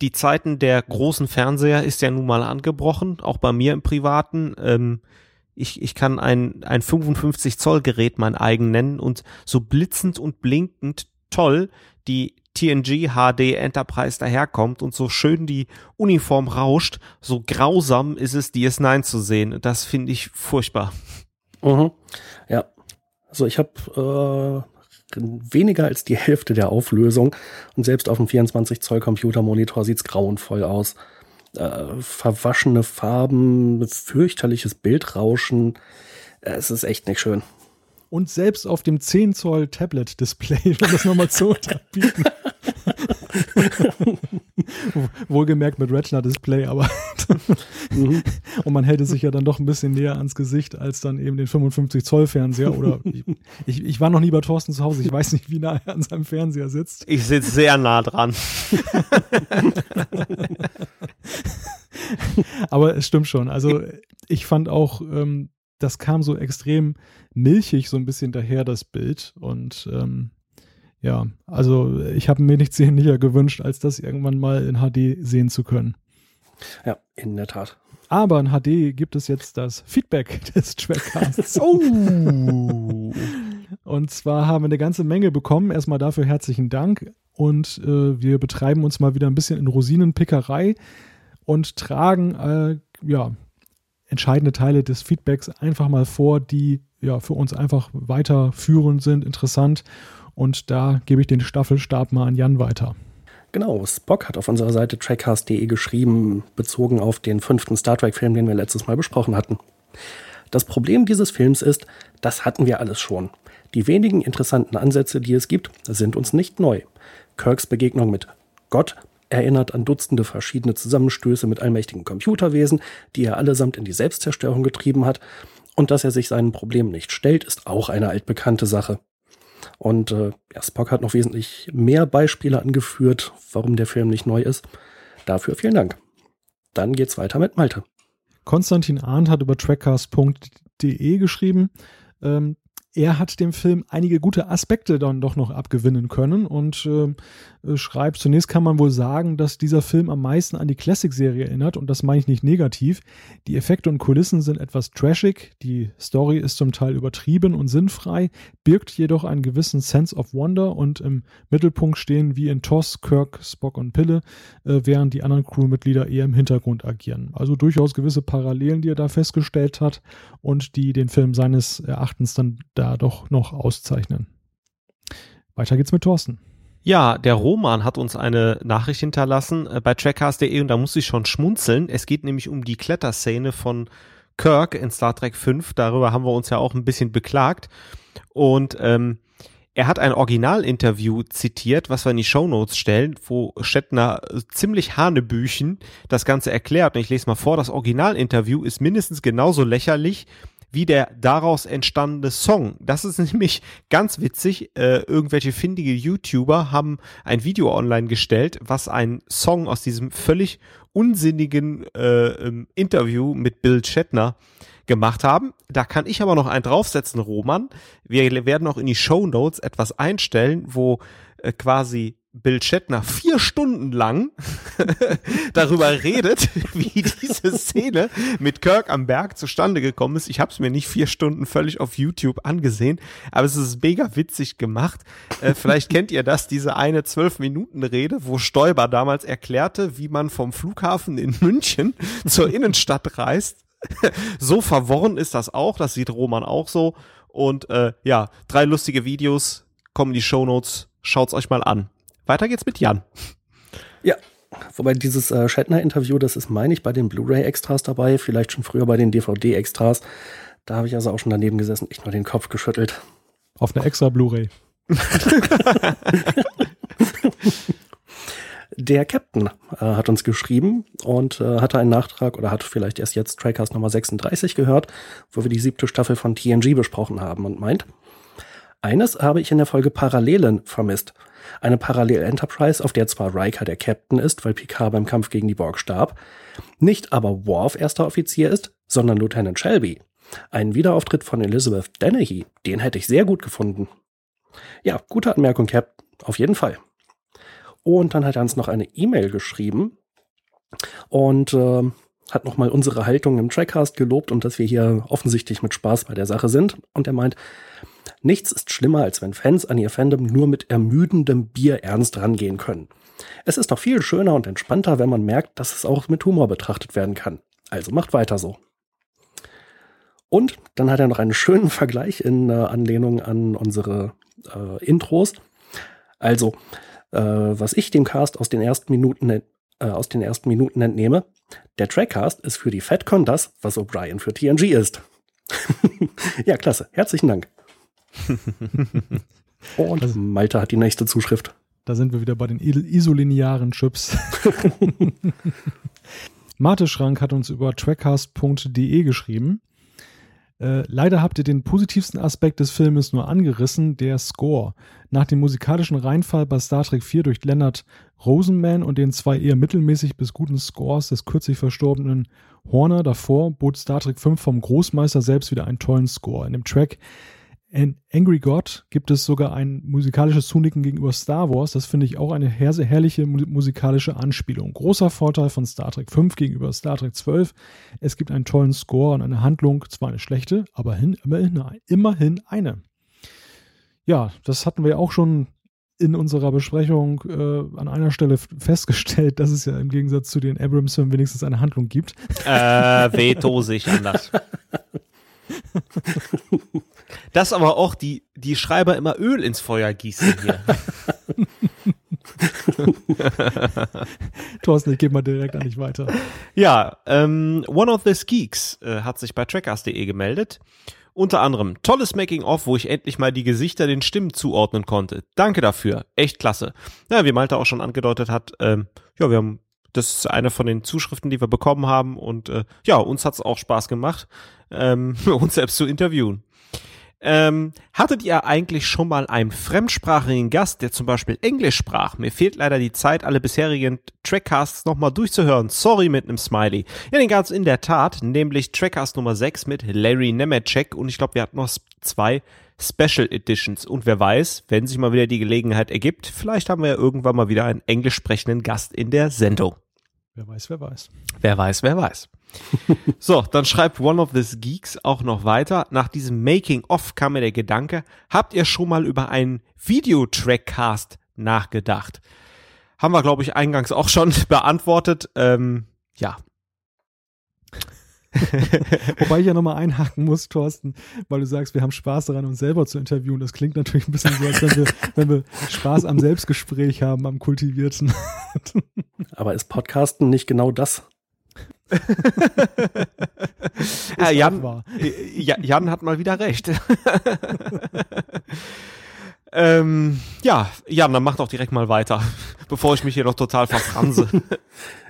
die Zeiten der großen Fernseher ist ja nun mal angebrochen, auch bei mir im Privaten. Ähm, ich, ich kann ein, ein 55 Zoll Gerät mein eigen nennen und so blitzend und blinkend toll die TNG HD Enterprise daherkommt und so schön die Uniform rauscht, so grausam ist es, DS9 zu sehen. Das finde ich furchtbar. Mhm. Ja. Also ich habe äh, weniger als die Hälfte der Auflösung und selbst auf dem 24 Zoll Computermonitor sieht's grauenvoll aus äh, verwaschene Farben, fürchterliches Bildrauschen. Äh, es ist echt nicht schön. Und selbst auf dem 10 Zoll Tablet Display, wenn das nochmal zu (laughs) unterbieten. (laughs) Wohlgemerkt mit Retina Display, aber mhm. (laughs) und man hält es sich ja dann doch ein bisschen näher ans Gesicht als dann eben den 55 Zoll Fernseher oder (laughs) ich, ich, war noch nie bei Thorsten zu Hause, ich weiß nicht, wie nah er an seinem Fernseher sitzt. Ich sitze sehr nah dran. aber es stimmt schon, also ich fand auch ähm, das kam so extrem milchig so ein bisschen daher, das Bild. Und ähm, ja, also ich habe mir nichts (laughs) sehnlicher gewünscht, als das irgendwann mal in HD sehen zu können. Ja, in der Tat. Aber in HD gibt es jetzt das Feedback (laughs) des Trackcasts. oh! (laughs) Und zwar haben wir eine ganze Menge bekommen. Erstmal dafür herzlichen Dank. Und äh, wir betreiben uns mal wieder ein bisschen in Rosinenpickerei und tragen äh, ja, entscheidende Teile des Feedbacks einfach mal vor, die ja für uns einfach weiterführend sind, interessant. Und da gebe ich den Staffelstab mal an Jan weiter. Genau, Spock hat auf unserer Seite trackcast.de geschrieben, bezogen auf den fünften Star Trek-Film, den wir letztes Mal besprochen hatten. Das Problem dieses Films ist, das hatten wir alles schon. Die wenigen interessanten Ansätze, die es gibt, sind uns nicht neu. Kirks Begegnung mit Gott erinnert an Dutzende verschiedene Zusammenstöße mit allmächtigen Computerwesen, die er allesamt in die Selbstzerstörung getrieben hat. Und dass er sich seinen Problemen nicht stellt, ist auch eine altbekannte Sache. Und äh, ja, Spock hat noch wesentlich mehr Beispiele angeführt, warum der Film nicht neu ist. Dafür vielen Dank. Dann geht's weiter mit Malte. Konstantin Arndt hat über trackcast.de geschrieben, ähm, er hat dem Film einige gute Aspekte dann doch noch abgewinnen können und äh, äh, schreibt, zunächst kann man wohl sagen, dass dieser Film am meisten an die Classic-Serie erinnert und das meine ich nicht negativ. Die Effekte und Kulissen sind etwas trashig, die Story ist zum Teil übertrieben und sinnfrei, birgt jedoch einen gewissen Sense of Wonder und im Mittelpunkt stehen wie in Toss, Kirk, Spock und Pille, äh, während die anderen Crewmitglieder eher im Hintergrund agieren. Also durchaus gewisse Parallelen, die er da festgestellt hat und die den Film seines Erachtens dann da doch noch auszeichnen. Weiter geht's mit Thorsten. Ja, der Roman hat uns eine Nachricht hinterlassen äh, bei trackcast.de und da muss ich schon schmunzeln. Es geht nämlich um die Kletterszene von Kirk in Star Trek 5. Darüber haben wir uns ja auch ein bisschen beklagt. Und ähm, er hat ein Originalinterview zitiert, was wir in die Shownotes stellen, wo Shatner äh, ziemlich hanebüchen das Ganze erklärt. Und ich lese mal vor, das Originalinterview ist mindestens genauso lächerlich wie der daraus entstandene Song. Das ist (laughs) nämlich ganz witzig. Äh, irgendwelche findige YouTuber haben ein Video online gestellt, was ein Song aus diesem völlig unsinnigen äh, Interview mit Bill Shatner gemacht haben. Da kann ich aber noch einen draufsetzen, Roman. Wir werden auch in die Show Notes etwas einstellen, wo äh, quasi Bill Shatner vier Stunden lang (laughs) darüber redet, (laughs) wie diese Szene mit Kirk am Berg zustande gekommen ist. Ich habe es mir nicht vier Stunden völlig auf YouTube angesehen, aber es ist mega witzig gemacht. Äh, vielleicht kennt ihr das, diese eine zwölf Minuten Rede, wo Stoiber damals erklärte, wie man vom Flughafen in München (laughs) zur Innenstadt reist. so verworren ist das auch, das sieht Roman auch so. Und äh, ja, drei lustige Videos kommen in die Show Notes. Schaut's euch mal an. Weiter geht's mit Jan. Ja, wobei dieses äh, Shatner-Interview, das ist, meine ich, bei den Blu-ray-Extras dabei, vielleicht schon früher bei den DVD-Extras. Da habe ich also auch schon daneben gesessen, ich nur den Kopf geschüttelt. Auf eine extra Blu-ray. (laughs) Der Captain äh, hat uns geschrieben und äh, hatte einen Nachtrag oder hat vielleicht erst jetzt Trackcast Nummer 36 gehört, wo wir die siebte Staffel von TNG besprochen haben und meint, eines habe ich in der Folge Parallelen vermisst. Eine Parallel-Enterprise, auf der zwar Riker der Captain ist, weil Picard beim Kampf gegen die Borg starb, nicht aber Worf erster Offizier ist, sondern Lieutenant Shelby. Ein Wiederauftritt von Elizabeth Dennehy, den hätte ich sehr gut gefunden. Ja, gute Anmerkung, Cap, auf jeden Fall. Und dann hat er uns noch eine E-Mail geschrieben und äh, hat nochmal unsere Haltung im Trackcast gelobt und dass wir hier offensichtlich mit Spaß bei der Sache sind. Und er meint, Nichts ist schlimmer, als wenn Fans an ihr Fandom nur mit ermüdendem Bier ernst rangehen können. Es ist doch viel schöner und entspannter, wenn man merkt, dass es auch mit Humor betrachtet werden kann. Also macht weiter so. Und dann hat er noch einen schönen (laughs) Vergleich in äh, Anlehnung an unsere äh, Intros. Also, äh, was ich dem Cast aus den ersten Minuten äh, aus den ersten Minuten entnehme, der Trackcast ist für die FatCon das, was O'Brien für TNG ist. (laughs) ja, klasse. Herzlichen Dank. (laughs) Und also, Malte hat die nächste Zuschrift. Da sind wir wieder bei den isolinearen Chips. (laughs) Mate Schrank hat uns über trackcast.de geschrieben. Äh, leider habt ihr den positivsten Aspekt des Filmes nur angerissen, der Score. Nach dem musikalischen Reinfall bei Star Trek 4 durch Leonard Rosenman und den zwei eher mittelmäßig bis guten Scores des kürzlich verstorbenen Horner davor bot Star Trek 5 vom Großmeister selbst wieder einen tollen Score. In dem Track Angry God gibt es sogar ein musikalisches Zunicken gegenüber Star Wars. Das finde ich auch eine her herrliche musikalische Anspielung. Großer Vorteil von Star Trek 5 gegenüber Star Trek 12. Es gibt einen tollen Score und eine Handlung, zwar eine schlechte, aber hin, immerhin, immerhin eine. ja, das hatten wir auch schon in unserer Besprechung äh, an einer Stelle festgestellt, dass es ja im Gegensatz zu den Abrams-Filmen wenigstens eine Handlung gibt. Äh, Veto sich anders. (laughs) Dass aber auch die, die Schreiber immer Öl ins Feuer gießen hier. (laughs) Thorsten, ich gebe mal direkt an dich weiter. Ja, ähm, One of the Geeks äh, hat sich bei trackers.de gemeldet. Unter anderem tolles Making-of, wo ich endlich mal die Gesichter den Stimmen zuordnen konnte. Danke dafür. Echt klasse. Ja, wie Malte auch schon angedeutet hat, ähm, ja, wir haben, das ist eine von den Zuschriften, die wir bekommen haben und äh, ja, uns hat's auch Spaß gemacht, ähm, (laughs) uns selbst zu interviewen. Ähm, hattet ihr eigentlich schon mal einen fremdsprachigen Gast, der zum Beispiel Englisch sprach? Mir fehlt leider die Zeit, alle bisherigen Trackcasts nochmal durchzuhören. Sorry mit einem Smiley. Ja, den gab's in der Tat, nämlich Trackcast Nummer 6 mit Larry Nemeczek und ich glaube, wir hatten noch zwei Special Editions. Und wer weiß, wenn sich mal wieder die Gelegenheit ergibt, vielleicht haben wir ja irgendwann mal wieder einen englisch sprechenden Gast in der Sendung. Wer weiß, wer weiß. Wer weiß, wer weiß. (laughs) so, dann schreibt One of the Geeks auch noch weiter. Nach diesem Making-of kam mir der Gedanke, habt ihr schon mal über einen Videotrackcast nachgedacht? Haben wir, glaube ich, eingangs auch schon (laughs) beantwortet. Ähm, ja. (laughs) Wobei ich ja nochmal einhaken muss, Thorsten, weil du sagst, wir haben Spaß daran, uns selber zu interviewen. Das klingt natürlich ein bisschen so, als wenn wir, wenn wir Spaß am Selbstgespräch haben, am Kultivierten. (laughs) Aber ist Podcasten nicht genau das? (laughs) ja, Jan, Jan hat mal wieder recht. ähm, ja, Jan, dann mach doch direkt mal weiter, bevor ich mich hier noch total verfranse.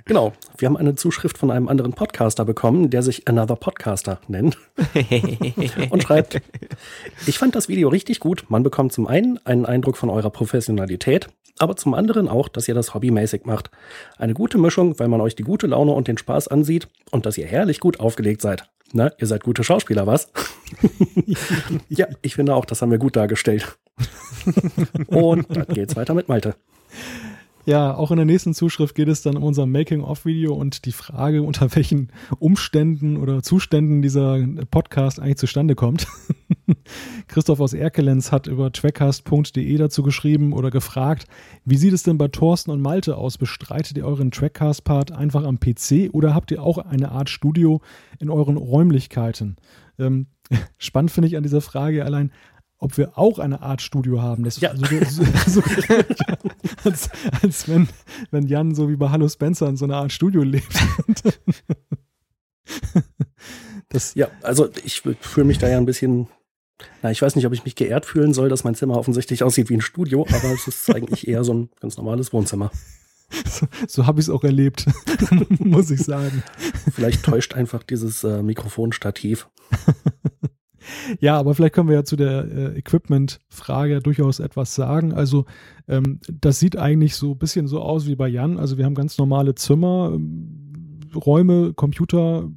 Genau, wir haben eine Zuschrift von einem anderen Podcaster bekommen, der sich Another Podcaster nennt (laughs) und schreibt, ich fand das Video richtig gut. Man bekommt zum einen einen Eindruck von eurer Professionalität, aber zum anderen auch, dass ihr das hobbymäßig macht. Eine gute Mischung, weil man euch die gute Laune und den Spaß ansieht und dass ihr herrlich gut aufgelegt seid. Na, ihr seid gute Schauspieler, was? (laughs) ja, ich finde auch, das haben wir gut dargestellt. (laughs) und dann geht's weiter mit Malte. Ja, auch in der nächsten Zuschrift geht es dann um unser Making-of-Video und die Frage, unter welchen Umständen oder Zuständen dieser Podcast eigentlich zustande kommt. (laughs) Christoph aus Erkelenz hat über trackcast.de dazu geschrieben oder gefragt, wie sieht es denn bei Thorsten und Malte aus? Bestreitet ihr euren Trackcast-Part einfach am PC oder habt ihr auch eine Art Studio in euren Räumlichkeiten? Ähm, (laughs) spannend finde ich an dieser Frage allein, ob wir auch eine Art Studio haben. Das ja. so, so, (laughs) so, als, als wenn, wenn Jan so wie bei Hallo Spencer in so einer Art Studio lebt. (laughs) das ja, also ich fühle mich da ja ein bisschen, na, ich weiß nicht, ob ich mich geehrt fühlen soll, dass mein Zimmer offensichtlich aussieht wie ein Studio, aber es ist eigentlich eher so ein ganz normales Wohnzimmer. So, so habe ich es auch erlebt, (laughs) muss ich sagen. Vielleicht täuscht einfach dieses äh, Mikrofonstativ. Ja, aber vielleicht können wir ja zu der äh, Equipment-Frage durchaus etwas sagen. Also ähm, das sieht eigentlich so ein bisschen so aus wie bei Jan. Also wir haben ganz normale Zimmer, ähm, Räume, Computer,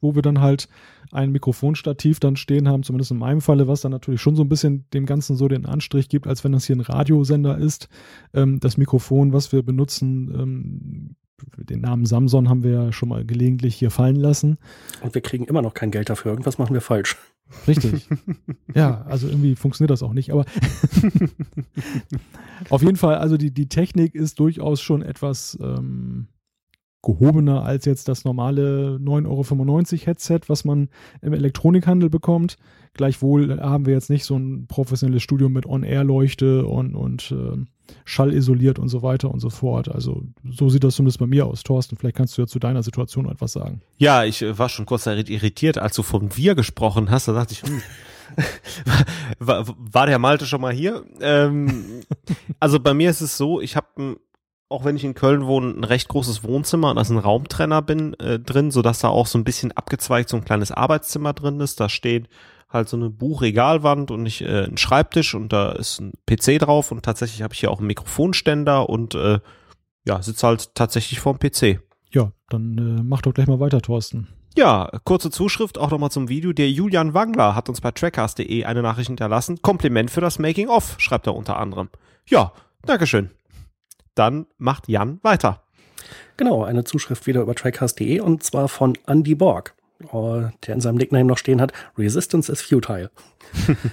wo wir dann halt ein Mikrofonstativ dann stehen haben, zumindest in meinem Falle, was dann natürlich schon so ein bisschen dem Ganzen so den Anstrich gibt, als wenn das hier ein Radiosender ist. Ähm, das Mikrofon, was wir benutzen, ähm, den Namen Samson haben wir ja schon mal gelegentlich hier fallen lassen. Und wir kriegen immer noch kein Geld dafür. Irgendwas machen wir falsch. Richtig. (laughs) ja, also irgendwie funktioniert das auch nicht. Aber (laughs) auf jeden Fall, also die, die Technik ist durchaus schon etwas ähm, gehobener als jetzt das normale 9,95 Euro Headset, was man im Elektronikhandel bekommt. Gleichwohl haben wir jetzt nicht so ein professionelles Studio mit On-Air-Leuchte und, und äh, schallisoliert und so weiter und so fort. Also so sieht das zumindest bei mir aus. Thorsten, vielleicht kannst du ja zu deiner Situation etwas sagen. Ja, ich äh, war schon kurz irritiert, als du von wir gesprochen hast. Da dachte ich, hm, (laughs) war, der Malte schon mal hier? Ähm, also bei mir ist es so, ich habe auch wenn ich in Köln wohne, ein recht großes Wohnzimmer und da ist ein Raumtrenner bin äh, drin, sodass da auch so ein bisschen abgezweigt so ein kleines Arbeitszimmer drin ist. Da steht halt so eine Buchregalwand und nicht äh, ein Schreibtisch und da ist ein PC drauf und tatsächlich habe ich hier auch einen Mikrofonständer und äh, ja, sitze halt tatsächlich vorm PC. Ja, dann äh, mach doch gleich mal weiter, Thorsten. Ja, kurze Zuschrift auch nochmal zum Video. Der Julian Wangler hat uns bei trackcast.de eine Nachricht hinterlassen. Kompliment für das Making-of, schreibt er unter anderem. Ja, Dankeschön. Dann macht Jan weiter. Genau, eine Zuschrift wieder über trackcast.de und zwar von Andy Borg. Oh, der in seinem Nickname noch stehen hat, Resistance is futile. (laughs)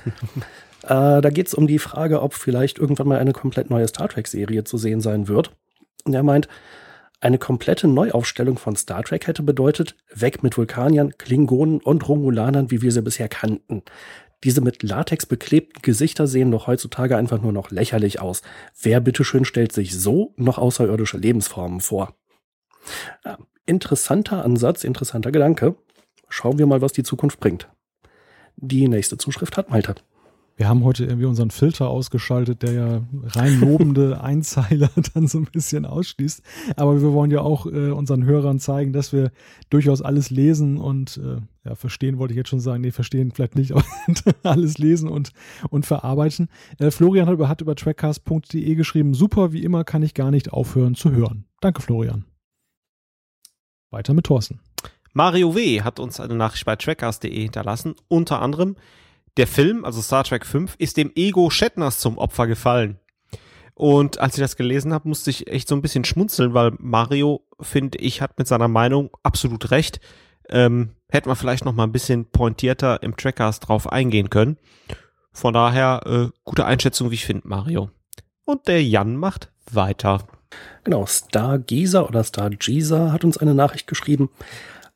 Äh, da geht es um die Frage, ob vielleicht irgendwann mal eine komplett neue Star Trek-Serie zu sehen sein wird. Und er meint, eine komplette Neuaufstellung von Star Trek hätte bedeutet, weg mit Vulkaniern, Klingonen und Romulanern, wie wir sie bisher kannten. Diese mit Latex beklebten Gesichter sehen doch heutzutage einfach nur noch lächerlich aus. Wer bitteschön stellt sich so noch außerirdische Lebensformen vor? Ja, interessanter Ansatz, interessanter Gedanke. Schauen wir mal, was die Zukunft bringt. Die nächste Zuschrift hat Malte. Wir haben heute irgendwie unseren Filter ausgeschaltet, der ja rein lobende (laughs) Einzeiler (laughs) dann so ein bisschen ausschließt. Aber wir wollen ja auch äh, unseren Hörern zeigen, dass wir durchaus alles lesen und äh, ja, verstehen wollte ich jetzt schon sagen, nee, verstehen vielleicht nicht, aber (laughs) alles lesen und, und verarbeiten. Äh, Florian hat über, hat über trackcast.de geschrieben, super, wie immer kann ich gar nicht aufhören zu hören. Danke, Florian. Weiter mit Thorsten. Mario W. hat uns eine Nachricht bei trackcast.de hinterlassen, unter anderem, der Film, also Star Trek 5, ist dem Ego Shatners zum Opfer gefallen. Und als ich das gelesen habe, musste ich echt so ein bisschen schmunzeln, weil Mario, finde ich, hat mit seiner Meinung absolut recht. Ähm, hätte man vielleicht noch mal ein bisschen pointierter im Trackcast drauf eingehen können. Von daher, äh, gute Einschätzung, wie ich finde, Mario. Und der Jan macht weiter. Genau, Star Gisa oder Star Gisa hat uns eine Nachricht geschrieben.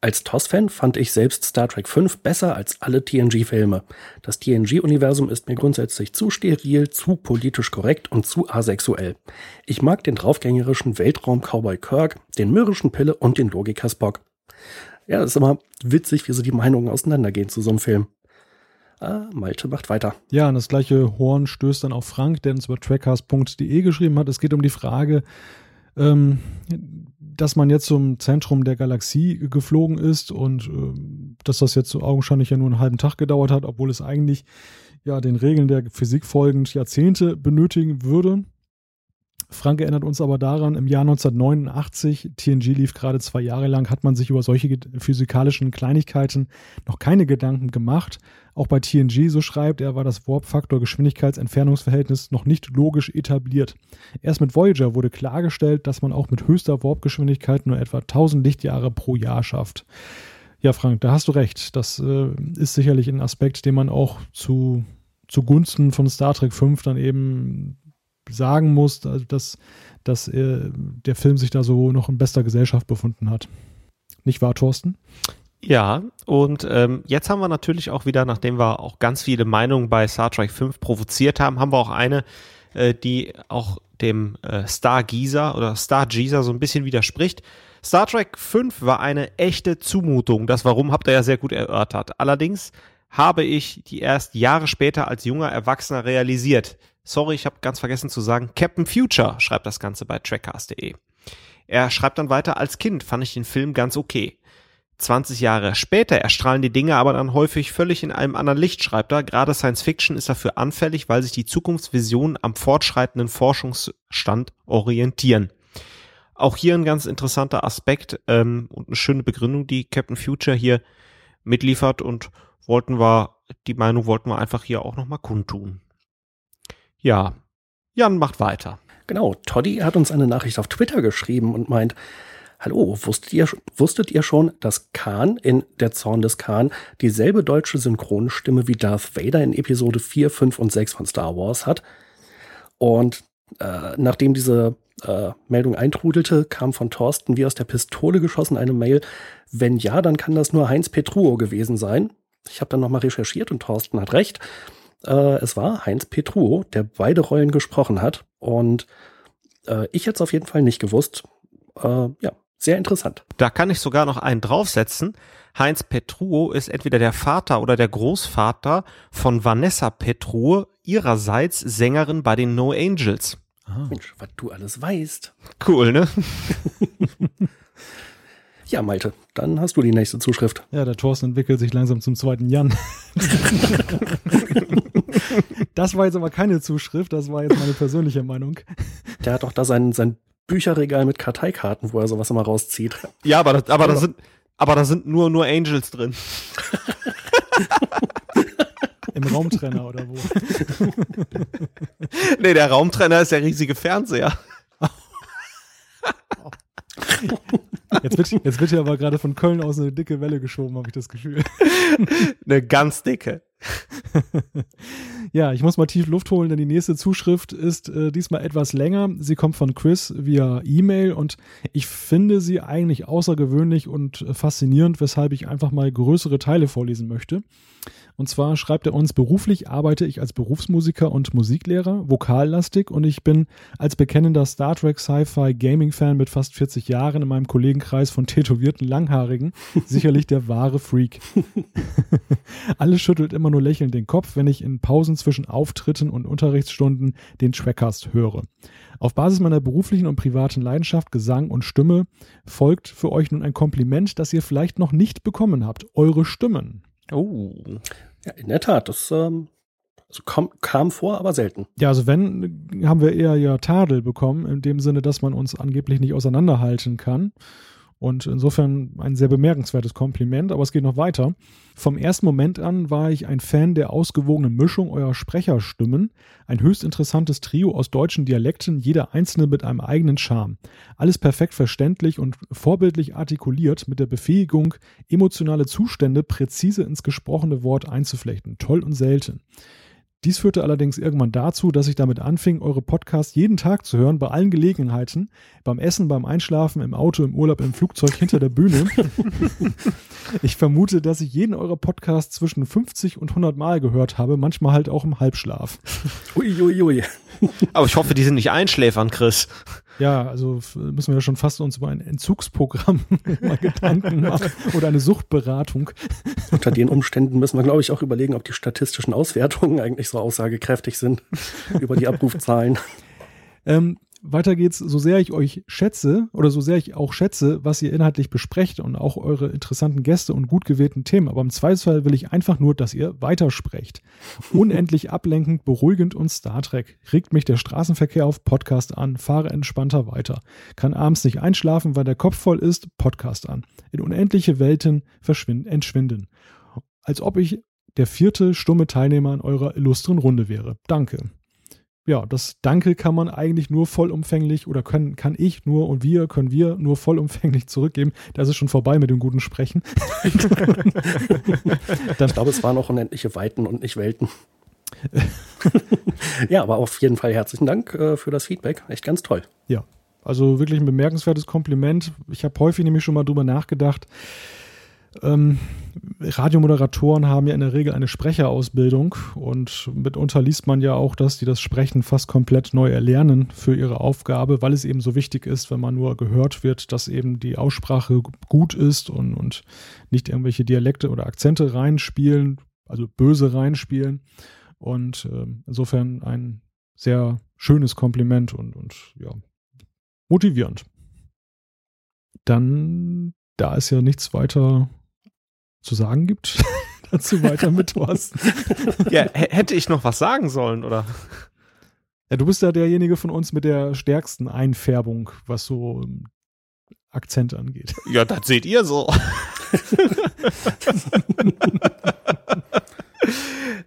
Als TOS-Fan fand ich selbst Star Trek 5 besser als alle TNG-Filme. Das TNG-Universum ist mir grundsätzlich zu steril, zu politisch korrekt und zu asexuell. Ich mag den draufgängerischen Weltraum-Cowboy Kirk, den mürrischen Pille und den Logiker Spock. Ja, ist immer witzig, wie so die Meinungen auseinandergehen zu so einem Film. Ah, Malte macht weiter. Ja, und das gleiche Horn stößt dann auf Frank, der uns über trackcast.de geschrieben hat. Es geht um die Frage, ähm, dass man jetzt zum Zentrum der Galaxie geflogen ist und äh, dass das jetzt so augenscheinlich ja nur einen halben Tag gedauert hat, obwohl es eigentlich ja den Regeln der Physik folgend Jahrzehnte benötigen würde. Frank erinnert uns aber daran, im Jahr 1989, TNG lief gerade zwei Jahre lang, hat man sich über solche physikalischen Kleinigkeiten noch keine Gedanken gemacht. Auch bei TNG, so schreibt er, war das Warp-Faktor-Geschwindigkeitsentfernungsverhältnis noch nicht logisch etabliert. Erst mit Voyager wurde klargestellt, dass man auch mit höchster Warp-Geschwindigkeit nur etwa 1000 Lichtjahre pro Jahr schafft. Ja, Frank, da hast du recht. Das äh, ist sicherlich ein Aspekt, den man auch zu zugunsten von Star Trek 5 dann eben sagen muss, dass, dass äh, der Film sich da so noch in bester Gesellschaft befunden hat. Nicht wahr, Thorsten? Ja, und ähm, jetzt haben wir natürlich auch wieder, nachdem wir auch ganz viele Meinungen bei Star Trek 5 provoziert haben, haben wir auch eine, äh, die auch dem äh, Star Geezer oder Star Geezer so ein bisschen widerspricht. Star Trek 5 war eine echte Zumutung. Das Warum habt ihr ja sehr gut erörtert. Allerdings habe ich die erst Jahre später als junger Erwachsener realisiert. Sorry, ich habe ganz vergessen zu sagen, Captain Future schreibt das Ganze bei trackcast.de. Er schreibt dann weiter, als Kind fand ich den Film ganz okay. 20 Jahre später erstrahlen die Dinge aber dann häufig völlig in einem anderen Licht, schreibt er. Gerade Science Fiction ist dafür anfällig, weil sich die Zukunftsvisionen am fortschreitenden Forschungsstand orientieren. Auch hier ein ganz interessanter Aspekt ähm, und eine schöne Begründung, die Captain Future hier mitliefert und wollten wir, die Meinung wollten wir einfach hier auch nochmal kundtun. Ja, Jan macht weiter. Genau, Toddy hat uns eine Nachricht auf Twitter geschrieben und meint, Hallo, wusstet ihr, wusstet ihr schon, dass Khan in Der Zorn des Khan dieselbe deutsche Synchronstimme wie Darth Vader in Episode 4, 5 und 6 von Star Wars hat? Und äh, nachdem diese äh, Meldung eintrudelte, kam von Thorsten wie aus der Pistole geschossen eine Mail. Wenn ja, dann kann das nur Heinz Petruo gewesen sein. Ich habe dann nochmal recherchiert und Thorsten hat recht. Äh, es war Heinz Petruo, der beide Rollen gesprochen hat. Und äh, ich hätte es auf jeden Fall nicht gewusst. Äh, ja, sehr interessant. Da kann ich sogar noch einen draufsetzen. Heinz Petruo ist entweder der Vater oder der Großvater von Vanessa Petruo, ihrerseits Sängerin bei den No Angels. Ah. Mensch, was du alles weißt. Cool, ne? (laughs) Ja, Malte, dann hast du die nächste Zuschrift. Ja, der Thorsten entwickelt sich langsam zum zweiten Jan. (laughs) (laughs) das war jetzt aber keine Zuschrift, das war jetzt meine persönliche Meinung. Der hat doch da sein, sein Bücherregal mit Karteikarten, wo er sowas immer rauszieht. Ja, aber, das, aber, da sind, aber da sind nur, nur Angels drin. Im Raumtrenner oder wo? nee, der Raumtrenner ist der riesige Fernseher. Jetzt wird, jetzt wird hier aber gerade von Köln aus eine dicke Welle geschoben, habe ich das Gefühl. eine ganz dicke. Ja, ich muss mal tief Luft holen, denn die nächste Zuschrift ist äh, diesmal etwas länger. Sie kommt von Chris via E-Mail und ich finde sie eigentlich außergewöhnlich und äh, faszinierend, weshalb ich einfach mal größere Teile vorlesen möchte. Und zwar schreibt er uns, beruflich arbeite ich als Berufsmusiker und Musiklehrer, vokallastig und ich bin als bekennender Star Trek Sci-Fi Gaming-Fan mit fast 40 Jahren in meinem Kollegenkreis von tätowierten Langhaarigen (laughs) sicherlich der wahre Freak. (laughs) (laughs) Alles schüttelt immer nur lächelnd den Kopf, wenn ich in Pausen zwischen Auftritten und Unterrichtsstunden den Trackcast höre. Auf Basis meiner beruflichen und privaten Leidenschaft, Gesang und Stimme folgt für euch nun ein Kompliment, das ihr vielleicht noch nicht bekommen habt. Eure Stimmen. Oh. Ja, in der Tat, das ähm, also kam, kam vor, aber selten. Ja, also wenn, haben wir eher ja Tadel bekommen, in dem Sinne, dass man uns angeblich nicht auseinanderhalten kann. Und insofern ein sehr bemerkenswertes Kompliment, aber es geht noch weiter. Vom ersten Moment an war ich ein Fan der ausgewogenen Mischung eurer Sprecherstimmen. Ein höchst interessantes Trio aus deutschen Dialekten, jeder einzelne mit einem eigenen Charme. Alles perfekt verständlich und vorbildlich artikuliert, mit der Befähigung, emotionale Zustände präzise ins gesprochene Wort einzuflechten. Toll und selten. Dies führte allerdings irgendwann dazu, dass ich damit anfing, eure Podcasts jeden Tag zu hören, bei allen Gelegenheiten. Beim Essen, beim Einschlafen, im Auto, im Urlaub, im Flugzeug, hinter der Bühne. (laughs) ich vermute, dass ich jeden eurer Podcasts zwischen 50 und 100 Mal gehört habe, manchmal halt auch im Halbschlaf. Uiuiui. Ui, ui. Aber ich hoffe, die sind nicht einschläfern, Chris. Ja, also müssen wir ja schon fast uns über ein Entzugsprogramm (laughs) mal Gedanken machen oder eine Suchtberatung. Unter den Umständen müssen wir, glaube ich, auch überlegen, ob die statistischen Auswertungen eigentlich so aussagekräftig sind (laughs) über die Abrufzahlen. Ähm, weiter geht's, so sehr ich euch schätze oder so sehr ich auch schätze, was ihr inhaltlich besprecht und auch eure interessanten Gäste und gut gewählten Themen. Aber im Zweifelsfall will ich einfach nur, dass ihr weitersprecht. (laughs) Unendlich ablenkend, beruhigend und Star Trek. Regt mich der Straßenverkehr auf Podcast an, fahre entspannter weiter. Kann abends nicht einschlafen, weil der Kopf voll ist, Podcast an. In unendliche Welten entschwinden. Als ob ich der vierte stumme Teilnehmer an eurer illustren Runde wäre. Danke ja, das Danke kann man eigentlich nur vollumfänglich oder können, kann ich nur und wir können wir nur vollumfänglich zurückgeben. Da ist schon vorbei mit dem guten Sprechen. (laughs) ich glaube, es waren auch unendliche Weiten und nicht Welten. (laughs) ja, aber auf jeden Fall herzlichen Dank äh, für das Feedback. Echt ganz toll. Ja, also wirklich ein bemerkenswertes Kompliment. Ich habe häufig nämlich schon mal drüber nachgedacht. Ähm, Radiomoderatoren haben ja in der Regel eine Sprecherausbildung und mitunter liest man ja auch, dass die das Sprechen fast komplett neu erlernen für ihre Aufgabe, weil es eben so wichtig ist, wenn man nur gehört wird, dass eben die Aussprache gut ist und, und nicht irgendwelche Dialekte oder Akzente reinspielen, also böse reinspielen. Und äh, insofern ein sehr schönes Kompliment und, und ja, motivierend. Dann, da ist ja nichts weiter zu sagen gibt, (laughs) dazu weiter mit Thorsten. (laughs) ja, hätte ich noch was sagen sollen, oder? Ja, du bist ja derjenige von uns mit der stärksten Einfärbung, was so ähm, Akzent angeht. Ja, das seht ihr so. (laughs)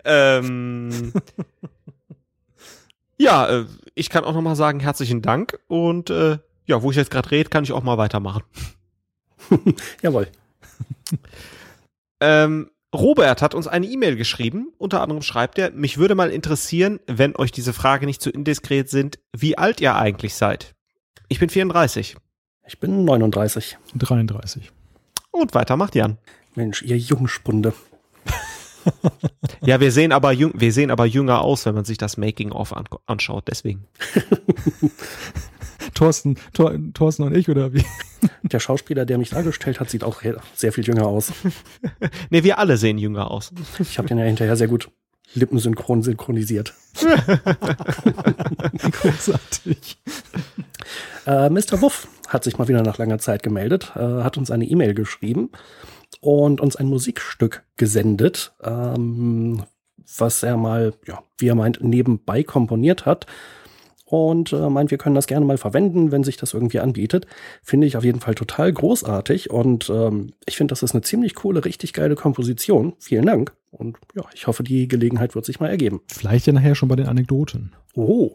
ähm, ja, äh, ich kann auch noch mal sagen, herzlichen Dank und äh, ja, wo ich jetzt gerade rede, kann ich auch mal weitermachen. Jawohl. Ähm, Robert hat uns eine E-Mail geschrieben. Unter anderem schreibt er, mich würde mal interessieren, wenn euch diese Frage nicht zu indiskret sind, wie alt ihr eigentlich seid. Ich bin 34. Ich bin 39. 33. Und weiter macht Jan. Mensch, ihr Jungspunde. (laughs) ja, wir sehen aber jung, wir sehen aber jünger aus, wenn man sich das Making of anschaut, deswegen. (laughs) (laughs) Thorsten, Thor, Thorsten und ich, oder wie? Der Schauspieler, der mich dargestellt hat, sieht auch sehr viel jünger aus. (laughs) nee, wir alle sehen jünger aus. Ich habe den ja hinterher sehr gut lippensynchron synchronisiert. (laughs) Großartig. Äh, Mr. Wuff hat sich mal wieder nach langer Zeit gemeldet, äh, hat uns eine E-Mail geschrieben und uns ein Musikstück gesendet, ähm, was er mal, ja, wie er meint, nebenbei komponiert hat und äh, meint, wir können das gerne mal verwenden, wenn sich das irgendwie anbietet. Finde ich auf jeden Fall total großartig und ähm, ich finde, das ist eine ziemlich coole, richtig geile Komposition. Vielen Dank und ja, ich hoffe, die Gelegenheit wird sich mal ergeben. Vielleicht ja nachher schon bei den Anekdoten. Oh.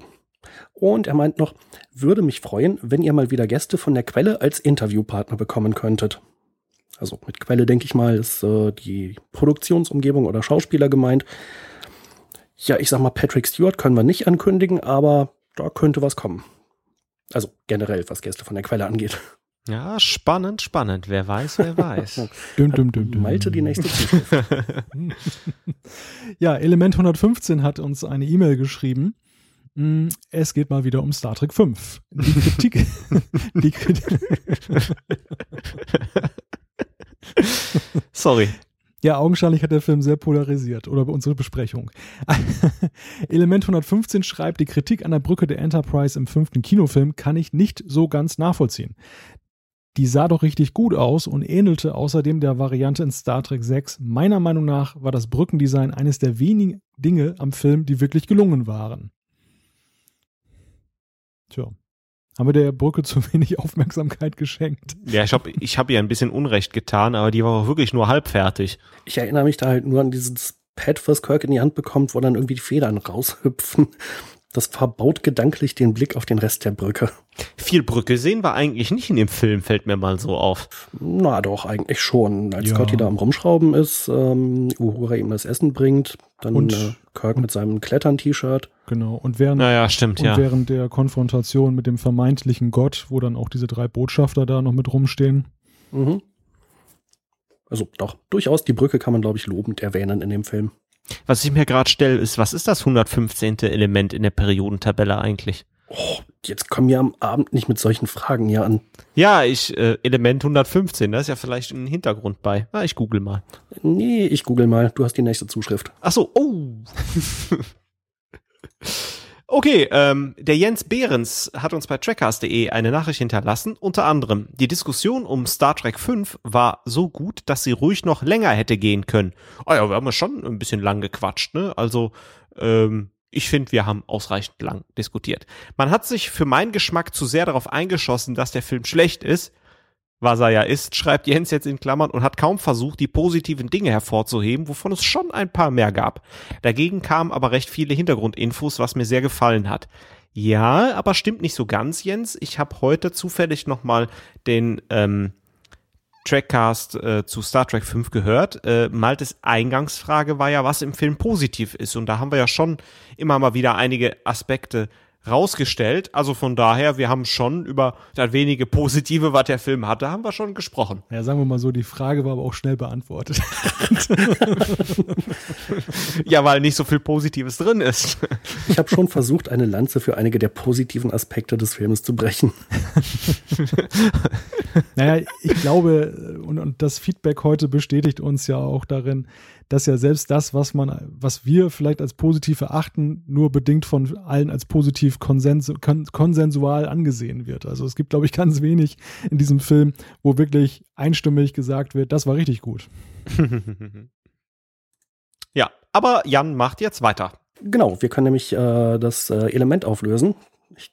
Und er meint noch, würde mich freuen, wenn ihr mal wieder Gäste von der Quelle als Interviewpartner bekommen könntet. Also mit Quelle denke ich mal, ist äh, die Produktionsumgebung oder Schauspieler gemeint. Ja, ich sag mal, Patrick Stewart können wir nicht ankündigen, aber da könnte was kommen. Also generell, was Gäste von der Quelle angeht. Ja, spannend, spannend. Wer weiß, wer weiß. düm, düm, düm, düm. Malte die nächste (laughs) ja, Element 115 hat uns eine E-Mail geschrieben. Mm, Es geht mal wieder um Star Trek 5. Die Kritik. (laughs) die Kritik Sorry. Ja, augenscheinlich hat der Film sehr polarisiert oder bei unserer Besprechung. (laughs) Element 115 schreibt, die Kritik an der Brücke der Enterprise im fünften Kinofilm kann ich nicht so ganz nachvollziehen. Die sah doch richtig gut aus und ähnelte außerdem der Variante in Star Trek 6. Meiner Meinung nach war das Brückendesign eines der wenigen Dinge am Film, die wirklich gelungen waren. Tja. Haben wir der Brücke zu wenig Aufmerksamkeit geschenkt? Ja, ich habe ich hab ihr ein bisschen Unrecht getan, aber die war auch wirklich nur halb fertig. Ich erinnere mich da halt nur an dieses Pad, was Kirk in die Hand bekommt, wo dann irgendwie die Federn raushüpfen. Das verbaut gedanklich den Blick auf den Rest der Brücke. Viel Brücke sehen wir eigentlich nicht in dem Film, fällt mir mal so auf. Na doch, eigentlich schon. Als Ja. Scotty da am Rumschrauben ist, ähm, Uhura ihm das Essen bringt, dann Und- äh, Kirk mit seinem Klettern-T-Shirt. Genau. Und während, Naja, stimmt, und ja. während der Konfrontation mit dem vermeintlichen Gott, wo dann auch diese drei Botschafter da noch mit rumstehen. Mhm. Also doch, durchaus die Brücke kann man, glaube ich, lobend erwähnen in dem Film. Was ich mir gerade stelle, ist, was ist das 115. Element in der Periodentabelle eigentlich? Oh, jetzt kommen wir am Abend nicht mit solchen Fragen hier an. Ja, ich, äh, Element 115, da ist ja vielleicht ein Hintergrund bei. Na, ich google mal. Nee, ich google mal. Du hast die nächste Zuschrift. Ach so, oh. (laughs) Okay, ähm, der Jens Behrens hat uns bei trackcast.de eine Nachricht hinterlassen. Unter anderem, die Diskussion um Star Trek 5 war so gut, dass sie ruhig noch länger hätte gehen können. Ah ja, wir haben ja schon ein bisschen lang gequatscht, ne? Also, ähm, ich finde, wir haben ausreichend lang diskutiert. Man hat sich für meinen Geschmack zu sehr darauf eingeschossen, dass der Film schlecht ist. Was er ja ist, schreibt Jens jetzt in Klammern und hat kaum versucht, die positiven Dinge hervorzuheben, wovon es schon ein paar mehr gab. Dagegen kamen aber recht viele Hintergrundinfos, was mir sehr gefallen hat. Ja, aber stimmt nicht so ganz, Jens. Ich habe heute zufällig nochmal den ähm, Trackcast äh, zu Star Trek 5 gehört. Äh, Maltes Eingangsfrage war ja, was im Film positiv ist. Und da haben wir ja schon immer mal wieder einige Aspekte rausgestellt. Also von daher, wir haben schon über das wenige Positive, was der Film hatte, haben wir schon gesprochen. Ja, sagen wir mal so, die Frage war aber auch schnell beantwortet. (laughs) Ja, weil nicht so viel Positives drin ist. Ich habe schon versucht, eine Lanze für einige der positiven Aspekte des Filmes zu brechen. Naja, ich glaube, und, und das Feedback heute bestätigt uns ja auch darin, dass ja selbst das, was man, was wir vielleicht als positiv erachten, nur bedingt von allen als positiv konsens kon konsensual angesehen wird. Also es gibt, glaube ich, ganz wenig in diesem Film, wo wirklich einstimmig gesagt wird, das war richtig gut. (laughs) ja, aber Jan macht jetzt weiter. Genau, wir können nämlich äh, das äh, Element auflösen. Ich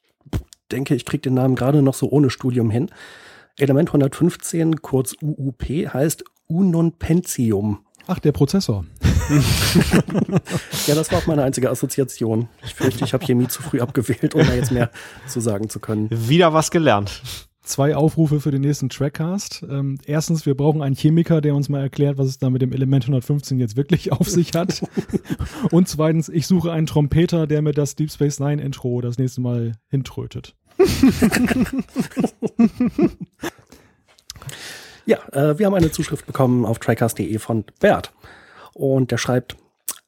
denke, ich kriege den Namen gerade noch so ohne Studium hin. Element 115, kurz UUP, heißt Unum Pentium. Ach, der Prozessor. Ja, das war auch meine einzige Assoziation. Ich fürchte, ich habe Chemie zu früh abgewählt, um da jetzt mehr zu sagen zu können. Wieder was gelernt. Zwei Aufrufe für den nächsten Trackcast. Ähm, erstens, wir brauchen einen Chemiker, der uns mal erklärt, was es da mit dem Element 115 jetzt wirklich (laughs) auf sich hat. Und zweitens, ich suche einen Trompeter, der mir das Deep Space Nine Intro das nächste Mal hintrötet. (laughs) Ja, äh, wir haben eine Zuschrift bekommen auf tricast.de von Bert. Und der schreibt,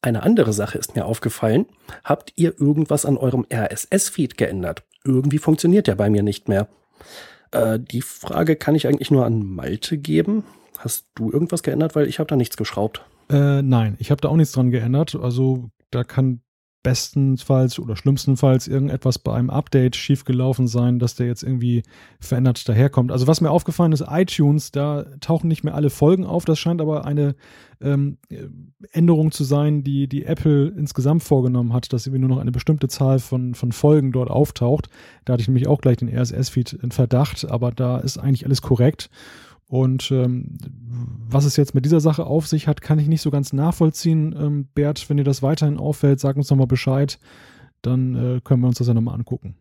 eine andere Sache ist mir aufgefallen. Habt ihr irgendwas an eurem RSS-Feed geändert? Irgendwie funktioniert der bei mir nicht mehr. Äh, die Frage kann ich eigentlich nur an Malte geben. Hast du irgendwas geändert? Weil ich habe da nichts geschraubt. Äh, nein, ich habe da auch nichts dran geändert. Also da kann bestenfalls oder schlimmstenfalls irgendetwas bei einem Update schiefgelaufen sein, dass der jetzt irgendwie verändert daherkommt. Also was mir aufgefallen ist, iTunes, da tauchen nicht mehr alle Folgen auf. Das scheint aber eine ähm, Änderung zu sein, die die Apple insgesamt vorgenommen hat, dass irgendwie nur noch eine bestimmte Zahl von, von Folgen dort auftaucht. Da hatte ich nämlich auch gleich den RSS-Feed in Verdacht, aber da ist eigentlich alles korrekt. Und ähm, was es jetzt mit dieser Sache auf sich hat, kann ich nicht so ganz nachvollziehen. Ähm, Bert, wenn dir das weiterhin auffällt, sag uns nochmal Bescheid. Dann äh, können wir uns das ja nochmal angucken.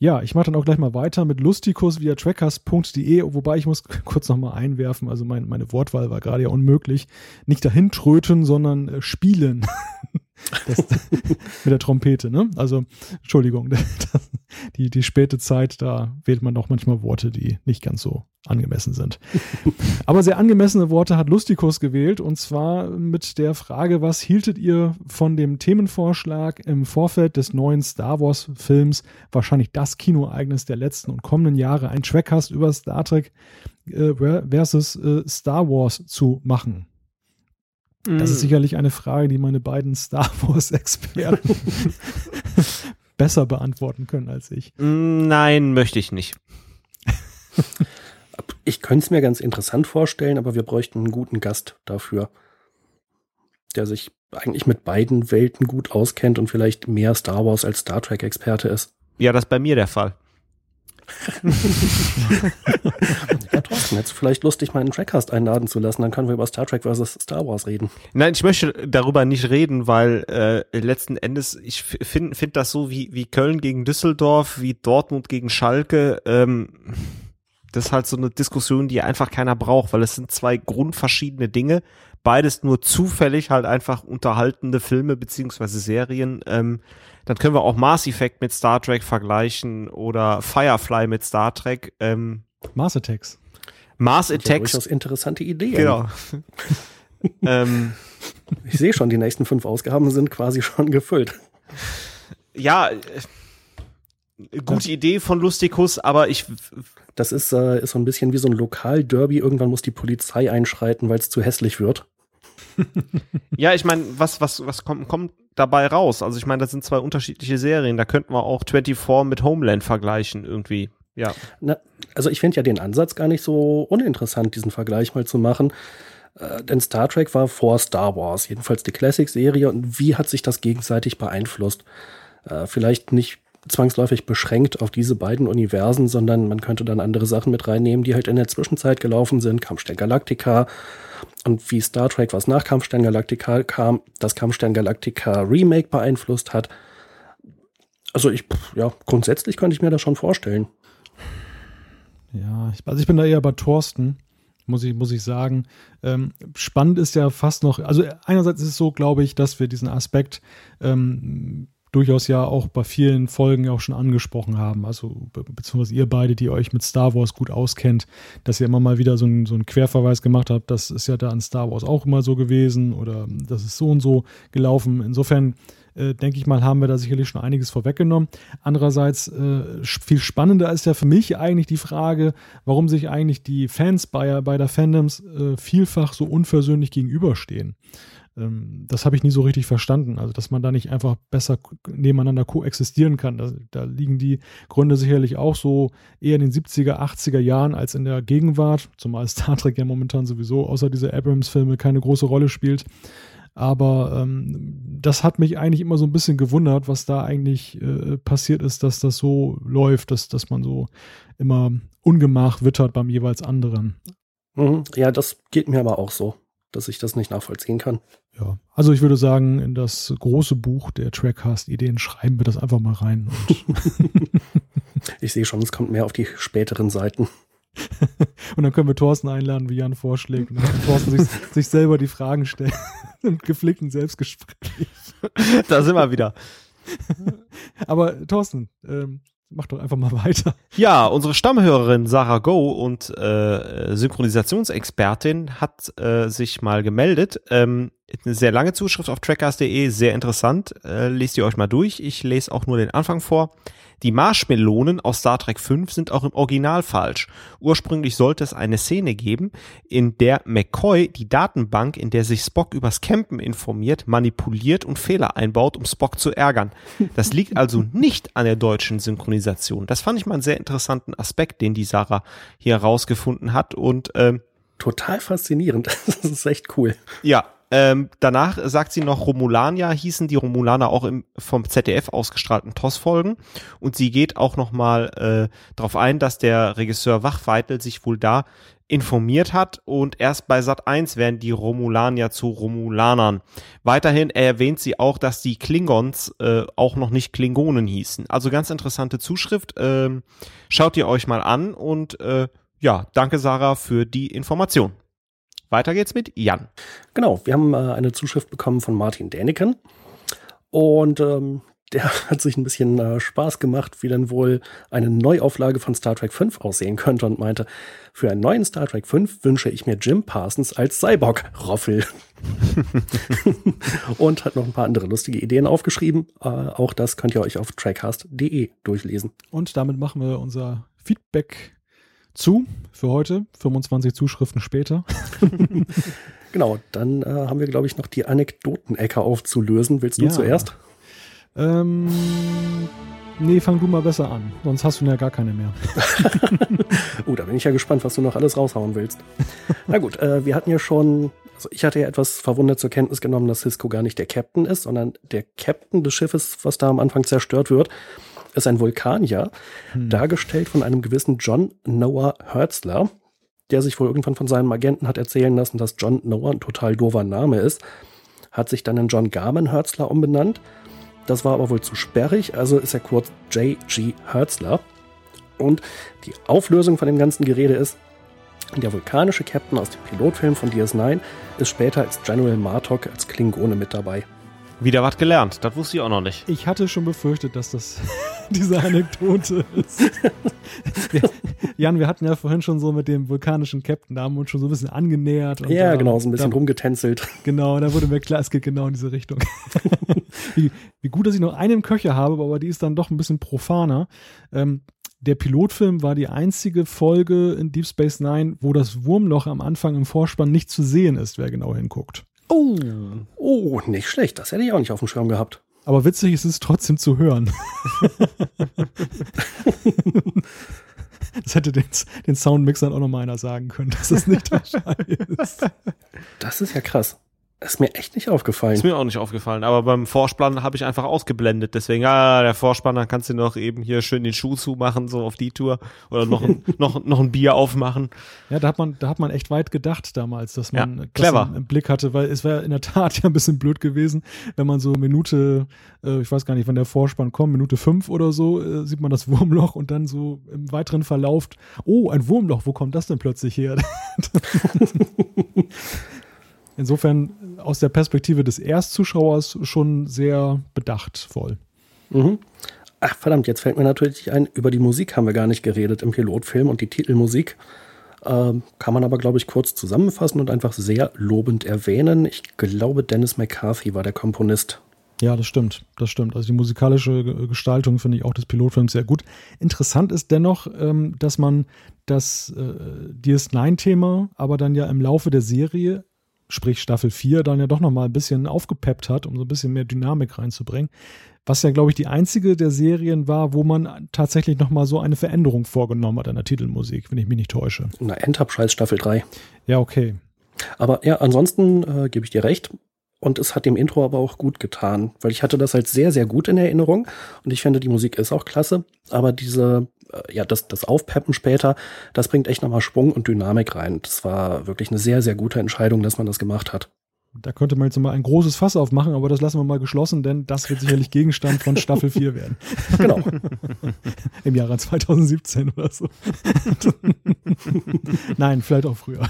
Ja, ich mache dann auch gleich mal weiter mit Lustikus via trackers.de, wobei ich muss (laughs) kurz nochmal einwerfen, also mein, meine Wortwahl war gerade ja unmöglich. Nicht dahin tröten, sondern äh, spielen. (laughs) Das, (laughs) mit der Trompete, ne? Also, Entschuldigung, (laughs) die, die späte Zeit, da wählt man doch manchmal Worte, die nicht ganz so angemessen sind. (laughs) Aber sehr angemessene Worte hat Lustikus gewählt und zwar mit der Frage, was hieltet ihr von dem Themenvorschlag im Vorfeld des neuen Star Wars Films, wahrscheinlich das Kinoereignis der letzten und kommenden Jahre, ein Trackcast über Star Trek äh, versus äh, Star Wars zu machen? Das ist mm. sicherlich eine Frage, die meine beiden Star Wars-Experten (laughs) besser beantworten können als ich. Mm, nein, möchte ich nicht. (laughs) Ich könnte es mir ganz interessant vorstellen, aber wir bräuchten einen guten Gast dafür, der sich eigentlich mit beiden Welten gut auskennt und vielleicht mehr Star Wars als Star Trek-Experte ist. Ja, das ist bei mir der Fall. (laughs) ja, trotzdem, jetzt vielleicht lustig, meinen Trackcast einladen zu lassen. Dann können wir über Star Trek vs. Star Wars reden. Nein, ich möchte darüber nicht reden, weil äh, letzten Endes, ich finde find das so wie, wie Köln gegen Düsseldorf, wie Dortmund gegen Schalke. Ähm, das ist halt so eine Diskussion, die einfach keiner braucht, weil es sind zwei grundverschiedene Dinge. Beides nur zufällig halt einfach unterhaltende Filme beziehungsweise Serien. Ähm, dann können wir auch Mars Effect mit Star Trek vergleichen oder Firefly mit Star Trek. Ähm, Mars Attacks. Mars Attacks. Ja, interessante Idee. Genau. (laughs) ähm, ich sehe schon, die nächsten fünf Ausgaben sind quasi schon gefüllt. Ja, äh, gute Idee von Lustikus, aber ich. Das ist, äh, ist so ein bisschen wie so ein Lokalderby. Irgendwann muss die Polizei einschreiten, weil es zu hässlich wird. ja, ich meine, was, was, was kommt, kommt dabei raus? Also ich meine, das sind zwei unterschiedliche Serien. Da könnten wir auch 24 mit Homeland vergleichen irgendwie. Ja. Na, also ich finde ja den Ansatz gar nicht so uninteressant, diesen Vergleich mal zu machen. Äh, denn Star Trek war vor Star Wars, jedenfalls die Classic-Serie. Und wie hat sich das gegenseitig beeinflusst? Äh, vielleicht nicht zwangsläufig beschränkt auf diese beiden Universen, sondern man könnte dann andere Sachen mit reinnehmen, die halt in der Zwischenzeit gelaufen sind. Kampfstern Galactica und wie Star Trek, was nach Kampfstern Galactica kam, das Kampfstern Galactica Remake beeinflusst hat. Also ich, ja, grundsätzlich könnte ich mir das schon vorstellen. Ja, also ich bin da eher bei Thorsten muss ich, muss ich sagen. Ähm, spannend ist ja fast noch, also einerseits ist es so, glaube ich, dass wir diesen Aspekt ähm, durchaus ja auch bei vielen Folgen auch schon angesprochen haben. Also beziehungsweise ihr beide, die euch mit Star Wars gut auskennt, dass ihr immer mal wieder so einen, so einen Querverweis gemacht habt, das ist ja da in Star Wars auch immer so gewesen oder das ist so und so gelaufen. Insofern äh, denke ich mal, haben wir da sicherlich schon einiges vorweggenommen. Andererseits äh, viel spannender ist ja für mich eigentlich die Frage, warum sich eigentlich die Fans bei, bei der Fandoms äh, vielfach so unversöhnlich gegenüberstehen ähm, das habe ich nie so richtig verstanden. Also, dass man da nicht einfach besser nebeneinander koexistieren kann. Da, da, liegen die Gründe sicherlich auch so eher in den 70er, 80er Jahren als in der Gegenwart, zumal Star Trek ja momentan sowieso außer dieser Abrams-Filme keine große Rolle spielt. Aber ähm, das hat mich eigentlich immer so ein bisschen gewundert, was da eigentlich äh, passiert ist, dass das so läuft, dass, dass man so immer Ungemach wittert beim jeweils anderen. Mhm. Ja, das geht mir aber auch so, dass ich das nicht nachvollziehen kann. Ja, also ich würde sagen, in das große Buch der Trackcast-Ideen schreiben wir das einfach mal rein. (laughs) ich sehe schon, es kommt mehr auf die späteren Seiten. (laughs) und dann können wir Thorsten einladen, wie Jan vorschlägt. Und dann kann Thorsten sich, (laughs) sich selber die Fragen stellen. (laughs) Im gepflegten Selbstgespräch. da sind wir wieder. Aber Thorsten, ähm, mach doch einfach mal weiter. Ja, unsere Stammhörerin Sarah Go und äh, Synchronisationsexpertin hat äh, sich mal gemeldet. Ähm, eine sehr lange Zuschrift auf trackers.de, sehr interessant. Äh, lest ihr euch mal durch. Ich lese auch nur den Anfang vor. Die Marshmelonen aus Star Trek 5 sind auch im Original falsch. Ursprünglich sollte es eine Szene geben, in der McCoy die Datenbank, in der sich Spock übers Campen informiert, manipuliert und Fehler einbaut, um Spock zu ärgern. Das liegt also (laughs) nicht an der deutschen Synchronisation. Das fand ich mal einen sehr interessanten Aspekt, den die Sarah hier herausgefunden hat und ähm, total faszinierend. (laughs) Das ist echt cool. Ja, ähm, danach sagt sie noch, Romulania hießen die Romulaner auch im vom ZDF ausgestrahlten TOS-Folgen. Und sie geht auch nochmal äh, darauf ein, dass der Regisseur Wachweitel sich wohl da informiert hat und erst bei Sat 1 werden die Romulanier zu Romulanern. Weiterhin erwähnt sie auch, dass die Klingons äh, auch noch nicht Klingonen hießen. Also ganz interessante Zuschrift. Ähm, schaut ihr euch mal an und äh, ja, danke Sarah für die Information. Weiter geht's mit Jan. Genau, wir haben äh, eine Zuschrift bekommen von Martin Däniken. Und ähm, der (laughs) hat sich ein bisschen äh, Spaß gemacht, wie denn wohl eine Neuauflage von Star Trek 5 aussehen könnte und meinte, für einen neuen Star Trek 5 wünsche ich mir Jim Parsons als Cyborg-Roffel. (laughs) und hat noch ein paar andere lustige Ideen aufgeschrieben. Äh, auch das könnt ihr euch auf trackcast.de durchlesen. Und damit machen wir unser Feedback zu für heute. 25 Zuschriften später. (laughs) genau, dann äh, haben wir, glaube ich, noch die Anekdoten-Ecke aufzulösen. Willst du ja. zuerst? Ähm, nee, fang du mal besser an. Sonst hast du ja gar keine mehr. (laughs) oh, da bin ich ja gespannt, was du noch alles raushauen willst. Na gut, äh, wir hatten ja schon, also ich hatte ja etwas verwundert zur Kenntnis genommen, dass Cisco gar nicht der Captain ist, sondern der Captain des Schiffes, was da am Anfang zerstört wird, ist ein Vulkanier, hm. dargestellt von einem gewissen John Noah Hertzler, der sich wohl irgendwann von seinem Agenten hat erzählen lassen, dass John Noah ein total doofer Name ist, hat sich dann in John Garman Hertzler umbenannt das war aber wohl zu sperrig, also ist er kurz J.G. Hertzler. Und die Auflösung von dem ganzen Gerede ist, der vulkanische Captain aus dem Pilotfilm von DS9 ist später als General Martok als Klingone mit dabei. Wieder was gelernt, das wusste ich auch noch nicht. Ich hatte schon befürchtet, dass das (laughs) (laughs) diese Anekdote ist. (laughs) Jan, wir hatten ja vorhin schon so mit dem vulkanischen Captain, da haben wir uns schon so ein bisschen angenähert. ja, da, genau, so ein bisschen da, rumgetänzelt. Genau, da wurde mir klar, es geht genau in diese Richtung. (laughs) wie, wie, gut, dass ich noch einen Köcher habe, aber die ist dann doch ein bisschen profaner. Ähm, der Pilotfilm war die einzige Folge in Deep Space Nine, wo das Wurmloch am Anfang im Vorspann nicht zu sehen ist, wer genau hinguckt. Oh, oh, nicht schlecht. Das hätte ich auch nicht auf dem Schirm gehabt. Aber witzig ist es trotzdem zu hören. das hätte den, den Soundmixern auch noch mal einer sagen können, dass das nicht der (laughs) Schall ist. Das ist ja krass. Ist mir echt nicht aufgefallen. Ist mir auch nicht aufgefallen, aber beim Vorspann habe ich einfach ausgeblendet. Deswegen, ah, der Vorspann, dann kannst du noch eben hier schön den Schuh zumachen, so auf die Tour. Oder noch ein, (laughs) noch, noch ein Bier aufmachen. Ja, da hat man, da hat man echt weit gedacht damals, dass man ja, clever. das im, Blick hatte, weil es wäre in der Tat (laughs) ja ein bisschen blöd gewesen, wenn man so Minute, äh, ich weiß gar nicht, wann der Vorspann kommt, Minute fünf oder so, äh, sieht man das Wurmloch und dann so im weiteren Verlauf, oh, ein Wurmloch, wo kommt das denn plötzlich her? (laughs) Insofern aus der Perspektive des Erstzuschauers schon sehr bedachtvoll. Mhm. Ach verdammt, jetzt fällt mir natürlich ein, über die Musik haben wir gar nicht geredet im Pilotfilm und die Titelmusik ähm, kann man aber, glaube ich, kurz zusammenfassen und einfach sehr lobend erwähnen. Ich glaube, Dennis McCarthy war der Komponist. Ja, das stimmt, das stimmt. Also die musikalische Gestaltung finde ich auch des Pilotfilms sehr gut. Interessant ist dennoch, ähm, dass man das äh, DS9-Thema aber dann ja im Laufe der Serie sprich Staffel 4, dann ja doch nochmal ein bisschen aufgepeppt hat, um so ein bisschen mehr Dynamik reinzubringen. Was ja, glaube ich, die einzige der Serien war, wo man tatsächlich nochmal so eine Veränderung vorgenommen hat an der Titelmusik, wenn ich mich nicht täusche. Na, Enterprise Staffel 3. Ja, okay. Aber ja, ansonsten äh, gebe ich dir recht. Und es hat dem Intro aber auch gut getan, weil ich hatte das halt sehr, sehr gut in Erinnerung. Und ich finde, die Musik ist auch klasse. Aber diese ja, das, das Aufpeppen später, das bringt echt nochmal Schwung und Dynamik rein. Das war wirklich eine sehr, sehr gute Entscheidung, dass man das gemacht hat. Da könnte man jetzt mal ein großes Fass aufmachen, aber das lassen wir mal geschlossen, denn das wird sicherlich Gegenstand von Staffel 4 werden. (laughs) Genau. (laughs) Im Jahre 2017 oder so. (laughs) Nein, vielleicht auch früher.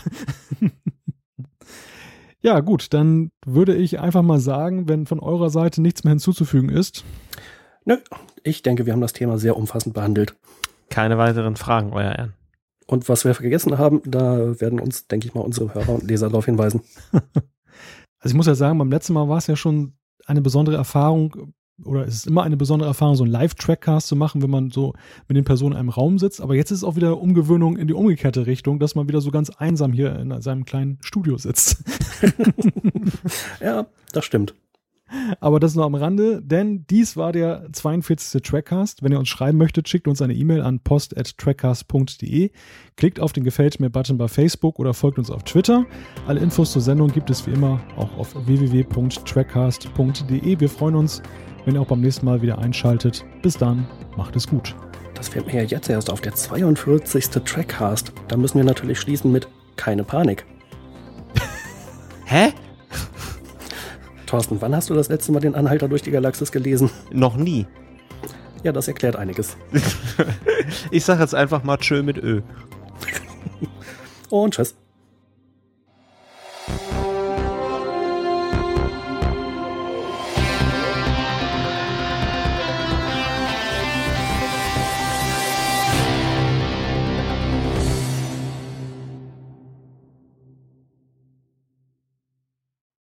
ja, gut, dann würde ich einfach mal sagen, wenn von eurer Seite nichts mehr hinzuzufügen ist. Nö, ich denke, wir haben das Thema sehr umfassend behandelt. Keine weiteren Fragen, euer Ehren. Und was wir vergessen haben, da werden uns, denke ich mal, unsere Hörer und Leser darauf hinweisen. (laughs) Also ich muss ja sagen, beim letzten Mal war es ja schon eine besondere Erfahrung, oder es ist immer eine besondere Erfahrung, so einen Live-Trackcast zu machen, wenn man so mit den Personen in einem Raum sitzt. Aber jetzt ist es auch wieder Umgewöhnung in die umgekehrte Richtung, dass man wieder so ganz einsam hier in seinem kleinen Studio sitzt. (laughs) ja, das stimmt. Aber das nur am Rande, denn dies war der 42. Trackcast. Wenn ihr uns schreiben möchtet, schickt uns eine E-Mail an post.trackcast.de. Klickt auf den Gefällt mir-Button bei Facebook oder folgt uns auf Twitter. Alle Infos zur Sendung gibt es wie immer auch auf www.trackcast.de. Wir freuen uns, wenn ihr auch beim nächsten Mal wieder einschaltet. Bis dann, macht es gut. Das fällt mir ja jetzt erst auf der 42. Trackcast. Da müssen wir natürlich schließen mit keine Panik. Hä? Thorsten, wann hast du das letzte Mal den Anhalter durch die Galaxis gelesen? Noch nie. Ja, das erklärt einiges. (laughs) ich sag jetzt einfach mal Tschö mit Ö. Und tschüss.